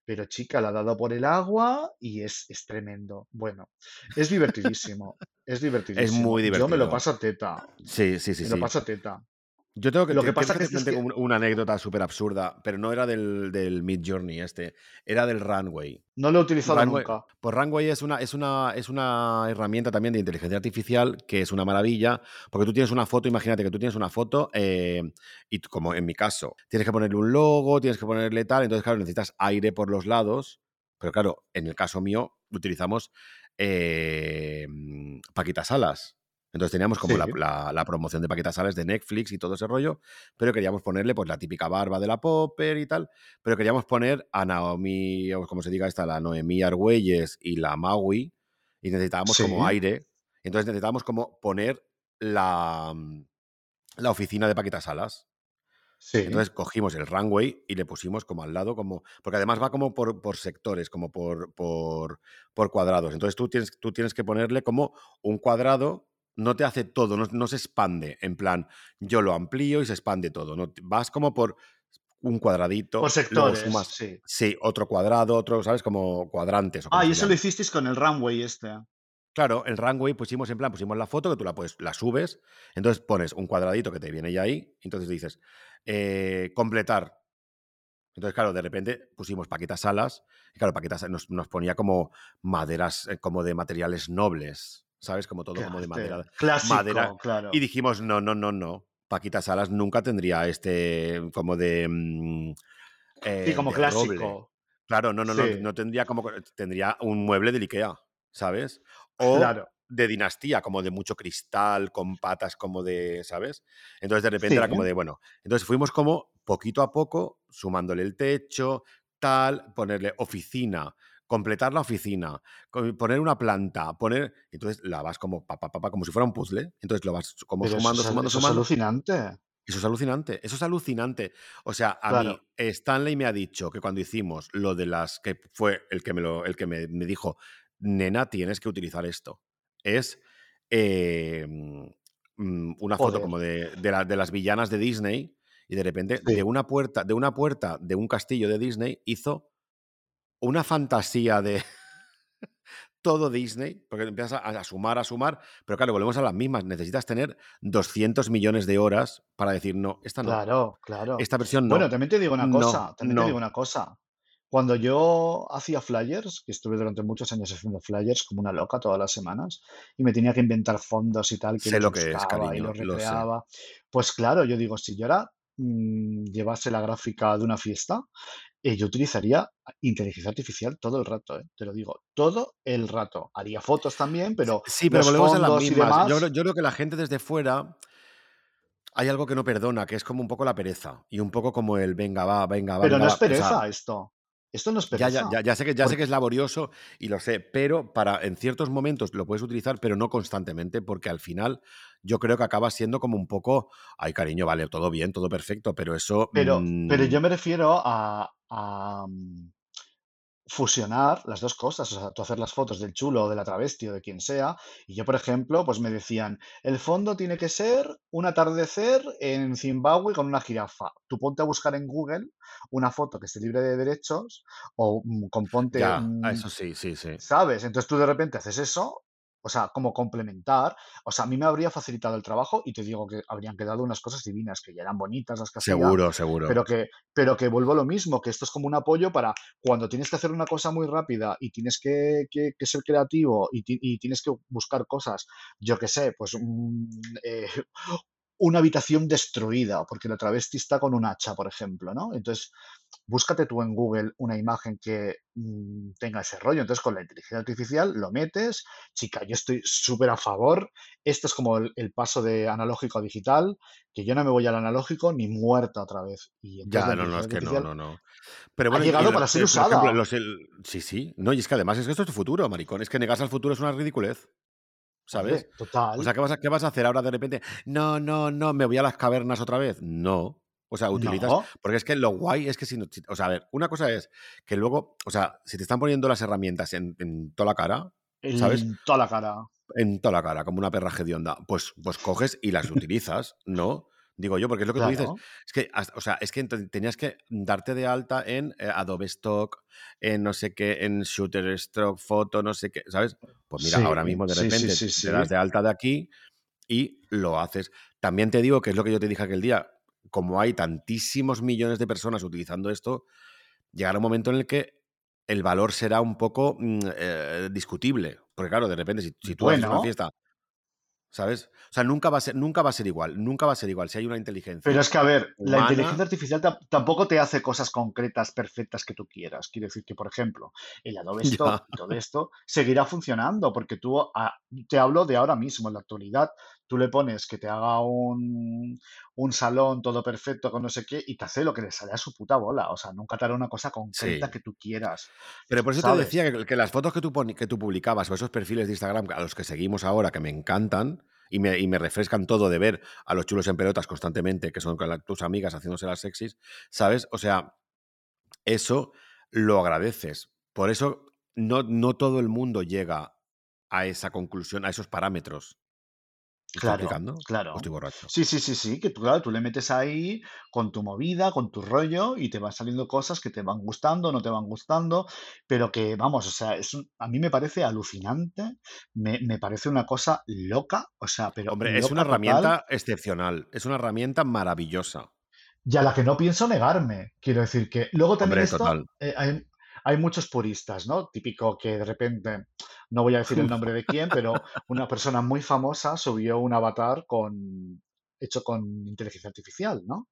Pero chica, la ha dado por el agua y es, es tremendo. Bueno, es divertidísimo. es divertidísimo. muy Yo me divertido. lo paso a teta. Sí, sí, sí. me sí. lo paso a teta. Yo tengo que, Lo que ¿quieres pasa que que te es que- una anécdota súper absurda, pero no era del, del Mid Journey este, era del Runway. No lo he utilizado Runway- nunca. Pues Runway es una, es, una, es una herramienta también de inteligencia artificial que es una maravilla, porque tú tienes una foto, imagínate que tú tienes una foto eh, y como en mi caso, tienes que ponerle un logo, tienes que ponerle tal, entonces claro, necesitas aire por los lados, pero claro, en el caso mío utilizamos eh, Paquita Salas. Entonces teníamos como la, Sí. la- la promoción de Paquita Salas de Netflix y todo ese rollo, pero queríamos ponerle pues la típica barba de la Popper y tal, pero queríamos poner a Naomi, o como se diga esta, la Noemí Argüelles y la Maui, y necesitábamos como aire. Entonces necesitábamos como poner la, mm, la oficina de Paquita Salas. Sí. Entonces cogimos el runway y le pusimos como al lado, como. Porque además va como por, por sectores, como por, por, por cuadrados. Entonces tú tienes, tú tienes que ponerle como un cuadrado, no te hace todo, no, no se expande. En plan, yo lo amplío y se expande todo. No, vas como por un cuadradito. Por sectores. sumas- Sí. Sí, otro cuadrado, otro, ¿sabes? Como cuadrantes. o Ah, y eso lo hicisteis con el runway este. Claro, el runway pusimos en plan, pusimos la foto que tú la puedes, la subes, entonces pones un cuadradito que te viene ya ahí, entonces dices, eh, completar. Entonces, claro, de repente pusimos Paquita Salas, y claro, Paquita Sa- nos, nos ponía como maderas, eh, como de materiales nobles, ¿sabes? Como todo como de madera. Clásico, madera. claro. Y dijimos, no, no, no, no. Paquita Salas nunca tendría este, como de... mm, sí, eh, como de clásico. roble. Claro, no, no, no, Sí. no tendría como, tendría un mueble del Ikea, ¿sabes? O Claro. de dinastía, como de mucho cristal, con patas como de, ¿sabes? Entonces de repente era como de, bueno, entonces fuimos como poquito a poco sumándole el techo, tal, ponerle oficina, completar la oficina, poner una planta, poner, entonces la vas como pa, pa, pa, pa, como si fuera un puzzle, entonces lo vas como Pero sumando, eso, es, sumando, eso es alucinante. Eso es alucinante, eso es alucinante. O sea, a Claro. mí, Stanley me ha dicho que cuando hicimos lo de las, que fue el que me, lo, el que me, me dijo, nena, tienes que utilizar esto. Es eh, mm, una foto Joder. como de, de, la- de las villanas de Disney y de repente Sí. de una puerta, de una puerta de un castillo de Disney hizo una fantasía de todo Disney, porque empiezas a, a sumar, a sumar, pero claro, volvemos a las mismas. Necesitas tener 200 millones de horas para decir, no, esta no, Claro, claro. esta versión no. Bueno, también te digo una No, cosa, también no. te digo una cosa. Cuando yo hacía flyers, que estuve durante muchos años haciendo flyers como una loca todas las semanas, y me tenía que inventar fondos y tal, que Sé los lo que es, buscaba y cariño, los lo recreaba, pues claro, yo digo, si yo ahora mm, llevase la gráfica de una fiesta, eh, yo utilizaría inteligencia artificial todo el rato, eh, te lo digo, todo el rato. Haría fotos también, pero Sí, pero volvemos a las mismas. demás, Yo, creo- yo creo que la gente desde fuera hay algo que no perdona, que es como un poco la pereza y un poco como el venga, va, venga, va, pero venga, no es O sea, pereza esto. Esto no es Ya, ya, ya, sé que, ya sé que es laborioso y lo sé, pero para en ciertos momentos lo puedes utilizar, pero no constantemente, porque al final yo creo que acaba siendo como un poco, ay cariño, vale, todo bien, todo perfecto, pero eso... Pero, pero mm, yo me refiero a, a, mm, fusionar las dos cosas, o sea, tú hacer las fotos del chulo o de la travesti o de quien sea, y yo, por ejemplo, pues me decían, el fondo tiene que ser un atardecer en Zimbabue con una jirafa. Tú ponte a buscar en Google una foto que esté libre de derechos o mm, con ponte, Ya, eso sí, sí, sí. ¿sabes? Entonces tú de repente haces eso, o sea, como complementar, o sea, a mí me habría facilitado el trabajo y te digo que habrían quedado unas cosas divinas, que ya eran bonitas las que hacía, Seguro, seguro. pero que, pero que vuelvo a lo mismo, que esto es como un apoyo para cuando tienes que hacer una cosa muy rápida y tienes que, que- que ser creativo y, ti- y tienes que buscar cosas, yo qué sé, pues mm, eh, una habitación destruida, porque la travesti está con un hacha, por ejemplo, ¿no? Entonces, búscate tú en Google una imagen que mm, tenga ese rollo. Entonces, con la inteligencia artificial lo metes. Chica, yo estoy súper a favor. Esto es como el, el paso de analógico a digital, que yo no me voy al analógico ni muerta otra vez. Y entonces la Ya, no, no, es que no, no, no. Pero bueno, llegado para ser eh, ejemplo, usada. los, el- sí, sí. No, y es que además es que esto es tu futuro, maricón. Es que negarse al futuro es una ridiculez, ¿sabes? Hombre, O total. sea, ¿qué vas a, qué vas a hacer ahora de repente? No, no, no, me voy a las cavernas otra vez. No. O sea, utilizas. No, Porque es que lo guay es que si no. O sea, a ver, una cosa es que luego. O sea, si te están poniendo las herramientas en, en toda la cara, ¿sabes? en toda la cara. En toda la cara, como una perra hedionda. Pues, pues coges y las utilizas, ¿no? Digo yo, porque es lo que tú dices. Claro. Es que, o sea, es que tenías que darte de alta en eh, Adobe Stock, en no sé qué, en Shutterstock, Photo, no sé qué, ¿sabes? Pues mira, ahora mismo de sí, repente sí, te das de alta de aquí y lo haces. También te digo que es lo que yo te dije aquel día, como hay tantísimos millones de personas utilizando esto, llegará un momento en el que el valor será un poco mm, eh, discutible. Porque claro, de repente, si, si tú haces una Bueno, fiesta, ¿sabes? O sea, nunca va a ser, nunca va a ser igual, nunca va a ser igual si hay una Pero inteligencia es que, a ver, la inteligencia artificial tam- tampoco te hace cosas concretas, perfectas que tú quieras. Quiero decir que, por ejemplo, el Adobe Stock y todo esto seguirá funcionando porque tú, ah, te hablo de ahora mismo, en la actualidad, tú le pones que te haga un, un salón todo perfecto con no sé qué y te hace lo que le sale a su puta bola. O sea, nunca te hará una cosa concreta sí. que tú quieras, Pero por eso te decía que, que las fotos que tú, que tú publicabas o esos perfiles de Instagram a los que seguimos ahora, que me encantan y me, y me refrescan todo de ver a los chulos en pelotas constantemente, que son con la- tus amigas haciéndose las sexys, ¿sabes? O sea, eso lo agradeces. Por eso no, no todo el mundo llega a esa conclusión, a esos parámetros. ¿Me estoy Claro, claro. estoy borracho? Sí, sí, sí, sí, que tú, claro, tú le metes ahí con tu movida, con tu rollo y te van saliendo cosas que te van gustando, no te van gustando, pero que, vamos, o sea, es un- a mí me parece alucinante, me, me parece una cosa loca, o sea, pero Hombre, es una total, herramienta excepcional, es una herramienta maravillosa. y a la que no pienso negarme. Quiero decir que luego también Hombre, esto, eh, hay, muchos puristas, ¿no? Típico que de repente, no voy a decir el nombre de quién, pero una persona muy famosa subió un avatar con, hecho con inteligencia artificial, ¿no?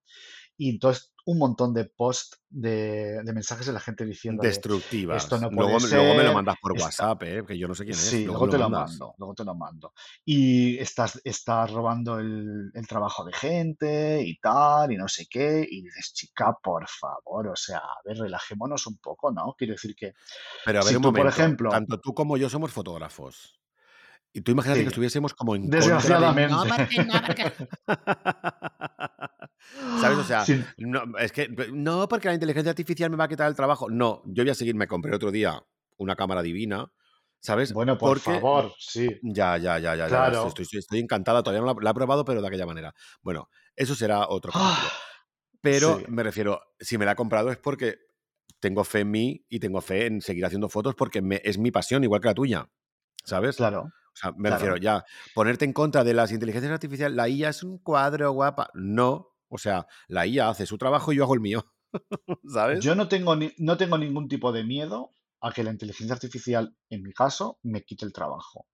Y entonces un montón de posts de, de mensajes de la gente diciéndole, esto Destructivas. no puede Luego, luego me lo mandas por WhatsApp, ¿eh? que yo no sé quién es. Sí, Luego te lo mando, luego te lo mando. Y estás, estás robando el, el trabajo de gente y tal, y no sé qué, y dices, chica, por favor, o sea, a ver, relajémonos un poco, ¿no? Quiero decir que Pero a ver si un tú, por ejemplo, tanto tú como yo somos fotógrafos. Y tú imagínate que estuviésemos como en contra de no, desgraciadamente, porque no, porque. ¿Sabes? O sea, sí, no, es que no, porque la inteligencia artificial me va a quitar el trabajo. No, yo voy a seguir, me compré otro día una cámara divina, ¿sabes? bueno, por Porque favor, sí, ya, ya, ya, ya, ya, claro. estoy, estoy, estoy encantada, todavía no la, la he probado, pero de aquella manera. Bueno, eso será otro capítulo. Ah, Pero sí, me refiero, si me la he comprado es porque tengo fe en mí y tengo fe en seguir haciendo fotos porque me- es mi pasión, igual que la tuya, ¿sabes? claro, O sea, me refiero ya, ponerte en contra de las inteligencias artificiales, la IA es un cuadro guapa. No, o sea, la IA hace su trabajo y yo hago el mío, ¿sabes? Yo no tengo, ni- no tengo ningún tipo de miedo a que la inteligencia artificial, en mi caso, me quite el trabajo.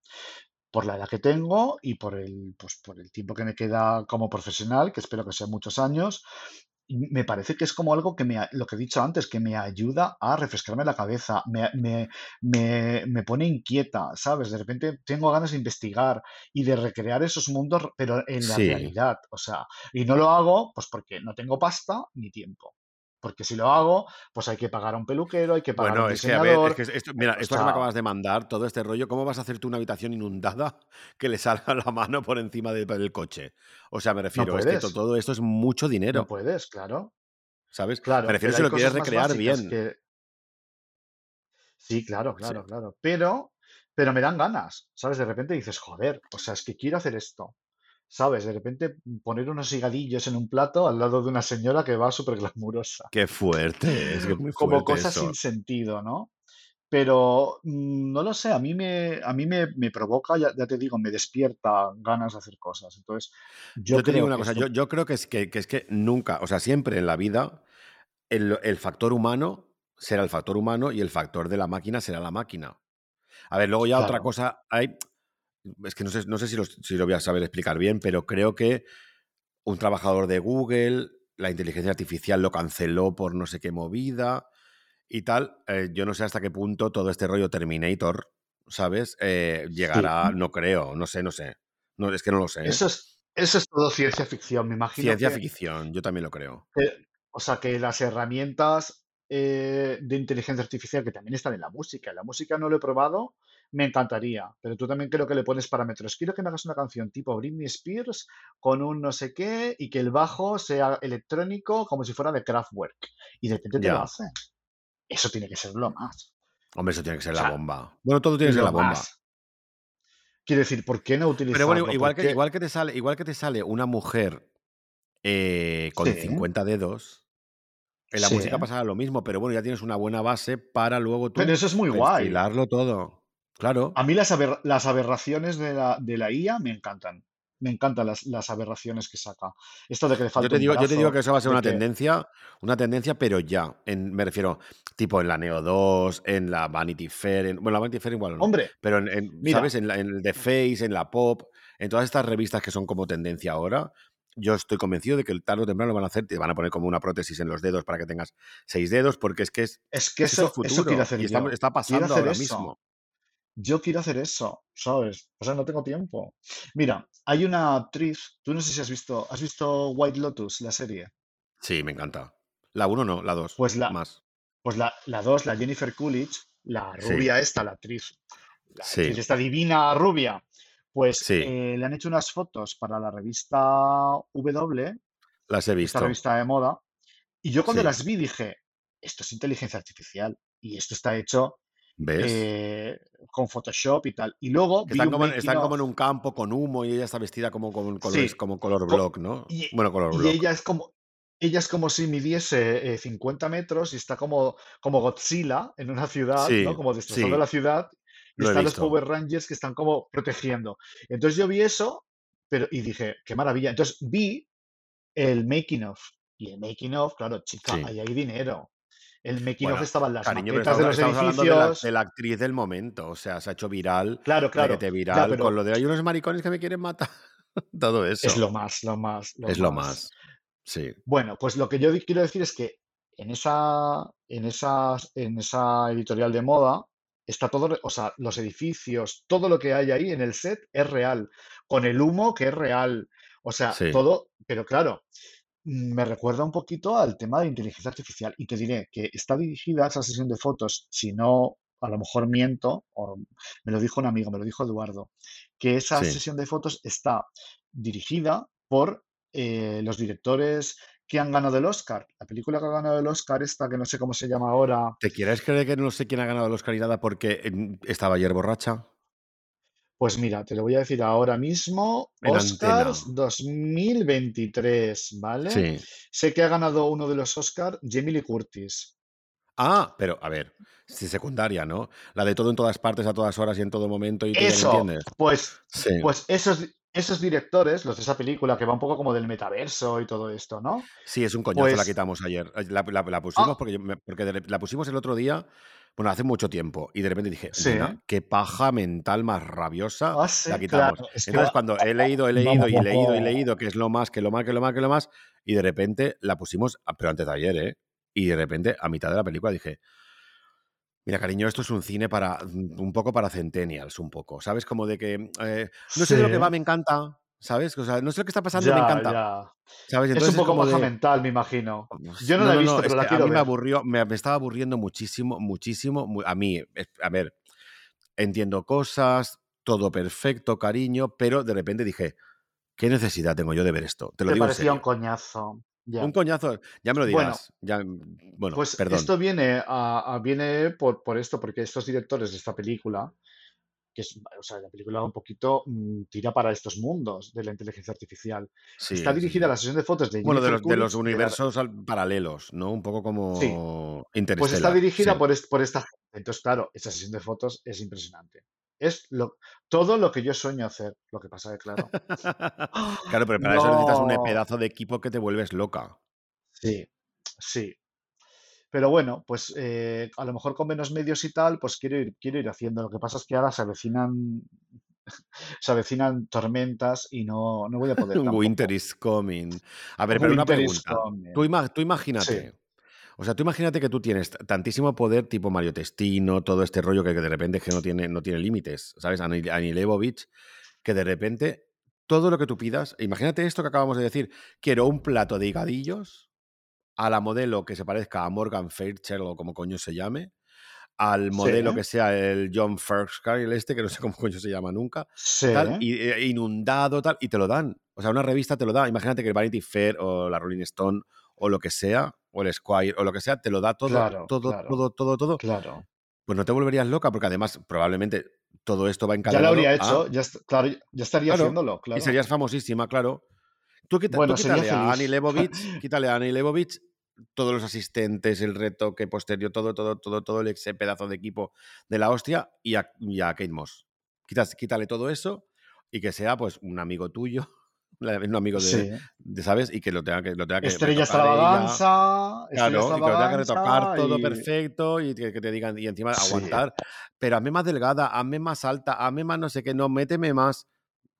Por la edad que tengo y por el, pues, por el tiempo que me queda como profesional, que espero que sean muchos años, me parece que es como algo que me, lo que he dicho antes, que me ayuda a refrescarme la cabeza, me, me, me, me pone inquieta, ¿sabes? De repente tengo ganas de investigar y de recrear esos mundos, pero en la Sí. realidad, o sea, y no lo hago pues porque no tengo pasta ni tiempo. Porque si lo hago, pues hay que pagar a un peluquero, hay que pagar a un es que a ver, es diseñador, que esto, mira, o esto que me sea, acabas de mandar, todo este rollo, ¿cómo vas a hacer tú una habitación inundada que le salga la mano por encima de- del coche? O sea, me no refiero, es que to- puedes, todo esto es mucho no dinero, puedes, claro. ¿sabes? Me Claro, refiero pero si lo quieres recrear bien. que, Sí, claro, Sí. claro, claro. Pero, pero me dan ganas, ¿sabes? De repente dices, joder, o sea, es que quiero hacer esto, ¿sabes? De repente poner unos higadillos en un plato al lado de una señora que va súper glamurosa. Qué fuerte, es que muy Como fuerte cosas eso. sin sentido, ¿no? Pero mm, no lo sé, a mí me, a mí me, me provoca, ya, ya te digo, me despierta ganas de hacer cosas. Entonces, yo Yo te digo una que cosa, esto, yo, yo creo que es que, que es que nunca, o sea, siempre en la vida, el, el factor humano será el factor humano y el factor de la máquina será la máquina. A ver, luego ya otra cosa hay, es que no sé, no sé si, lo, si lo voy a saber explicar bien, pero creo que un trabajador de Google, la inteligencia artificial lo canceló por no sé qué movida y tal. eh, yo no sé hasta qué punto todo este rollo Terminator, ¿sabes? Eh, sí. llegará, no creo, no sé, no sé. No, es que no lo sé. ¿eh? Eso es, eso es todo ciencia ficción. Me imagino Ciencia que, ficción, yo también lo creo. que- o sea, que las herramientas eh, de inteligencia artificial que también están en la música. En la música no lo he probado, me encantaría, pero tú también creo que le pones parámetros. Quiero que me hagas una canción tipo Britney Spears con un no sé qué y que el bajo sea electrónico como si fuera de Kraftwerk. Y de repente te lo hace. Eso tiene que ser lo más. Hombre, eso tiene que ser O la bomba. Bueno, todo tiene que ser la bomba. más. Quiero decir, ¿por qué no Pero bueno, igual ¿Por que, igual que te sale, igual que te sale una mujer eh, con Sí, 50 dedos, en la sí. música pasará lo mismo, pero bueno, ya tienes una buena base para luego Pero tú eso es muy guay. todo. Claro. A mí las, aber- las aberraciones de la, de la IA me encantan. Me encantan las, las aberraciones que saca. Esto de que le Yo falta un yo te digo que eso va a ser una que... tendencia, una tendencia, pero ya. En, me refiero, tipo en la Neo 2, en la Vanity Fair, en- bueno, la Vanity Fair igual no, Hombre, pero en, en, mira, ¿sabes? En, la- en The Face, en la Pop, en todas estas revistas que son como tendencia ahora, yo estoy convencido de que tarde o temprano lo van a hacer, te van a poner como una prótesis en los dedos para que tengas seis dedos, porque es que es, es que es que eso es eso, futuro hacer y está, está pasando ahora eso. mismo. Yo quiero hacer eso, ¿sabes? O sea, no tengo tiempo. Mira, hay una actriz, tú no sé si has visto, ¿has visto White Lotus, la serie? Sí, me encanta. La 1 no, la 2, Pues la, más. pues la, la dos, la Jennifer Coolidge, la Sí, rubia esta, la actriz, la actriz sí, esta divina rubia, pues sí, eh, le han hecho unas fotos para la revista W, las he esta visto. revista de moda, y yo cuando las vi dije, esto es inteligencia artificial y esto está hecho ¿Ves? eh, con Photoshop y tal. Y luego están como, como en un campo con humo y ella está vestida como con colores, sí, como color co- block, ¿no? y, Bueno, color y block. ella es como, ella es como si midiese eh, 50 metros y está como, como Godzilla en una ciudad, Como destrozando sí, la ciudad y lo están los. Power Rangers que están como protegiendo. Entonces yo vi eso, pero y dije, qué maravilla. Entonces vi el making of y el making of, claro, chica, ahí hay dinero. El making of Bueno, estaban las cariño, maquetas de estamos, los estamos hablando de la, de edificios. la actriz del momento. O sea, se ha hecho viral, Claro, claro, viral, con pero lo de hay unos maricones que me quieren matar. Todo es eso. lo más, lo más, lo Es lo más. Sí. Bueno, pues lo que yo quiero decir es que en esa, en esas, en esa editorial de moda está todo, o sea, los edificios, todo lo que hay ahí en el set es real, con el humo que es real, o sea, Sí. todo, pero claro, me recuerda un poquito al tema de inteligencia artificial y te diré que está dirigida esa sesión de fotos, si no, a lo mejor miento, o me lo dijo un amigo, me lo dijo Eduardo, que esa Sí. sesión de fotos está dirigida por eh, los directores que han ganado el Oscar. La película que ha ganado el Oscar, esta que no sé cómo se llama ahora, ¿Te quieres creer que no sé quién ha ganado el Oscar y nada porque mm, estaba ayer borracha? Pues mira, te lo voy a decir ahora mismo, En antena. Oscars 2023, ¿vale? Sí. Sé que ha ganado uno de los Oscars Jamie Lee Curtis. Ah, pero a ver, sí, secundaria, ¿no? La de todo en todas partes, a todas horas y en todo momento, y tú ya me Eso, entiendes. pues, Sí. pues esos, esos directores, los de esa película que va un poco como del metaverso y todo esto, ¿no? Sí, es un coñazo, la Pues, quitamos ayer. Eh, La, la- la pusimos ah, porque, yo porque de la pusimos el otro día, bueno, hace mucho tiempo, y de repente dije, sí, qué paja mental más rabiosa, ah, la quitamos. claro, es Entonces, cuando he leído, he leído vamos y leído y leído que es lo más, que lo más, que lo más, que lo más, y de repente la pusimos, ah, pero antes de ayer, ¿eh? Y de repente, a mitad de la película, dije, Mira, cariño, esto es un cine para mm, un poco para centennials, un poco, ¿sabes? Como de que eh, no sé de lo que va, me encanta, ¿sabes? O sea, no sé lo que está pasando, me encanta, ya. ¿sabes? Es un poco de, mental, me imagino. pues, Yo no no, la he visto, no, pero la que a quiero mí me aburrió, me, me estaba aburriendo muchísimo, muchísimo, mu- a mí, a ver, entiendo cosas, todo perfecto, cariño, pero de repente dije, ¿qué necesidad tengo yo de ver esto? Te lo ¿Te digo en parecía un coñazo? Ya. Un coñazo, ya me lo Bueno, dirás. Ya, mm, bueno, pues perdón. esto viene, a, a- viene por, por esto, porque estos directores de esta película, que es, o sea, la película un poquito mm, tira para estos mundos de la inteligencia artificial. Sí, Está sí, dirigida sí. la sesión de fotos de Bueno, de los, de los Coolidge, de la- universos al- paralelos, ¿no? Un poco Sí, como pues está dirigida Sí. por, por esta gente. Entonces, claro, esa sesión de fotos es impresionante. Es lo, todo lo que yo sueño hacer. Lo que pasa que, claro. Claro, pero para eso necesitas un pedazo de equipo que te vuelves loca. Sí, sí. Pero bueno, pues eh, a lo mejor con menos medios y tal, pues quiero ir, quiero ir haciendo. Lo que pasa es que ahora se avecinan, se avecinan tormentas y no, no voy a poder Winter tampoco. is coming. A ver, pero una Winter is pregunta. Tú, ima- tú Sí, imagínate. O sea, tú imagínate que tú tienes tantísimo poder, tipo Mario Testino, todo este rollo que, que de repente que no tiene, no tiene límites, ¿sabes? Ani- Ani Leibovitz, que de repente todo lo que tú pidas, imagínate esto que acabamos de decir, quiero un plato de higadillos a la modelo que se parezca a Morgan Fairchild o como coño se llame, al modelo sí, que sea el John Ferskyle este, que no sé cómo coño se llama nunca, sí, tal, y, eh, inundado, tal, y te lo dan. O sea, una revista te lo da. Imagínate que el Vanity Fair o la Rolling Stone o lo que sea, o el Squire o lo que sea, te lo da todo, claro, todo, claro, todo, todo, todo. claro. Pues no te volverías loca, porque además probablemente todo esto va Ya lo encadenado habría a. hecho, ya, est- claro, ya estaría Claro, haciéndolo, y claro. serías famosísima, claro. Tú, quita- tú Bueno, sería quítale a Annie. Leibovitz, quítale a Annie Leibovitz todos los asistentes, el retoque posterior, todo, todo, todo, todo ese pedazo de equipo de la hostia y a, y a Kate Moss. Quitas- quítale todo eso y que sea pues un amigo tuyo, un amigo de, Sí. de, ¿sabes? Y que lo tenga que, lo tenga que Estrella extravaganza, estrella Claro, y que lo tenga que retocar extravaganza todo y... perfecto y que, que te digan, y encima Sí. aguantar. Pero hazme más delgada, hazme más alta, hazme más no sé qué, no, méteme más.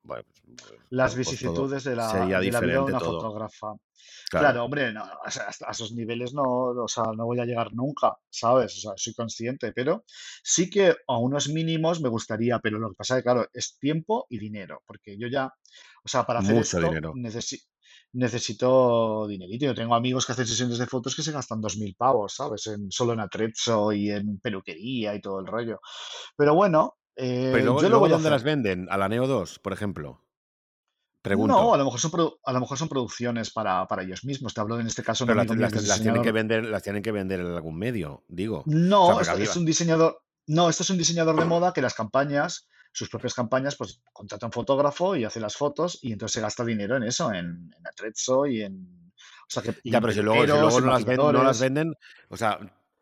Bueno, pues, pues, Las pues vicisitudes de la, sería de la vida de una todo. fotógrafa. Claro. Claro, hombre, no, o sea, hasta a esos niveles no, o sea, no voy a llegar nunca, ¿sabes? O sea, soy consciente, pero sí que a unos mínimos me gustaría, pero lo que pasa es que, claro, es tiempo y dinero, porque yo ya, o sea, para hacer Mucho esto dinero. necesi- necesito dinerito. Yo tengo amigos que hacen sesiones de fotos que se gastan 2.000 pavos, ¿sabes? En, solo en atrezzo y en peluquería y todo el rollo. Pero bueno, Pero eh, luego, yo lo luego a ¿dónde las venden? ¿A la Neo 2, por ejemplo? No, a Pregunto. lo mejor son, a lo mejor son producciones para, para ellos mismos. Te hablo en este caso Pero las, las- las tienen que vender, las tienen que vender en algún medio, digo. O sea, No, esto es un diseñador. No, esto es un diseñador de moda que las campañas, sus propias campañas, pues contrata un fotógrafo y hace las fotos y entonces se gasta dinero en eso, en, en atrezzo y en. O sea que. Ya, pero si luego, si luego no, las no venden, o sea,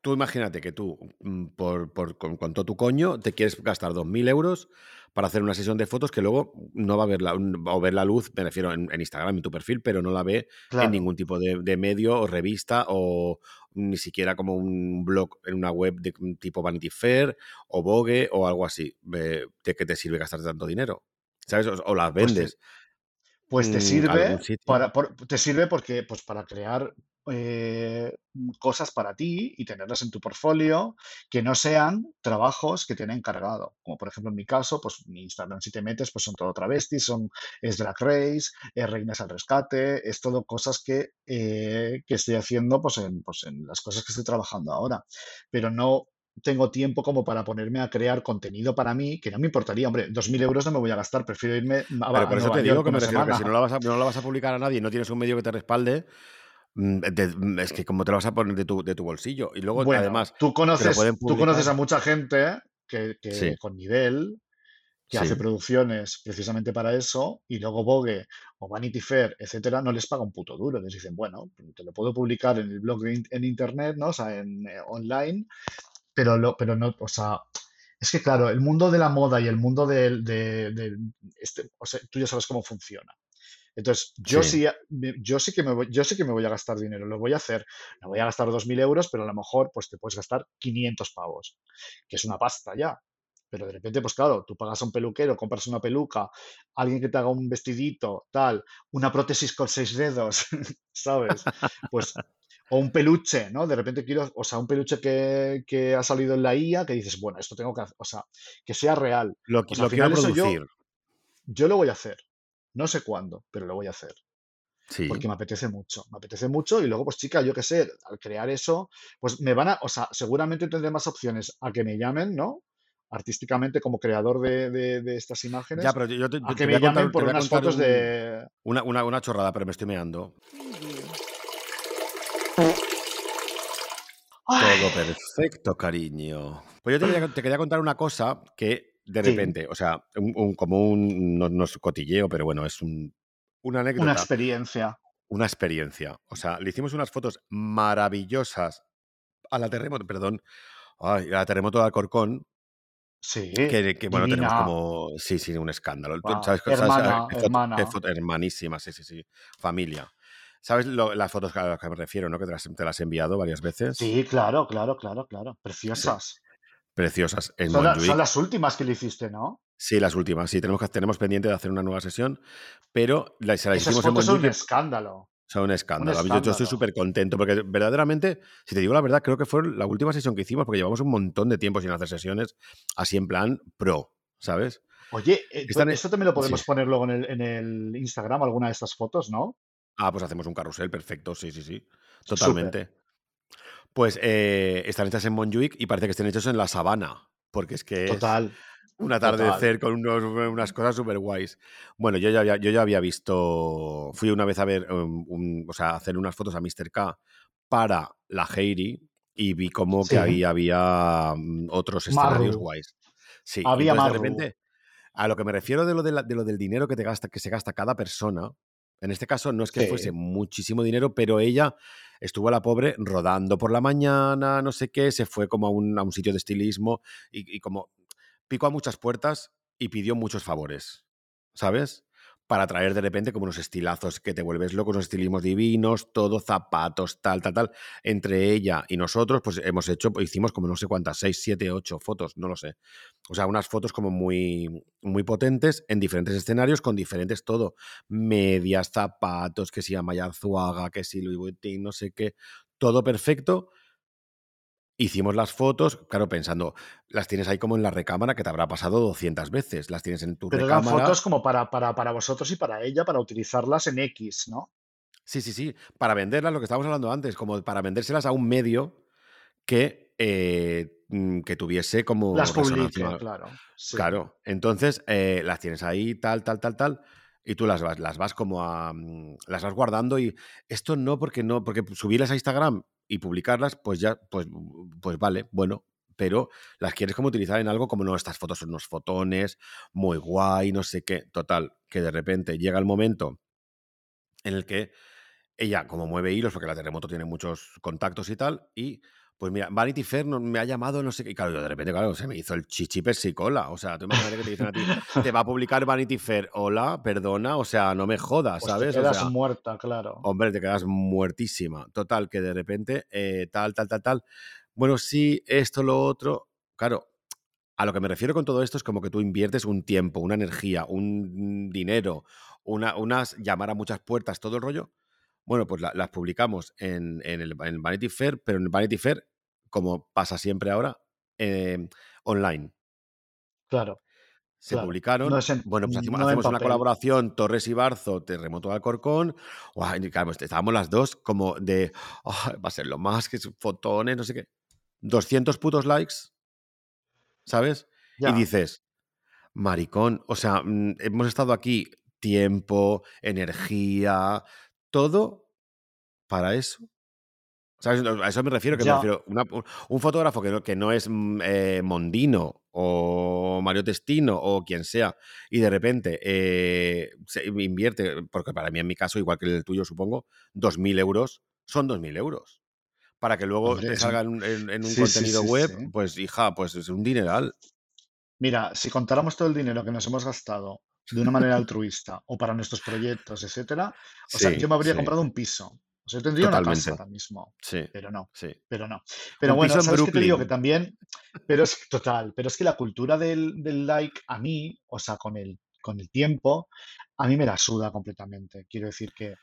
tú imagínate que tú, mm, por, por- con, con todo tu coño, te quieres gastar 2.000 euros para hacer una sesión de fotos que luego no va a ver la, va a ver la luz, me refiero en, en Instagram, en tu perfil, pero no la ve en ningún tipo de, de medio o revista o ni siquiera como un blog en una web de tipo Vanity Fair o Vogue o algo así. Eh, ¿De qué te sirve gastarte tanto dinero? ¿Sabes? O, o las pues te, vendes pues te mm, sirve para, por- te sirve porque, pues para crear eh, cosas para ti y tenerlas en tu portfolio que no sean trabajos que te han encargado. Como por ejemplo en mi caso, pues mi Instagram si te metes, pues son todo travestis, son, es Drag Race, es Reinas al Rescate, es todo cosas que, eh, que estoy haciendo pues en, pues en las cosas que estoy trabajando ahora. Pero no tengo tiempo como para ponerme a crear contenido para mí, que no me importaría, hombre, 2.000 euros no me voy a gastar, prefiero irme a, Pero a por eso Nueva te digo York que me una refiero que si no la vas a, no la vas a publicar a nadie y no tienes un medio que te respalde, mm, mm, es que como te la vas a poner de tu, de tu bolsillo. Y luego, Bueno, además, tú lo conoces, tú conoces a mucha gente que, que Sí, con nivel, que hace producciones precisamente para eso, y luego Vogue o Vanity Fair, etcétera, no les paga un puto duro. Les dicen, bueno, te lo puedo publicar en el blog de in- en internet, ¿no? O sea, en eh, online, pero, lo, pero no, o sea, es que claro, el mundo de la moda y el mundo del, de, del- este, o sea, tú ya sabes cómo funciona. Entonces, yo Sí. sí, yo sí que me voy, yo sí que me voy a gastar dinero, lo voy a hacer. No voy a gastar 2.000 euros, pero a lo mejor pues te puedes gastar 500 pavos, que es una pasta ya. Pero de repente, pues claro, tú pagas a un peluquero, compras una peluca, alguien que te haga un vestidito, tal, una prótesis con seis dedos, ¿sabes? Pues, o un peluche, ¿no? De repente quiero, o sea, un peluche que, que ha salido en la IA, que dices, bueno, esto tengo que hacer, o sea, que sea real. Lo, Pues lo quiero yo, producir. yo lo voy a hacer. No sé cuándo, pero lo voy a hacer Sí. porque me apetece mucho, me apetece mucho y luego, pues chica, yo qué sé, al crear eso, pues me van a, o sea, seguramente tendré más opciones a que me llamen, ¿no? Artísticamente como creador de, de- de estas Ya, imágenes, pero yo te, a yo que te me contar, llamen por unas fotos un- de... una, una, una chorrada, pero me estoy meando. Todo perfecto, cariño. Pues yo te quería, te quería contar una cosa que de Sí. repente, o sea, un, un- como un, no, no es cotilleo, pero bueno, es un- una Una anécdota, experiencia. una experiencia. O sea, le hicimos unas fotos maravillosas a la terremoto, perdón, ay, a la terremoto de Alcorcón, Sí. que, que, bueno, tenemos como, sí, sí, un escándalo. Tú Guau, ¿Sabes, sabes, hermana, foto- qué hermana. foto- hermanísima, sí, sí, sí, familia. ¿Sabes lo- las fotos a las que me refiero, no? Que te las, te las he enviado varias veces. Sí, claro, claro, claro, claro. Preciosas. Preciosas. En Son, la- Montjuic. son las últimas que le hiciste, ¿no? Sí, las últimas. Sí, tenemos, que, tenemos pendiente de hacer una nueva sesión, pero la, se la Esas hicimos en un escándalo. Son un escándalo. A mí Yo, yo estoy escándalo. súper contento porque verdaderamente, si te digo la verdad, creo que fue la última sesión que hicimos porque llevamos un montón de tiempo sin hacer sesiones así en plan pro, ¿sabes? Oye, eh, Están en- esto también lo podemos sí. poner luego en el, en el Instagram, alguna de estas fotos, ¿no? Ah, pues hacemos un carrusel, perfecto, sí, sí, sí. Totalmente. Pues eh, están hechas en Montjuic y parece que estén hechos en la sabana, porque es que es Total. un total. atardecer con unos- unas cosas súper guays. Bueno, yo ya, había, yo ya había visto, fui una vez a ver, um, un- o sea, a hacer unas fotos a Mr. K para la Heidi y vi como Sí. que ahí había mm, otros escenarios Marru. guays. Sí, Había entonces de repente, a lo que me refiero de lo, de la- de lo del dinero que, te gasta, que se gasta cada persona, en este caso no es que fuese muchísimo dinero, pero ella estuvo la pobre rodando por la mañana, no sé qué, se fue como a un, a un sitio de estilismo y, y como picó a muchas puertas y pidió muchos favores, ¿sabes? Para traer de repente como unos estilazos que te vuelves loco, unos estilismos divinos, todo, zapatos, tal, tal, tal. Entre ella y nosotros, pues hemos hecho, hicimos como no sé cuántas, seis, siete, ocho fotos, no lo sé. O sea, unas fotos como muy, muy potentes en diferentes escenarios con diferentes todo. Medias, zapatos, que si Amaya Arzuaga, que si Louis Vuitton, no sé qué. Todo perfecto. Hicimos las fotos, claro, pensando, las tienes ahí como en la recámara que te habrá pasado 200 veces. Las tienes en tu Pero eran recámara. fotos como para, para, para vosotros y para ella, para utilizarlas en X, ¿no? Sí, sí, sí. Para venderlas, lo que estábamos hablando antes, como para vendérselas a un medio que, eh, mm, que tuviese como Las resonancia. claro. Sí. Claro. Entonces, eh, las tienes ahí, tal, tal, tal, tal. Y tú las vas, las vas como a. mm, las vas guardando. Y esto no, porque no, porque subirlas a Instagram y publicarlas, pues ya, pues, pues vale, bueno. Pero las quieres como utilizar en algo como no, estas fotos son unos fotones, muy guay, no sé qué. Total, que de repente llega el momento en el que ella, como mueve hilos, porque la terremoto tiene muchos contactos y tal, y pues mira, Vanity Fair no- me ha llamado, no sé qué, y claro, yo de repente, claro, se me hizo el chichi persicola, o sea, tú imagínate que te dicen a ti, te va a publicar Vanity Fair, hola, perdona, o sea, no me jodas, Pues te ¿sabes? O quedas sea, muerta, claro. hombre, te quedas muertísima, total, que de repente, eh, tal, tal, tal, tal, bueno, sí, esto, lo otro, claro, a lo que me refiero con todo esto es como que tú inviertes un tiempo, una energía, un dinero, una, unas llamar a muchas puertas, todo el rollo. Bueno, pues la- las publicamos en, en el en Vanity Fair, pero en el Vanity Fair, como pasa siempre ahora, eh, online. Claro, Se claro. publicaron. No es en, bueno, pues hacemos, no en hacemos una colaboración Torres y Barzo, Terremoto de Alcorcón. Claro, pues estábamos las dos como de, "Ah, va a ser lo más, que es fotones, no sé qué. 200 putos likes, ¿sabes? Y dices, maricón, o sea, mm, hemos estado aquí tiempo, energía, todo para eso. A eso me refiero, que me refiero. una- un, fotógrafo que no, que no es mm, eh, Mondino o Mario Testino o quien sea, y de repente eh, se invierte, porque para mí en mi caso, igual que el tuyo supongo, 2.000 euros, son 2.000 euros. Para que luego Hombre, te salga en, en- en un Sí, contenido sí, web, pues hija, pues es un dineral. Mira, si contáramos todo el dinero que nos hemos gastado de una manera altruista o para nuestros proyectos, etcétera, o sea, yo Sí, me habría sí, comprado un piso. O sea, yo tendría una casa totalmente. ahora mismo, Sí, pero no, sí. pero no. Pero Un bueno, ¿sabes qué te digo? Que también, pero es total, pero es que la cultura del, del like a mí, o sea, con el, con el tiempo, a mí me la suda completamente. Quiero decir que,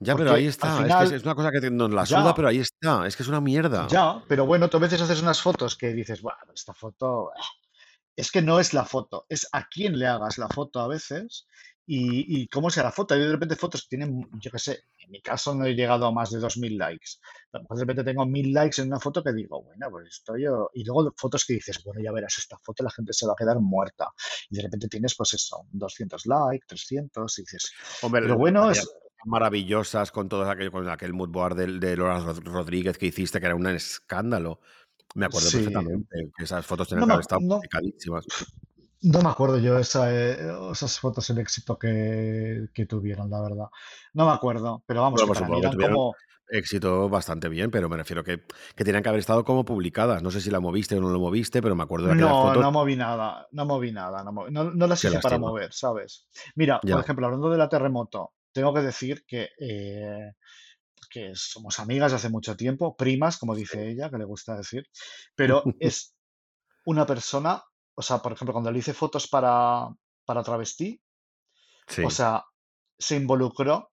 Ya, pero ahí está. Es que es, final, una cosa que nos la suda, ya, pero ahí está. Es que es una mierda. ya, pero bueno, tú a veces haces unas fotos que dices, bueno, esta foto, es que no es la foto, es a quién le hagas la foto a veces y, y cómo sea la foto. Hay de repente fotos que tienen, yo qué sé, en mi caso no he llegado a más de 2.000 likes. De repente tengo 1.000 likes en una foto que digo, bueno, pues esto yo... Y luego fotos que dices, bueno, ya verás, esta foto la gente se va a quedar muerta. Y de repente tienes, pues eso, 200 likes, 300, y dices... Hombre, Pero bueno, es... maravillosas con todo aquello, con aquel mood board de, de Rodríguez que hiciste, que era un escándalo. Me acuerdo Sí. perfectamente que esas fotos tenían No que estado no, publicadísimas. no me acuerdo yo esa, eh, esas fotos, el éxito que, que tuvieron, la verdad. No me acuerdo, pero vamos, Bueno, que pues para mí eran como... éxito bastante bien, pero me refiero que, que tenían que haber estado como publicadas. No sé si la moviste o no lo moviste, pero me acuerdo de No, fotos. no moví nada, no moví nada, no, no, no las hice para mover, ¿sabes? Mira, por ejemplo, hablando de la terremoto, tengo que decir que, eh, que somos amigas de hace mucho tiempo, primas, como dice ella, que le gusta decir, pero es una persona, o sea, por ejemplo, cuando le hice fotos para, para Travestí, Sí, o sea, se involucró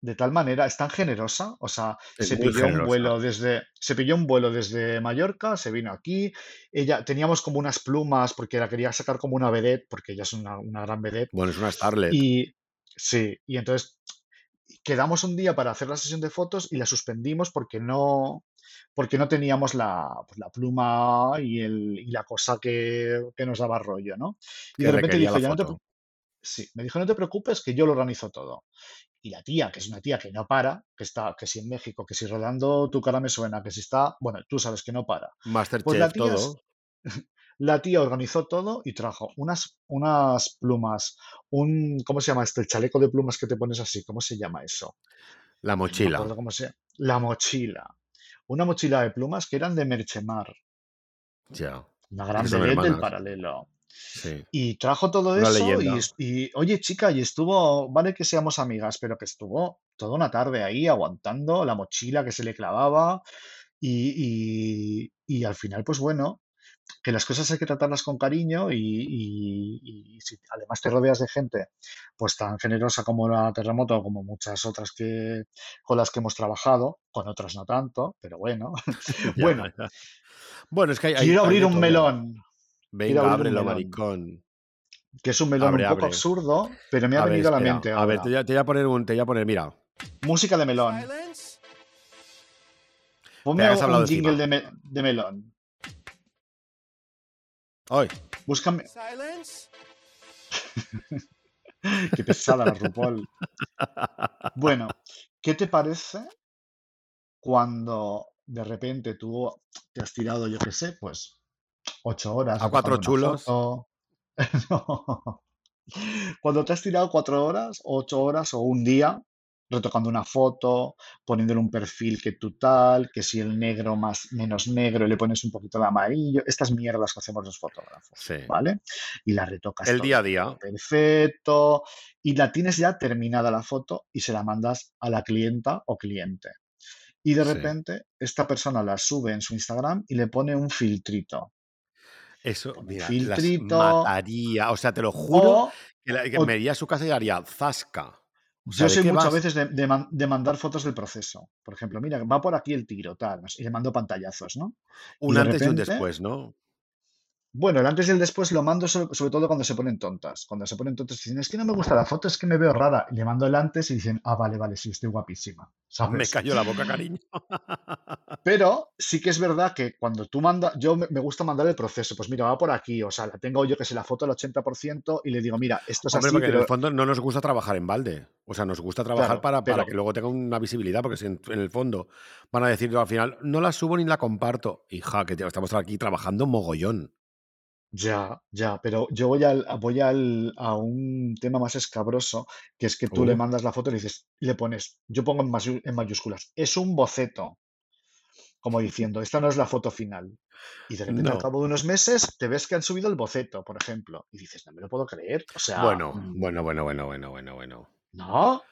de tal manera, es tan generosa, o sea, es se pilló un vuelo desde, se pilló un vuelo desde Mallorca, se vino aquí, ella, teníamos como unas plumas, porque la quería sacar como una vedette, porque ella es una, una gran vedette, Bueno, es una starlet. y sí, y entonces quedamos un día para hacer la sesión de fotos y la suspendimos porque no, porque no teníamos la, pues, la pluma y, el, y la cosa que, que nos daba rollo, ¿no? Y de repente dijo, ya no te. Sí, me dijo, no te preocupes, que yo lo organizo todo. Y la tía, que es una tía que no para, que está, que si en México, que si rodando tu cara me suena, que si está, bueno, tú sabes que no para. Pues Masterchef, es- todo. La tía organizó todo y trajo unas, unas plumas, un, ¿cómo se llama esto? El chaleco de plumas que te pones así, ¿cómo se llama eso? La no mochila. cómo se La mochila. Una mochila de plumas que eran de Merchemar, Ya. una gran vedette del paralelo. Sí. Y trajo todo Una eso y, y, oye chica, y estuvo, vale que seamos amigas, pero que estuvo toda una tarde ahí aguantando la mochila que se le clavaba y, y- y al final, pues bueno, que las cosas hay que tratarlas con cariño y, y- y si además te rodeas de gente pues tan generosa como la Terremoto, como muchas otras que con las que hemos trabajado, con otras no tanto, pero bueno. Ya, Bueno, ya. Bueno, es que hay, quiero hay abrir un todo. melón, quiero Venga, ábrelo, maricón. que es un melón Abre, un poco abre. absurdo, pero me ha A ver, venido a la mente A ver, te, ahora. voy a- te voy a poner un, te voy a poner, mira. Música de melón. Ponme un jingle encima. de, me- de melón. Hoy. Búscame. Qué pesada la RuPaul. Bueno, ¿qué te parece cuando de repente tú te has tirado, yo qué sé, pues ocho horas A cuatro chulos. No. Cuando te has tirado cuatro horas, ocho horas o un día retocando una foto, poniéndole un perfil que tú tal, que si el negro más menos negro le pones un poquito de amarillo, estas mierdas que hacemos los fotógrafos, Sí. ¿vale? Y la retocas El todo día a día. perfecto y la tienes ya terminada la foto y se la mandas a la clienta o cliente. Y de Sí. repente esta persona la sube en su Instagram y le pone un filtrito. Eso, mira, las filtrito mataría. O sea, te lo juro o, que, la- que o me iría a su casa y haría zasca. Yo ¿de soy muchas vas? veces de, de man- de mandar fotos del proceso. Por ejemplo, mira, va por aquí el tiro, tal, y le mando pantallazos, ¿no? Un antes y un después, ¿no? Bueno, el antes y el después lo mando sobre, sobre todo cuando se ponen tontas. Cuando se ponen tontas y dicen, es que no me gusta la foto, es que me veo rara. Y le mando el antes y dicen, ah, vale, vale, sí, estoy guapísima. Me cayó la boca, cariño. Pero sí que es verdad que cuando tú mandas, yo me, gusta mandar el proceso. Pues mira, va por aquí. O sea, la tengo yo que sé, la foto al 80% y le digo, mira, esto es Hombre, así, porque en el fondo no nos gusta trabajar en balde. O sea, nos gusta trabajar claro, para, para pero que luego tenga una visibilidad, porque si en, en el fondo van a decir al final, no la subo ni la comparto. Hija, que estamos aquí trabajando mogollón. Ya, ya, pero yo voy al, voy al, a un tema más escabroso, que es que tú le Uh, mandas la foto y le dices, le pones, yo pongo en, mayúsculas, es un boceto. como diciendo, esta no es la foto final. Y de repente, al no. cabo de unos meses, te ves que han subido el boceto, por ejemplo, y dices, no me lo puedo creer. O sea, Bueno, mm, bueno, bueno, bueno, bueno, bueno, bueno. ¿no?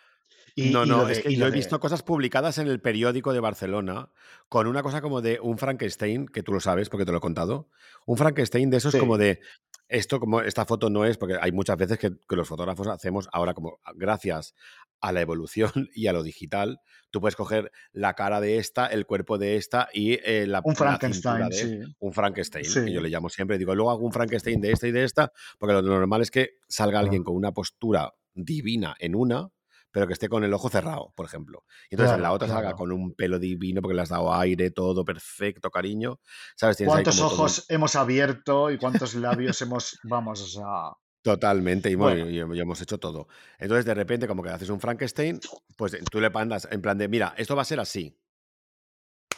Y, No, y no, es que yo he de, visto cosas publicadas en el periódico de Barcelona con una cosa como de un Frankenstein, que tú lo sabes porque te lo he contado. Un Frankenstein de esos como sí, de, esto como esta foto no es, porque hay muchas veces que, que los fotógrafos hacemos ahora como gracias a la evolución y a lo digital, tú puedes coger la cara de esta, el cuerpo de esta y eh, la, un la Frankenstein, de sí, un Frankenstein, que yo le llamo siempre. Digo, luego hago un Frankenstein de esta y de esta, porque lo normal es que salga alguien con una postura divina en una, pero que esté con el ojo cerrado, por ejemplo. Y entonces en la claro, otra salga con un pelo divino porque le has dado aire, todo perfecto, cariño. ¿Sabes? Tienes ¿Cuántos todo. ojos hemos abierto y cuántos labios hemos, vamos, o sea, Totalmente, y bueno, Bueno, y, y hemos hecho todo. Entonces, de repente, como que haces un Frankenstein, pues tú le mandas en plan de, mira, esto va a ser así.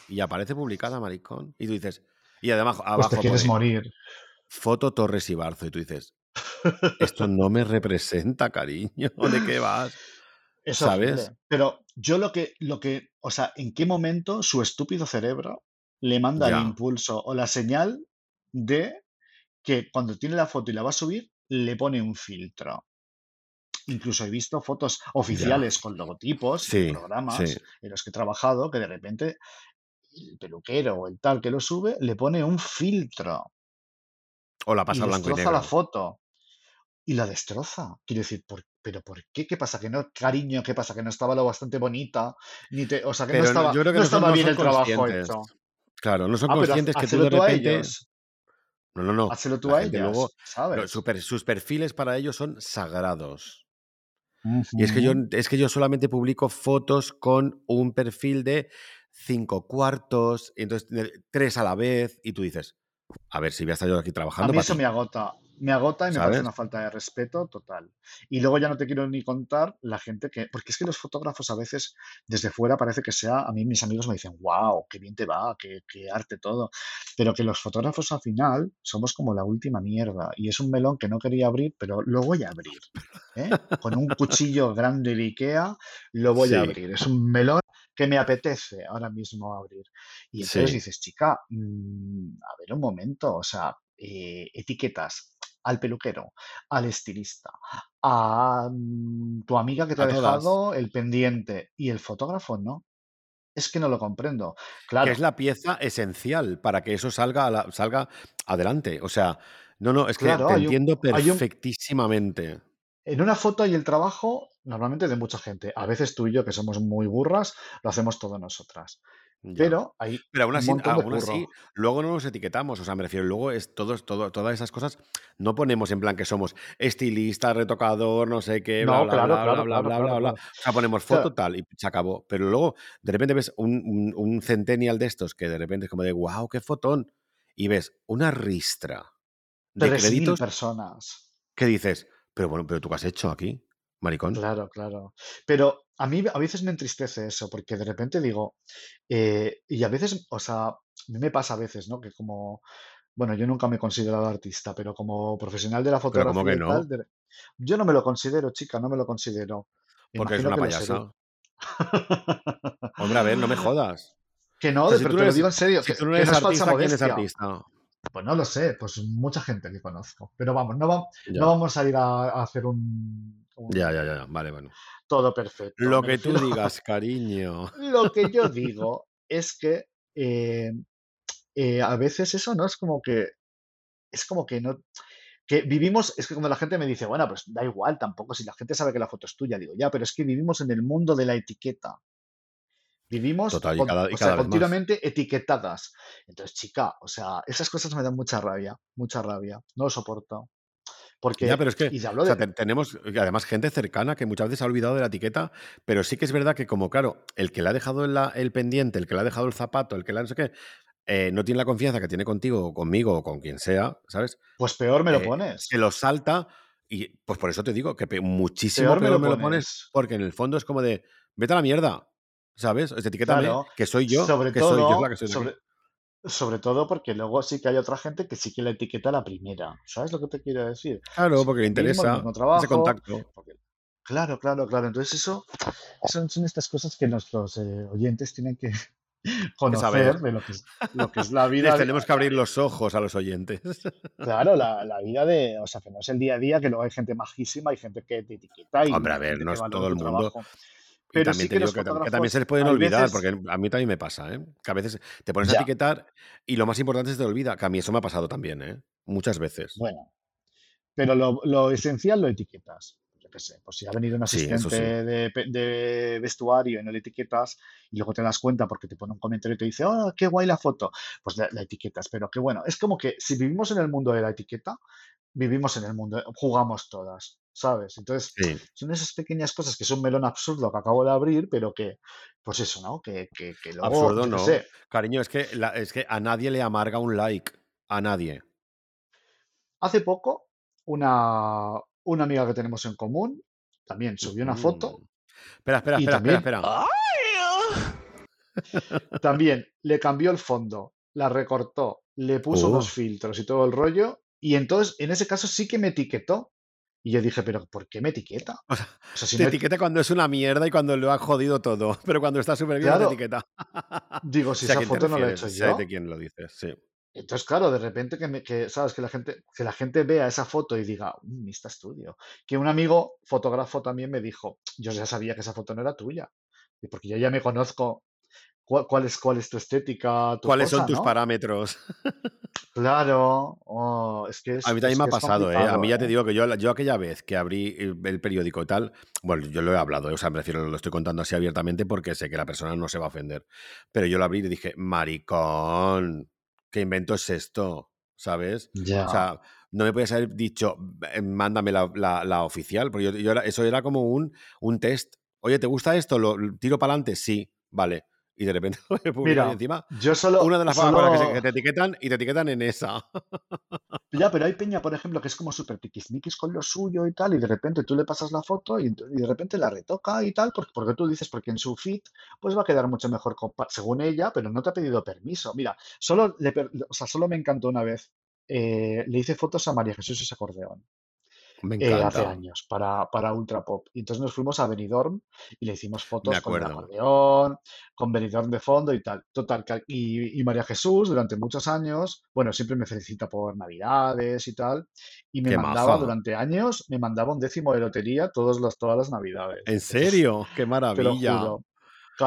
Y aparece publicada, maricón. Y tú dices, y además pues te abajo quieres pone morir. foto Torres y Barzo. Y tú dices, esto no me representa, cariño. ¿De qué vas? Es ¿Sabes? Pero yo lo que, lo que, o sea, ¿en qué momento su estúpido cerebro le manda el impulso o la señal de que cuando tiene la foto y la va a subir, le pone un filtro? Incluso he visto fotos ya. oficiales con logotipos Sí, sí. programas en los que he trabajado que de repente el peluquero o el tal que lo sube le pone un filtro O la y pasa a blanco y destroza la negro. foto y la destroza. Quiero decir, ¿por, ¿pero por qué? ¿Qué pasa? ¿Que no, cariño? ¿Qué pasa? ¿Que no estaba lo bastante bonita? Ni te, o sea, que no Pero no- estaba, yo creo que no estaba bien el trabajo hecho. Claro, no son Ah, conscientes que tú de a repente. ellos. No, no, no. Hazlo tú a gente luego. ¿sabes? sus perfiles para ellos son sagrados. Y es que yo, es que yo solamente publico fotos con un perfil de cinco cuartos, entonces tres a la vez, y tú dices, a ver, si voy a estar yo aquí A trabajando mí para eso ti, me agota, me agota y me parece ¿sabes? una falta de respeto total. Y luego ya no te quiero ni contar la gente que, porque es que los fotógrafos a veces desde fuera parece que sea, a mí mis amigos me dicen, wow, qué bien te va, qué, qué arte todo, pero que los fotógrafos al final somos como la última mierda y es un melón que no quería abrir, pero lo voy a abrir. ¿eh? Con un cuchillo grande de Ikea lo voy a abrir. Es un melón que me apetece ahora mismo abrir. Y entonces sí. dices, chica, mm, a ver un momento, o sea, eh, etiquetas al peluquero, al estilista, a mm, tu amiga que te ha todas. dejado el pendiente y el fotógrafo no. Es que no lo comprendo. Que es Claro, la pieza esencial para que eso salga, a la- salga adelante. O sea, no, no, es que claro, te un, entiendo un, perfectísimamente. en una foto hay el trabajo normalmente de mucha gente. A veces tú y yo, que somos muy burras, lo hacemos todo nosotras. Ya. Pero hay Pero aún un así, de aún así, luego no nos etiquetamos. O sea, me refiero, luego es todo, todo, todas esas cosas. No ponemos en plan que somos estilista, retocador, no sé qué, bla, No, bla, claro, bla, bla, claro, bla, claro, bla, bla, bla. O sea, ponemos foto tal y se acabó. Pero luego, de repente ves un, un, un centennial de estos que de repente es como de, wow, qué fotón. Y ves una ristra de 3.000 créditos personas. que dices, pero bueno, pero tú qué has hecho aquí, maricón. Claro, claro. Pero a mí a veces me entristece eso, porque de repente digo, eh, y a veces, o sea, a mí me pasa a veces, ¿no? Que como, bueno, yo nunca me he considerado artista, pero como profesional de la Pero como fotografía que tal, no, de- yo no me lo considero, chica, no me lo considero. porque es una que payasa. Hombre, a ver, no me jodas. Que O no, sea, si pero tú te lo digo en serio, si que, tú no que eres no es artista, ¿quién es artista? Pues no lo sé, pues mucha gente que conozco. Pero vamos, no, va- no vamos a ir a, a hacer un, un ya, ya. Vale, bueno. todo perfecto. Lo que tú digas, cariño. lo que yo digo es que eh, eh, a veces eso no es como que, es como que no, que vivimos, es que cuando la gente me dice, bueno, pues da igual tampoco, si la gente sabe que la foto es tuya, digo, ya, pero es que vivimos en el mundo de la etiqueta. Vivimos Total, y con- cada, y o sea, más. continuamente etiquetadas. Entonces, chica, o sea, esas cosas me dan mucha rabia, mucha rabia. No lo soporto. Ya, Porque, pero es que, y o sea, tenemos además gente cercana que muchas veces ha olvidado de la etiqueta, pero sí que es verdad que como, claro, el que le ha dejado el pendiente, el que le ha dejado el zapato, el que le ha no sé qué, eh, no tiene la confianza que tiene contigo o conmigo o con quien sea, ¿sabes? pues peor me lo Eh, se pones. lo salta y pues por eso te digo que pe- muchísimo Peor me lo me lo pones porque en el fondo es como de, vete a la mierda, ¿sabes? Es etiquétame, Claro, que soy yo, sobre que soy yo la que soy sobre, sobre todo porque luego sí que hay otra gente que sí que la etiqueta a la primera. ¿Sabes lo que te quiero decir? Claro, porque le mismo, interesa ese contacto. porque- Claro, claro, claro. Entonces eso son, son estas cosas que nuestros eh, oyentes tienen que conocer saber. de lo que es, lo que es la vida. tenemos que abrir los ojos a los oyentes. claro, la, la vida de, o sea, que no es el día a día, que luego hay gente majísima, hay gente que te etiqueta y Hombre, a ver, no es todo el mundo. trabajo. Y Pero también sí te que digo los que, tam- que también se les pueden olvidar, veces, porque a mí también me pasa, ¿eh? Que a veces te pones a etiquetar y lo más importante es te olvida, que a mí eso me ha pasado también, ¿eh? Muchas veces. bueno, pero lo, lo esencial lo etiquetas. Yo qué sé, pues si ha venido un Sí, eso sí. asistente de, vestuario y no le etiquetas y luego te das cuenta porque te pone un comentario y te dice, oh, qué guay la foto, pues la, la etiquetas. Pero que bueno, es como que si vivimos en el mundo de la etiqueta, vivimos en el mundo, jugamos todas, ¿sabes? Entonces, Sí. son esas pequeñas cosas que es un melón absurdo que acabo de abrir, pero que, pues eso, ¿no? Que, que, que luego, Absurdo no. sé, Cariño, es que, la- es que a nadie le amarga un like. A nadie. Hace poco una, una amiga que tenemos en común también subió una foto. Mm. Espera, espera, espera, también- espera, espera. También le cambió el fondo, la recortó, le puso dos filtros y todo el rollo. Y entonces, en ese caso, sí que me etiquetó. Y yo dije, ¿pero por qué me etiqueta? O sea, O sea, si Te no- etiqueta cuando es una mierda y cuando lo ha jodido todo, pero cuando está súper bien no Claro. te etiqueta. digo, si esa foto no la he hecho yo. de quién lo dices, sí. Entonces, claro, de repente que, me, que, ¿sabes? Que la, gente, que la gente vea esa foto y diga, mmm, está estudio. Que un amigo fotógrafo también me dijo, yo ya sabía que esa foto no era tuya. Y Porque yo ya me conozco cuál, es, cuál es tu estética, tu ¿Cuáles son tus ¿no? parámetros? Claro, oh, es que es, A mí también me ha pasado, ¿eh? A mí ya te ¿eh? digo que yo, yo aquella vez que abrí el el periódico y tal, bueno, yo lo he hablado, ¿eh? o sea, me refiero, lo estoy contando así abiertamente porque sé que la persona no se va a ofender. Pero yo lo abrí y dije, maricón, ¿qué invento es esto? ¿Sabes? Ya. O sea, no me podías haber dicho, "Eh, mándame la, la- la oficial, porque yo, yo era- eso era como un, un test. Oye, ¿te gusta esto? ¿Lo lo tiro para adelante? Sí, vale. Y de repente Mira, encima yo solo, una de las con las que, solo- te etiquetan y te etiquetan en esa. Ya, pero hay peña, por ejemplo, que es como súper tiquismiquis con lo suyo y tal, y de repente tú le pasas la foto y, y de repente la retoca y tal, porque, porque tú dices, porque en su feed pues va a quedar mucho mejor según ella, pero no te ha pedido permiso. Mira, solo, le, o sea, solo me encantó una vez, eh, le hice fotos a María Jesús ese acordeón. Me eh, hace años para, para Ultra Pop. Y entonces nos fuimos a Benidorm y le hicimos fotos con el acordeón, con Benidorm de fondo y tal. Total, y, y María Jesús durante muchos años, bueno, siempre me felicita por Navidades y tal. Y me Qué mandaba durante años, me mandaba un décimo de lotería todos los, todas las Navidades. ¿En serio? ¡Qué maravilla! juro.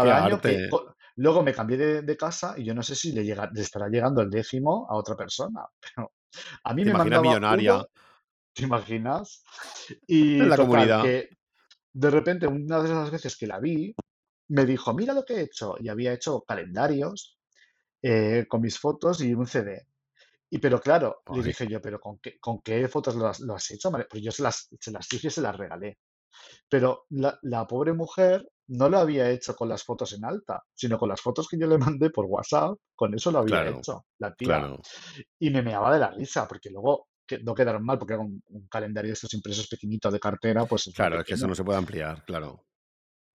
¡Qué Cada año que... arte! Luego me cambié de, de casa y yo no sé si le, llega, le estará llegando el décimo a otra persona, pero a mí ¿Te me mandaba millonaria? uno, ¿te imaginas? Y la total, comunidad. que de repente una de esas veces que la vi, me dijo, mira lo que he hecho. Y había hecho calendarios eh, con mis fotos y un CD. Y pero claro, le dije yo, pero ¿con qué, con qué fotos lo has, lo has hecho? María?". Pues yo se las, se las dije y se las regalé. Pero la, la pobre mujer no lo había hecho con las fotos en alta, sino con las fotos que yo le mandé por WhatsApp, con eso lo había claro, hecho, la tía. claro. Y me meaba de la risa, porque luego no quedaron mal, porque era un, un calendario de estos impresos pequeñitos de cartera, pues Claro, es que eso no se puede ampliar, claro.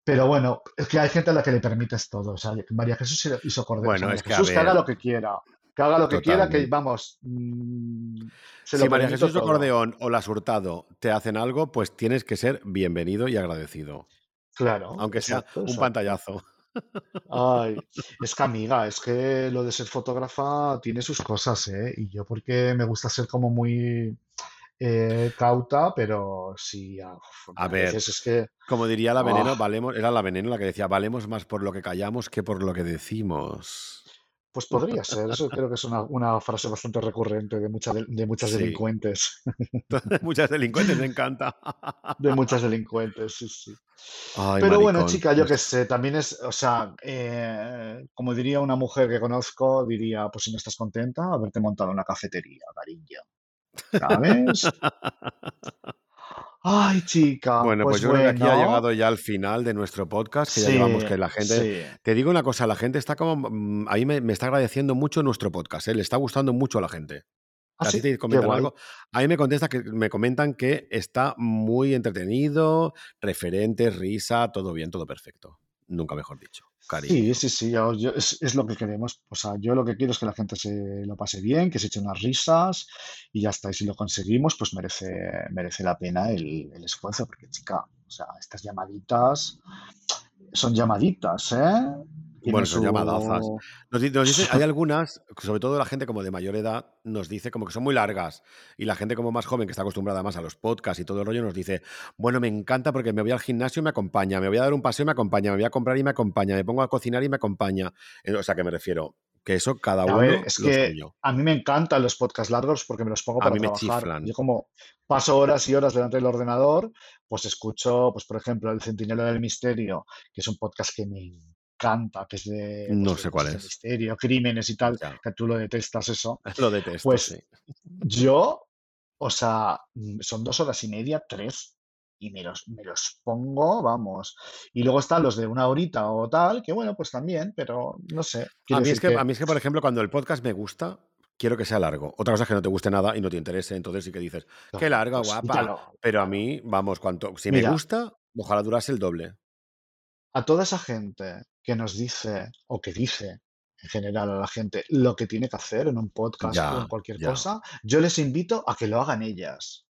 Pero bueno, es que hay gente a la que le permites todo. O sea, María Jesús hizo- hizo corderos. Bueno, María es que a Jesús que haga lo que quiera. Que haga lo que quiera, que vamos, mm, se Si María Jesús todo. Acordeón o Las Hurtado te hacen algo, pues tienes que ser bienvenido y agradecido. Claro, Aunque sea exacto, un exacto. pantallazo. Ay, es que amiga, es que lo de ser fotógrafa tiene sus cosas, ¿eh? Y yo porque me gusta ser como muy eh, cauta, pero sí, a, ver, veces es que... como diría la veneno, ah, valemos, era la veneno la que decía, valemos más por lo que callamos que por lo que decimos. Pues podría ser, eso creo que es una, una frase bastante recurrente de, mucha de, de muchas Sí. delincuentes, Muchas delincuentes me encanta. de muchas delincuentes, sí, sí. Ay, Pero bueno, chica, yo qué Pues, sé, también es, o sea, eh, como diría una mujer que conozco, diría, pues si no estás contenta, haberte montado una cafetería, cariño, ¿sabes? Ay, chica, Bueno, pues pues yo creo que aquí ha llegado ya al final de nuestro podcast, que ya llevamos sí, que la gente... sí. Te digo una cosa, la gente está como... mm, A mí me, me está agradeciendo mucho nuestro podcast, ¿eh? Le está gustando mucho a la gente. Ah, ¿A ti sí, te comentan algo? A mí me contesta que me comentan que está muy entretenido, referentes, risa, todo bien, todo perfecto. Nunca mejor dicho. Sí, Cariño. sí, sí, yo- yo- es, es lo que queremos. O sea, yo lo que quiero es que la gente se lo pase bien, que se eche unas risas y ya está. Y si lo conseguimos, pues merece, merece la pena el, el esfuerzo, porque chica, o sea, estas llamaditas son llamaditas, ¿eh? Bueno, son llamadazas. su... Nos, di- nos dicen, su- hay algunas, sobre todo la gente como de mayor edad, nos dice como que son muy largas. Y la gente como más joven, que está acostumbrada más a los podcasts y todo el rollo, nos dice, bueno, me encanta porque me voy al gimnasio y me acompaña, me voy a dar un paseo y me acompaña, me voy a comprar y me acompaña, me pongo a cocinar y me acompaña. Eh, O sea, que me refiero, que eso cada A ver, uno es lo que suyo. a mí me encantan los podcasts largos porque me los pongo A para mí me trabajar. chiflan. Yo como paso horas y horas delante del ordenador, pues escucho, pues por ejemplo, El Centinela del Misterio, que es un podcast que me encanta, que es de, pues, No de sé cuál de es. misterio, crímenes y tal, Ya, que tú lo detestas eso. lo detesto, Pues sí. yo, o sea, mm, son dos horas y media, tres, y me los, me los pongo, vamos. Y luego están los de una horita o tal, que bueno, pues también, pero no sé. A mí, es que, que a mí es que, por ejemplo, cuando el podcast me gusta, quiero que sea largo. Otra cosa es que no te guste nada y no te interese, entonces sí que dices, qué larga, pues guapa. quítalo. Pero a mí, vamos, cuanto, si me gusta, ojalá durase el doble. A toda esa gente que nos dice, o que dice en general a la gente lo que tiene que hacer en un podcast o en cualquier ya. cosa, yo les invito a que lo hagan ellas.